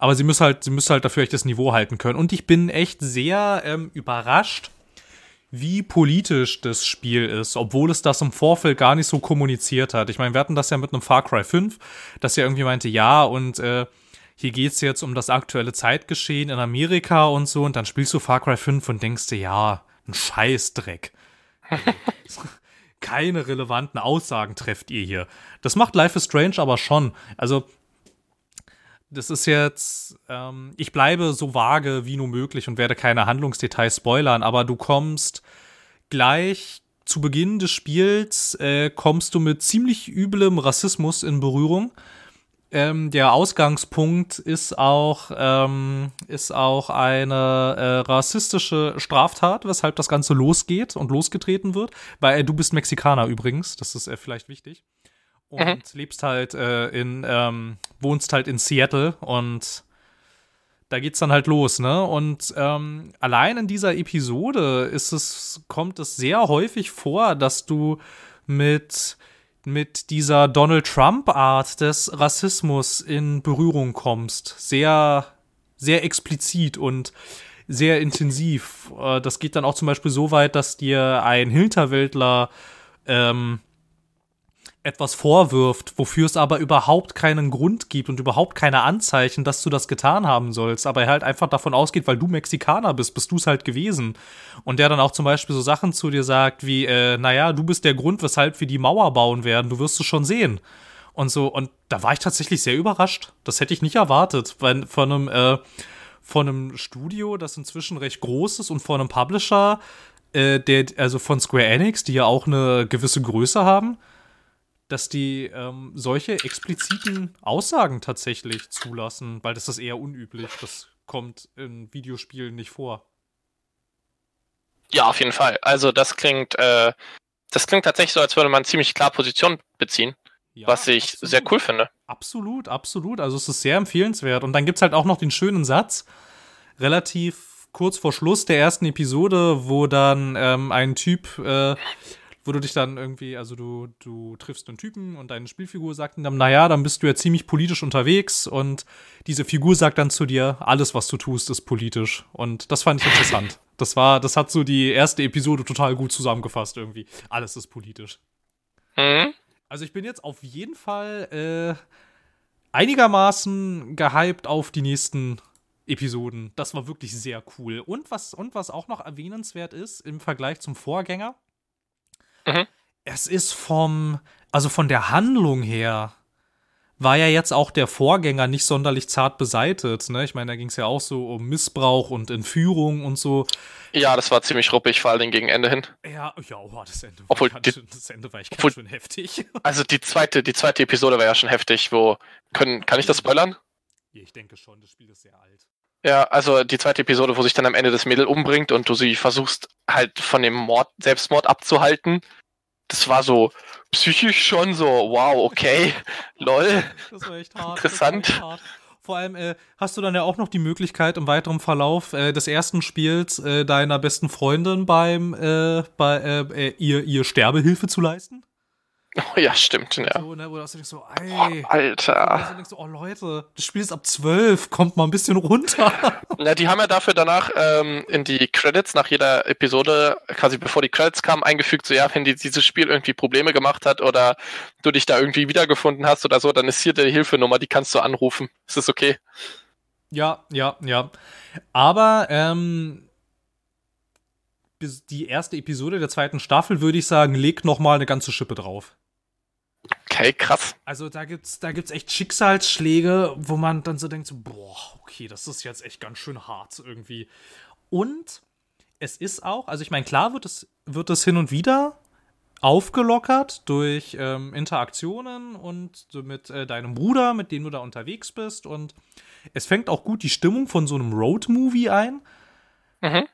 Aber sie müssen halt, sie müssen halt dafür echt das Niveau halten können. Und ich bin echt sehr ähm, überrascht, wie politisch das Spiel ist, obwohl es das im Vorfeld gar nicht so kommuniziert hat. Ich meine, wir hatten das ja mit einem Far Cry 5, dass er irgendwie meinte, ja, und äh, hier geht's jetzt um das aktuelle Zeitgeschehen in Amerika und so, und dann spielst du Far Cry 5 und denkst dir, ja, ein Scheißdreck. [laughs] Keine relevanten Aussagen trefft ihr hier. Das macht Life is Strange aber schon. Also, das ist jetzt, ähm, ich bleibe so vage wie nur möglich und werde keine Handlungsdetails spoilern, aber du kommst gleich zu Beginn des Spiels, äh, kommst du mit ziemlich üblem Rassismus in Berührung. Ähm, der Ausgangspunkt ist auch, ähm, ist auch eine äh, rassistische Straftat, weshalb das Ganze losgeht und losgetreten wird. Weil äh, du bist Mexikaner übrigens, das ist äh, vielleicht wichtig und mhm. lebst halt äh, in, ähm, wohnst halt in Seattle und da geht's dann halt los, ne? Und ähm, allein in dieser Episode ist es, kommt es sehr häufig vor, dass du mit, mit dieser Donald Trump-Art des Rassismus in Berührung kommst. Sehr, sehr explizit und sehr intensiv. Äh, das geht dann auch zum Beispiel so weit, dass dir ein Hinterwäldler ähm, etwas vorwirft, wofür es aber überhaupt keinen Grund gibt und überhaupt keine Anzeichen, dass du das getan haben sollst, aber er halt einfach davon ausgeht, weil du Mexikaner bist, bist du es halt gewesen. Und der dann auch zum Beispiel so Sachen zu dir sagt wie, äh, naja, du bist der Grund, weshalb wir die Mauer bauen werden, du wirst es schon sehen. Und so, und da war ich tatsächlich sehr überrascht. Das hätte ich nicht erwartet, weil von einem, äh, von einem Studio, das inzwischen recht groß ist und von einem Publisher, äh, der, also von Square Enix, die ja auch eine gewisse Größe haben dass die ähm, solche expliziten Aussagen tatsächlich zulassen, weil das ist eher unüblich. Das kommt in Videospielen nicht vor. Ja, auf jeden Fall. Also das klingt, äh, das klingt tatsächlich so, als würde man ziemlich klar Position beziehen. Ja, was ich absolut. sehr cool finde. Absolut, absolut. Also es ist sehr empfehlenswert. Und dann gibt es halt auch noch den schönen Satz, relativ kurz vor Schluss der ersten Episode, wo dann ähm, ein Typ äh, wo du dich dann irgendwie, also du, du triffst einen Typen und deine Spielfigur sagt dann, naja, dann bist du ja ziemlich politisch unterwegs und diese Figur sagt dann zu dir, alles, was du tust, ist politisch. Und das fand ich interessant. [laughs] Das war, das hat so die erste Episode total gut zusammengefasst irgendwie. Alles ist politisch. Mhm. Also ich bin jetzt auf jeden Fall äh, einigermaßen gehypt auf die nächsten Episoden. Das war wirklich sehr cool. Und was, und was auch noch erwähnenswert ist im Vergleich zum Vorgänger, Mhm. Es ist vom, also von der Handlung her, war ja jetzt auch der Vorgänger nicht sonderlich zart beseitet. Ne? Ich meine, da ging es ja auch so um Missbrauch und Entführung und so. Ja, das war ziemlich ruppig, vor allem gegen Ende hin. Ja, ja, oh, das Ende, obwohl war die, schön, das Ende war ich ganz schön heftig. [laughs] Also die zweite, die zweite Episode war ja schon heftig, wo können, kann ich das spoilern? Ja, ich denke schon, das Spiel ist sehr alt. Ja, also die zweite Episode, wo sich dann am Ende das Mädel umbringt und du sie versuchst halt von dem Mord, Selbstmord abzuhalten das war so psychisch schon so, wow, okay, [laughs] lol. Das war echt hart. Interessant. Vor allem äh, hast du dann ja auch noch die Möglichkeit, im weiteren Verlauf äh, des ersten Spiels äh, deiner besten Freundin beim äh, bei äh, äh, ihr, ihr Sterbehilfe zu leisten. Oh ja, stimmt, ja. So, ne, wo du denkst so, ey, oh, Alter. Du denkst so, oh Leute, das Spiel ist ab 12, kommt mal ein bisschen runter. [laughs] Na, die haben ja dafür danach ähm, in die Credits nach jeder Episode, quasi bevor die Credits kamen, eingefügt, so ja, wenn die, dieses Spiel irgendwie Probleme gemacht hat oder du dich da irgendwie wiedergefunden hast oder so, dann ist hier die Hilfenummer, die kannst du anrufen. Ist das okay? Ja, ja, ja. Aber, ähm, die erste Episode der zweiten Staffel, würde ich sagen, legt noch mal eine ganze Schippe drauf. Okay, krass. Also da gibt's, da gibt's echt Schicksalsschläge, wo man dann so denkt, so, boah, okay, das ist jetzt echt ganz schön hart irgendwie. Und es ist auch, also ich meine, klar wird es, wird es hin und wieder aufgelockert durch ähm, Interaktionen und so mit äh, deinem Bruder, mit dem du da unterwegs bist. Und es fängt auch gut die Stimmung von so einem Road-Movie ein. Mhm.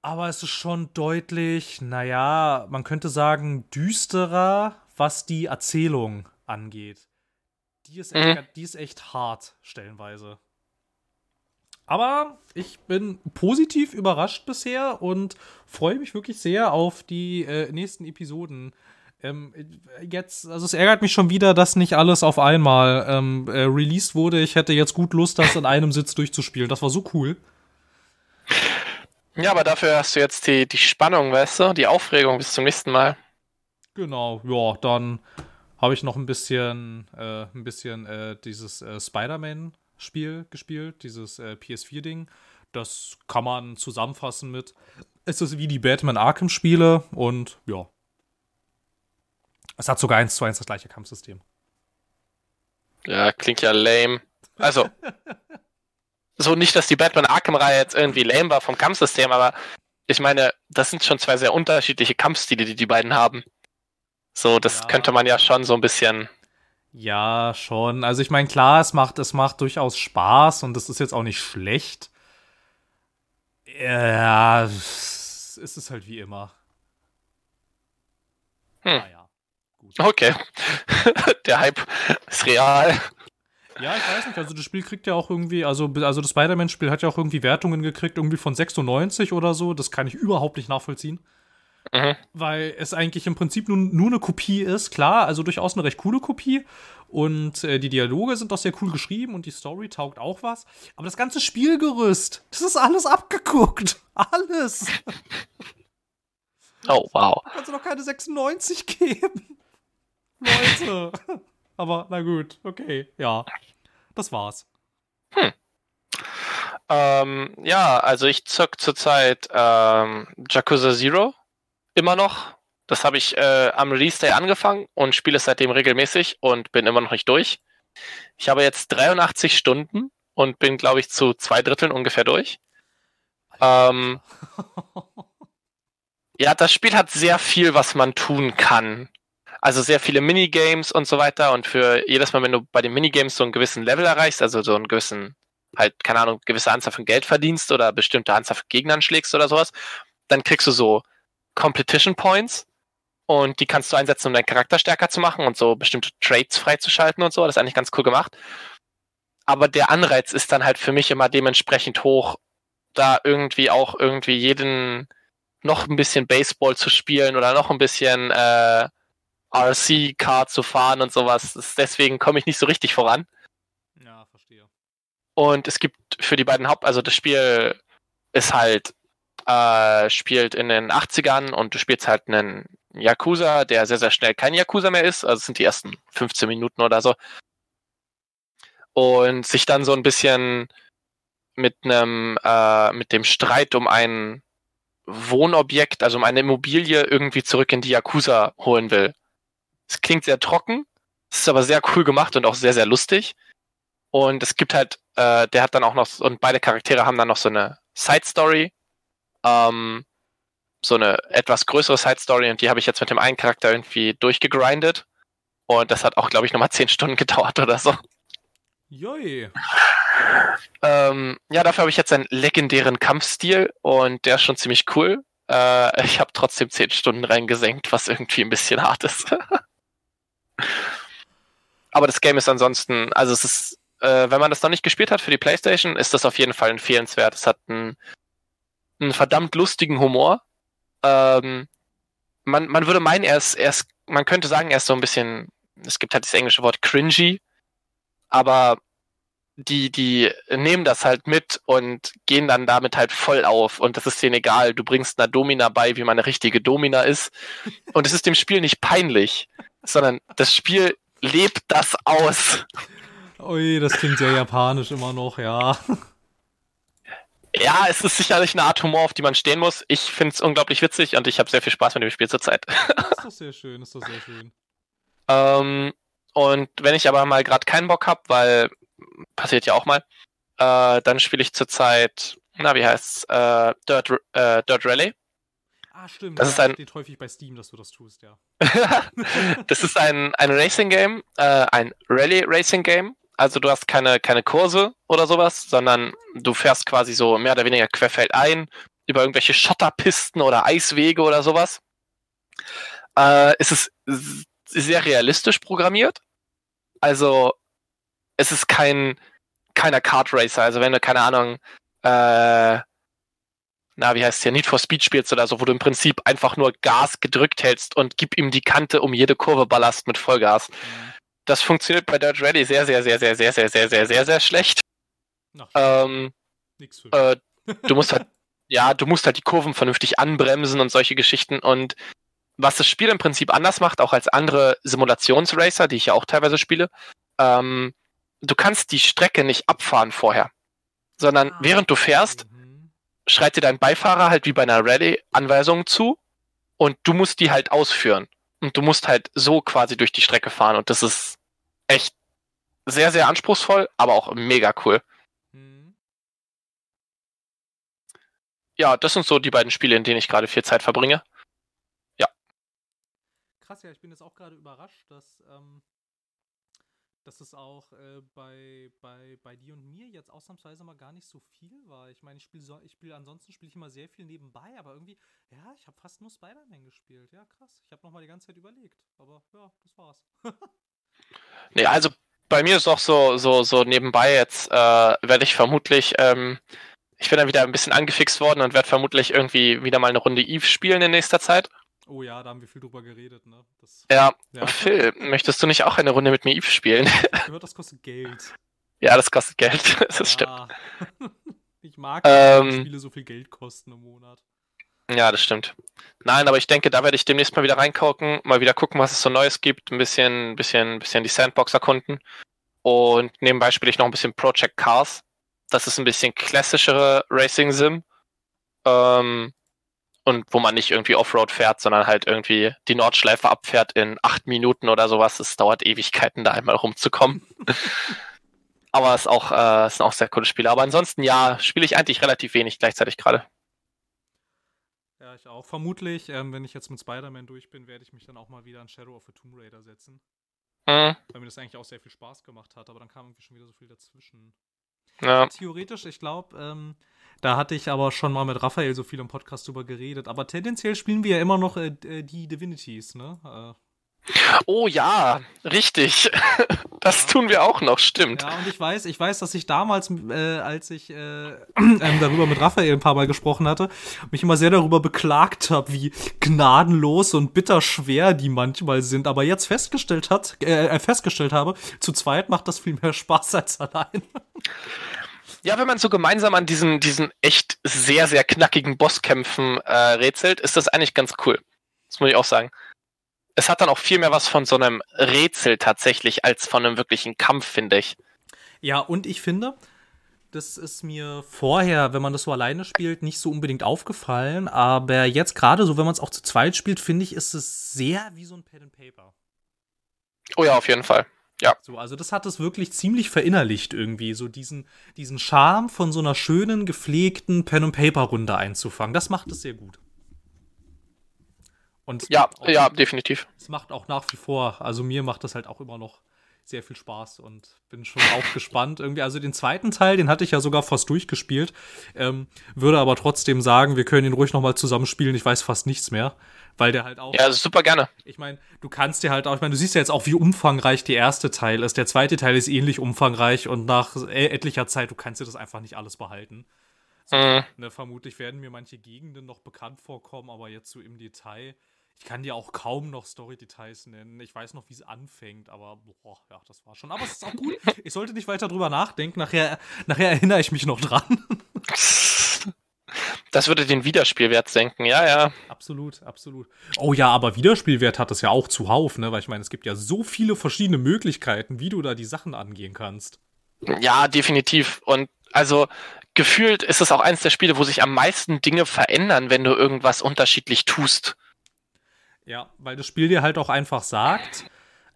Aber es ist schon deutlich, naja, man könnte sagen, düsterer, was die Erzählung angeht. Die ist, echt, mhm. die ist echt hart, stellenweise. Aber ich bin positiv überrascht bisher und freue mich wirklich sehr auf die äh, nächsten Episoden. Ähm, jetzt, also es ärgert mich schon wieder, dass nicht alles auf einmal ähm, äh, released wurde. Ich hätte jetzt gut Lust, das in einem Sitz durchzuspielen. Das war so cool. Ja, aber dafür hast du jetzt die, die Spannung, weißt du, die Aufregung bis zum nächsten Mal. Genau, ja, dann habe ich noch ein bisschen, äh, ein bisschen äh, dieses äh, Spider-Man-Spiel gespielt, dieses äh, PS4-Ding. Das kann man zusammenfassen mit, es ist wie die Batman Arkham-Spiele und ja. Es hat sogar eins zu eins das gleiche Kampfsystem. Ja, klingt ja lame. Also, [laughs] so nicht, dass die Batman Arkham-Reihe jetzt irgendwie lame war vom Kampfsystem, aber ich meine, das sind schon zwei sehr unterschiedliche Kampfstile, die die beiden haben. So, das ja. könnte man ja schon so ein bisschen. Ja, schon. Also ich meine, klar, es macht, es macht durchaus Spaß und das ist jetzt auch nicht schlecht. Ja, es ist halt wie immer. Hm. Naja, gut. Okay. [laughs] Der Hype ist real. Ja, ich weiß nicht. Also das Spiel kriegt ja auch irgendwie, also, also das Spider-Man-Spiel hat ja auch irgendwie Wertungen gekriegt, irgendwie von 96 oder so. Das kann ich überhaupt nicht nachvollziehen. Mhm. Weil es eigentlich im Prinzip nur, nur eine Kopie ist, klar, also durchaus eine recht coole Kopie. Und äh, die Dialoge sind auch sehr cool geschrieben und die Story taugt auch was. Aber das ganze Spielgerüst, das ist alles abgeguckt. [laughs] Alles. [laughs] Oh, wow. Kannst du noch keine 96 geben? [laughs] Leute. Aber na gut, okay, ja. Das war's. Hm. Ähm, ja, also ich zock zurzeit ähm, Yakuza Zero immer noch. Das habe ich äh, am Release Day angefangen und spiele es seitdem regelmäßig und bin immer noch nicht durch. Ich habe jetzt 83 Stunden und bin, glaube ich, zu zwei Dritteln ungefähr durch. Ähm, [laughs] ja, das Spiel hat sehr viel, was man tun kann. Also sehr viele Minigames und so weiter. Und für jedes Mal, wenn du bei den Minigames so einen gewissen Level erreichst, also so einen gewissen, halt, keine Ahnung, gewisse Anzahl von Geld verdienst oder bestimmte Anzahl von Gegnern schlägst oder sowas, dann kriegst du so Competition Points. Und die kannst du einsetzen, um deinen Charakter stärker zu machen und so bestimmte Traits freizuschalten und so. Das ist eigentlich ganz cool gemacht. Aber der Anreiz ist dann halt für mich immer dementsprechend hoch, da irgendwie auch irgendwie jeden noch ein bisschen Baseball zu spielen oder noch ein bisschen äh, RC-Car zu fahren und sowas. Deswegen komme ich nicht so richtig voran. Ja, verstehe. Und es gibt für die beiden Haupt, also das Spiel ist halt, äh, spielt in den 80ern und du spielst halt einen Yakuza, der sehr, sehr schnell kein Yakuza mehr ist. Also es sind die ersten 15 Minuten oder so. Und sich dann so ein bisschen mit einem, äh, mit dem Streit um ein Wohnobjekt, also um eine Immobilie irgendwie zurück in die Yakuza holen will. Es klingt sehr trocken, ist aber sehr cool gemacht und auch sehr, sehr lustig. Und es gibt halt, äh, der hat dann auch noch, und beide Charaktere haben dann noch so eine Side Story. Ähm, so eine etwas größere Side Story und die habe ich jetzt mit dem einen Charakter irgendwie durchgegrindet. Und das hat auch, glaube ich, nochmal [laughs] zehn Stunden gedauert oder so. Joi. Ähm, ja, dafür habe ich jetzt einen legendären Kampfstil und der ist schon ziemlich cool. Äh, ich habe trotzdem zehn Stunden reingesenkt, was irgendwie ein bisschen hart ist. [laughs] Aber das Game ist ansonsten, also es ist, äh, wenn man das noch nicht gespielt hat für die PlayStation, ist das auf jeden Fall empfehlenswert. Es hat einen, einen verdammt lustigen Humor. Ähm, man, man würde meinen, er ist, er ist, man könnte sagen, er ist so ein bisschen, es gibt halt das englische Wort cringy, aber die, die nehmen das halt mit und gehen dann damit halt voll auf. Und das ist denen egal. Du bringst einer Domina bei, wie man eine richtige Domina ist. Und es ist dem Spiel nicht peinlich, sondern das Spiel lebt das aus. Ui, das klingt sehr japanisch immer noch, ja. Ja, es ist sicherlich eine Art Humor, auf die man stehen muss. Ich finde es unglaublich witzig und ich habe sehr viel Spaß mit dem Spiel zurzeit. ist doch sehr schön, ist doch sehr schön. Ähm, und wenn ich aber mal gerade keinen Bock habe, weil passiert ja auch mal. Äh, dann spiele ich zurzeit, na, wie heißt's? Äh, Dirt, äh, Dirt Rally. Ah, stimmt. Das ja, ist ein, steht häufig bei Steam, dass du das tust, ja. [laughs] [laughs] das ist ein, ein Racing-Game, äh, ein Rally-Racing-Game. Also du hast keine, keine Kurse oder sowas, sondern du fährst quasi so mehr oder weniger querfeldein über irgendwelche Schotterpisten oder Eiswege oder sowas. Äh, es ist sehr realistisch programmiert. Also es ist kein keiner Kart Racer. Also wenn du keine Ahnung, äh, na wie heißt es hier, Need for Speed spielst oder so, wo du im Prinzip einfach nur Gas gedrückt hältst und gib ihm die Kante um jede Kurve ballerst mit Vollgas. Mhm. Das funktioniert bei Dirt Rally sehr, sehr, sehr, sehr, sehr, sehr, sehr, sehr, sehr, sehr schlecht. Ähm, Nix für äh, du musst halt, [laughs] ja, du musst halt die Kurven vernünftig anbremsen und solche Geschichten und was das Spiel im Prinzip anders macht, auch als andere Simulationsracer, die ich ja auch teilweise spiele, ähm, du kannst die Strecke nicht abfahren vorher, sondern ah, während du fährst, mhm. schreit dir dein Beifahrer halt wie bei einer Rallye Anweisungen zu und du musst die halt ausführen. Und du musst halt so quasi durch die Strecke fahren und das ist echt sehr, sehr anspruchsvoll, aber auch mega cool. Mhm. Ja, das sind so die beiden Spiele, in denen ich gerade viel Zeit verbringe. Ja. Krass, ja, ich bin jetzt auch gerade überrascht, dass ähm, dass es auch äh, bei, bei, bei dir und mir jetzt ausnahmsweise mal gar nicht so viel war. Ich meine, ich spiele so, ich spiele ansonsten spiele ich immer sehr viel nebenbei, aber irgendwie, ja, ich habe fast nur Spider-Man gespielt. Ja, krass. Ich habe noch mal die ganze Zeit überlegt, aber ja, das war's. [laughs] nee, also bei mir ist auch so, so, so nebenbei jetzt, äh, werde ich vermutlich, ähm, ich bin dann wieder ein bisschen angefixt worden und werde vermutlich irgendwie wieder mal eine Runde Eve spielen in nächster Zeit. Oh ja, da haben wir viel drüber geredet, ne? Das, ja. ja. Phil, möchtest du nicht auch eine Runde mit mir Eve spielen? Gehört, das kostet Geld. Ja, das kostet Geld. [laughs] Das ja. stimmt. [laughs] Ich mag, ähm, Spiele so viel Geld kosten im Monat. Ja, das stimmt. Nein, aber ich denke, da werde ich demnächst mal wieder reingucken, mal wieder gucken, was es so Neues gibt, ein bisschen, bisschen, bisschen die Sandbox erkunden. Und nebenbei spiele ich noch ein bisschen Project Cars. Das ist ein bisschen klassischere Racing Sim. Ähm, und wo man nicht irgendwie Offroad fährt, sondern halt irgendwie die Nordschleife abfährt in acht Minuten oder sowas. Es dauert Ewigkeiten, da einmal rumzukommen. [laughs] Aber es ist auch, äh, sind auch sehr coole Spiele. Aber ansonsten, ja, spiele ich eigentlich relativ wenig gleichzeitig gerade. Ich auch. Vermutlich, ähm, wenn ich jetzt mit Spider-Man durch bin, werde ich mich dann auch mal wieder an Shadow of the Tomb Raider setzen. Mhm. Weil mir das eigentlich auch sehr viel Spaß gemacht hat, aber dann kam irgendwie schon wieder so viel dazwischen. Ja. Theoretisch, ich glaube, ähm, da hatte ich aber schon mal mit Raphael so viel im Podcast drüber geredet. Aber tendenziell spielen wir ja immer noch äh, äh die Divinities, ne? Äh. Oh ja, richtig. [laughs] Das ja. tun wir auch noch, stimmt. Ja, und ich weiß, ich weiß, dass ich damals, äh, als ich äh, ähm, darüber mit Raphael ein paar Mal gesprochen hatte, mich immer sehr darüber beklagt habe, wie gnadenlos und bitterschwer die manchmal sind. Aber jetzt festgestellt hat, äh, festgestellt habe, zu zweit macht das viel mehr Spaß als allein. Ja, wenn man so gemeinsam an diesen, diesen echt sehr, sehr knackigen Bosskämpfen äh, rätselt, ist das eigentlich ganz cool. Das muss ich auch sagen. Es hat dann auch viel mehr was von so einem Rätsel tatsächlich, als von einem wirklichen Kampf, finde ich. Ja, und ich finde, das ist mir vorher, wenn man das so alleine spielt, nicht so unbedingt aufgefallen. Aber jetzt gerade so, wenn man es auch zu zweit spielt, finde ich, ist es sehr wie so ein Pen and Paper. Oh ja, auf jeden Fall. Ja. So, also das hat es wirklich ziemlich verinnerlicht irgendwie, so diesen, diesen Charme von so einer schönen, gepflegten Pen-and-Paper-Runde einzufangen. Das macht es sehr gut. Und ja, auch, ja, definitiv. Es macht auch nach wie vor, also mir macht das halt auch immer noch sehr viel Spaß und bin schon auch [laughs] gespannt. Irgendwie, also den zweiten Teil, den hatte ich ja sogar fast durchgespielt. Ähm, würde aber trotzdem sagen, wir können ihn ruhig nochmal zusammenspielen. Ich weiß fast nichts mehr weil der halt auch. Ja, super gerne. Ich meine, du kannst dir halt auch, ich meine, du siehst ja jetzt auch, wie umfangreich der erste Teil ist. Der zweite Teil ist ähnlich umfangreich und nach etlicher Zeit, du kannst dir das einfach nicht alles behalten. So, mhm. ne, vermutlich werden mir manche Gegenden noch bekannt vorkommen, aber jetzt so im Detail. Ich kann dir auch kaum noch Story-Details nennen. Ich weiß noch, wie es anfängt, aber boah, ja, das war schon. Aber es ist auch gut. [laughs] Ich sollte nicht weiter drüber nachdenken. Nachher, nachher erinnere ich mich noch dran. [laughs] Das würde den Wiederspielwert senken, ja, ja. Absolut, absolut. Oh ja, aber Wiederspielwert hat es ja auch zuhauf, ne? Weil ich meine, es gibt ja so viele verschiedene Möglichkeiten, wie du da die Sachen angehen kannst. Ja, definitiv. Und also gefühlt ist es auch eines der Spiele, wo sich am meisten Dinge verändern, wenn du irgendwas unterschiedlich tust. Ja, weil das Spiel dir halt auch einfach sagt,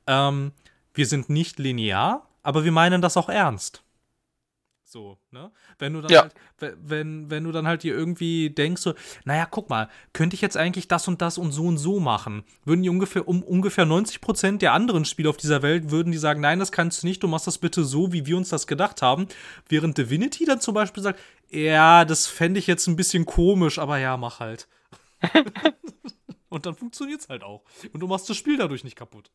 ähm, wir sind nicht linear, aber wir meinen das auch ernst. So, ne? Wenn du dann ja. halt, wenn, wenn du dann halt dir irgendwie denkst, so, naja, guck mal, könnte ich jetzt eigentlich das und das und so und so machen? Würden die ungefähr, um ungefähr 90 Prozent der anderen Spiele auf dieser Welt, würden die sagen, nein, das kannst du nicht, du machst das bitte so, wie wir uns das gedacht haben. Während Divinity dann zum Beispiel sagt, ja, das fände ich jetzt ein bisschen komisch, aber ja, mach halt. [laughs] und dann funktioniert's halt auch. Und du machst das Spiel dadurch nicht kaputt.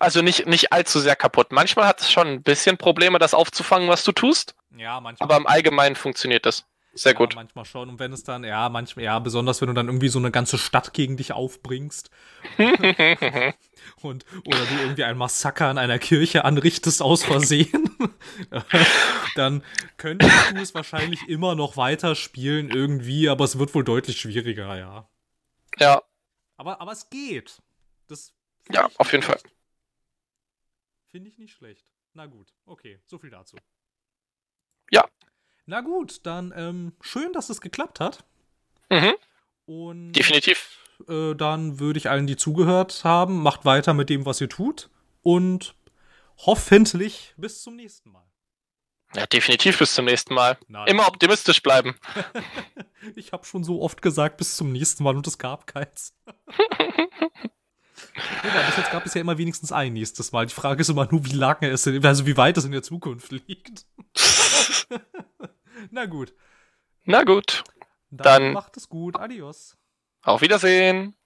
Also nicht, nicht allzu sehr kaputt. Manchmal hat es schon ein bisschen Probleme, das aufzufangen, was du tust. Ja, manchmal. Aber im Allgemeinen funktioniert das. Sehr ja, gut. Manchmal schon. Und wenn es dann, ja, manchmal, ja, besonders wenn du dann irgendwie so eine ganze Stadt gegen dich aufbringst. [laughs] und, oder du irgendwie ein Massaker in einer Kirche anrichtest aus Versehen, [laughs] dann könntest du es wahrscheinlich immer noch weiterspielen irgendwie, aber es wird wohl deutlich schwieriger, ja. Ja. Aber, aber es geht. Das ja, auf jeden Fall. Finde ich nicht schlecht. Na gut, okay, so viel dazu. Ja. Na gut, dann ähm, schön, dass es geklappt hat. Mhm. Und Definitiv. Äh, dann würde ich allen, die zugehört haben, macht weiter mit dem, was ihr tut. Und hoffentlich bis zum nächsten Mal. Ja, definitiv bis zum nächsten Mal. Nein. Immer optimistisch bleiben. [laughs] ich habe schon so oft gesagt, bis zum nächsten Mal und es gab keins. [laughs] Ja, bis jetzt gab es ja immer wenigstens ein nächstes Mal. Die Frage ist immer nur, wie lange es, also wie weit es in der Zukunft liegt. [laughs] Na gut. Na gut. Dann, Dann macht es gut. Adios. Auf Wiedersehen.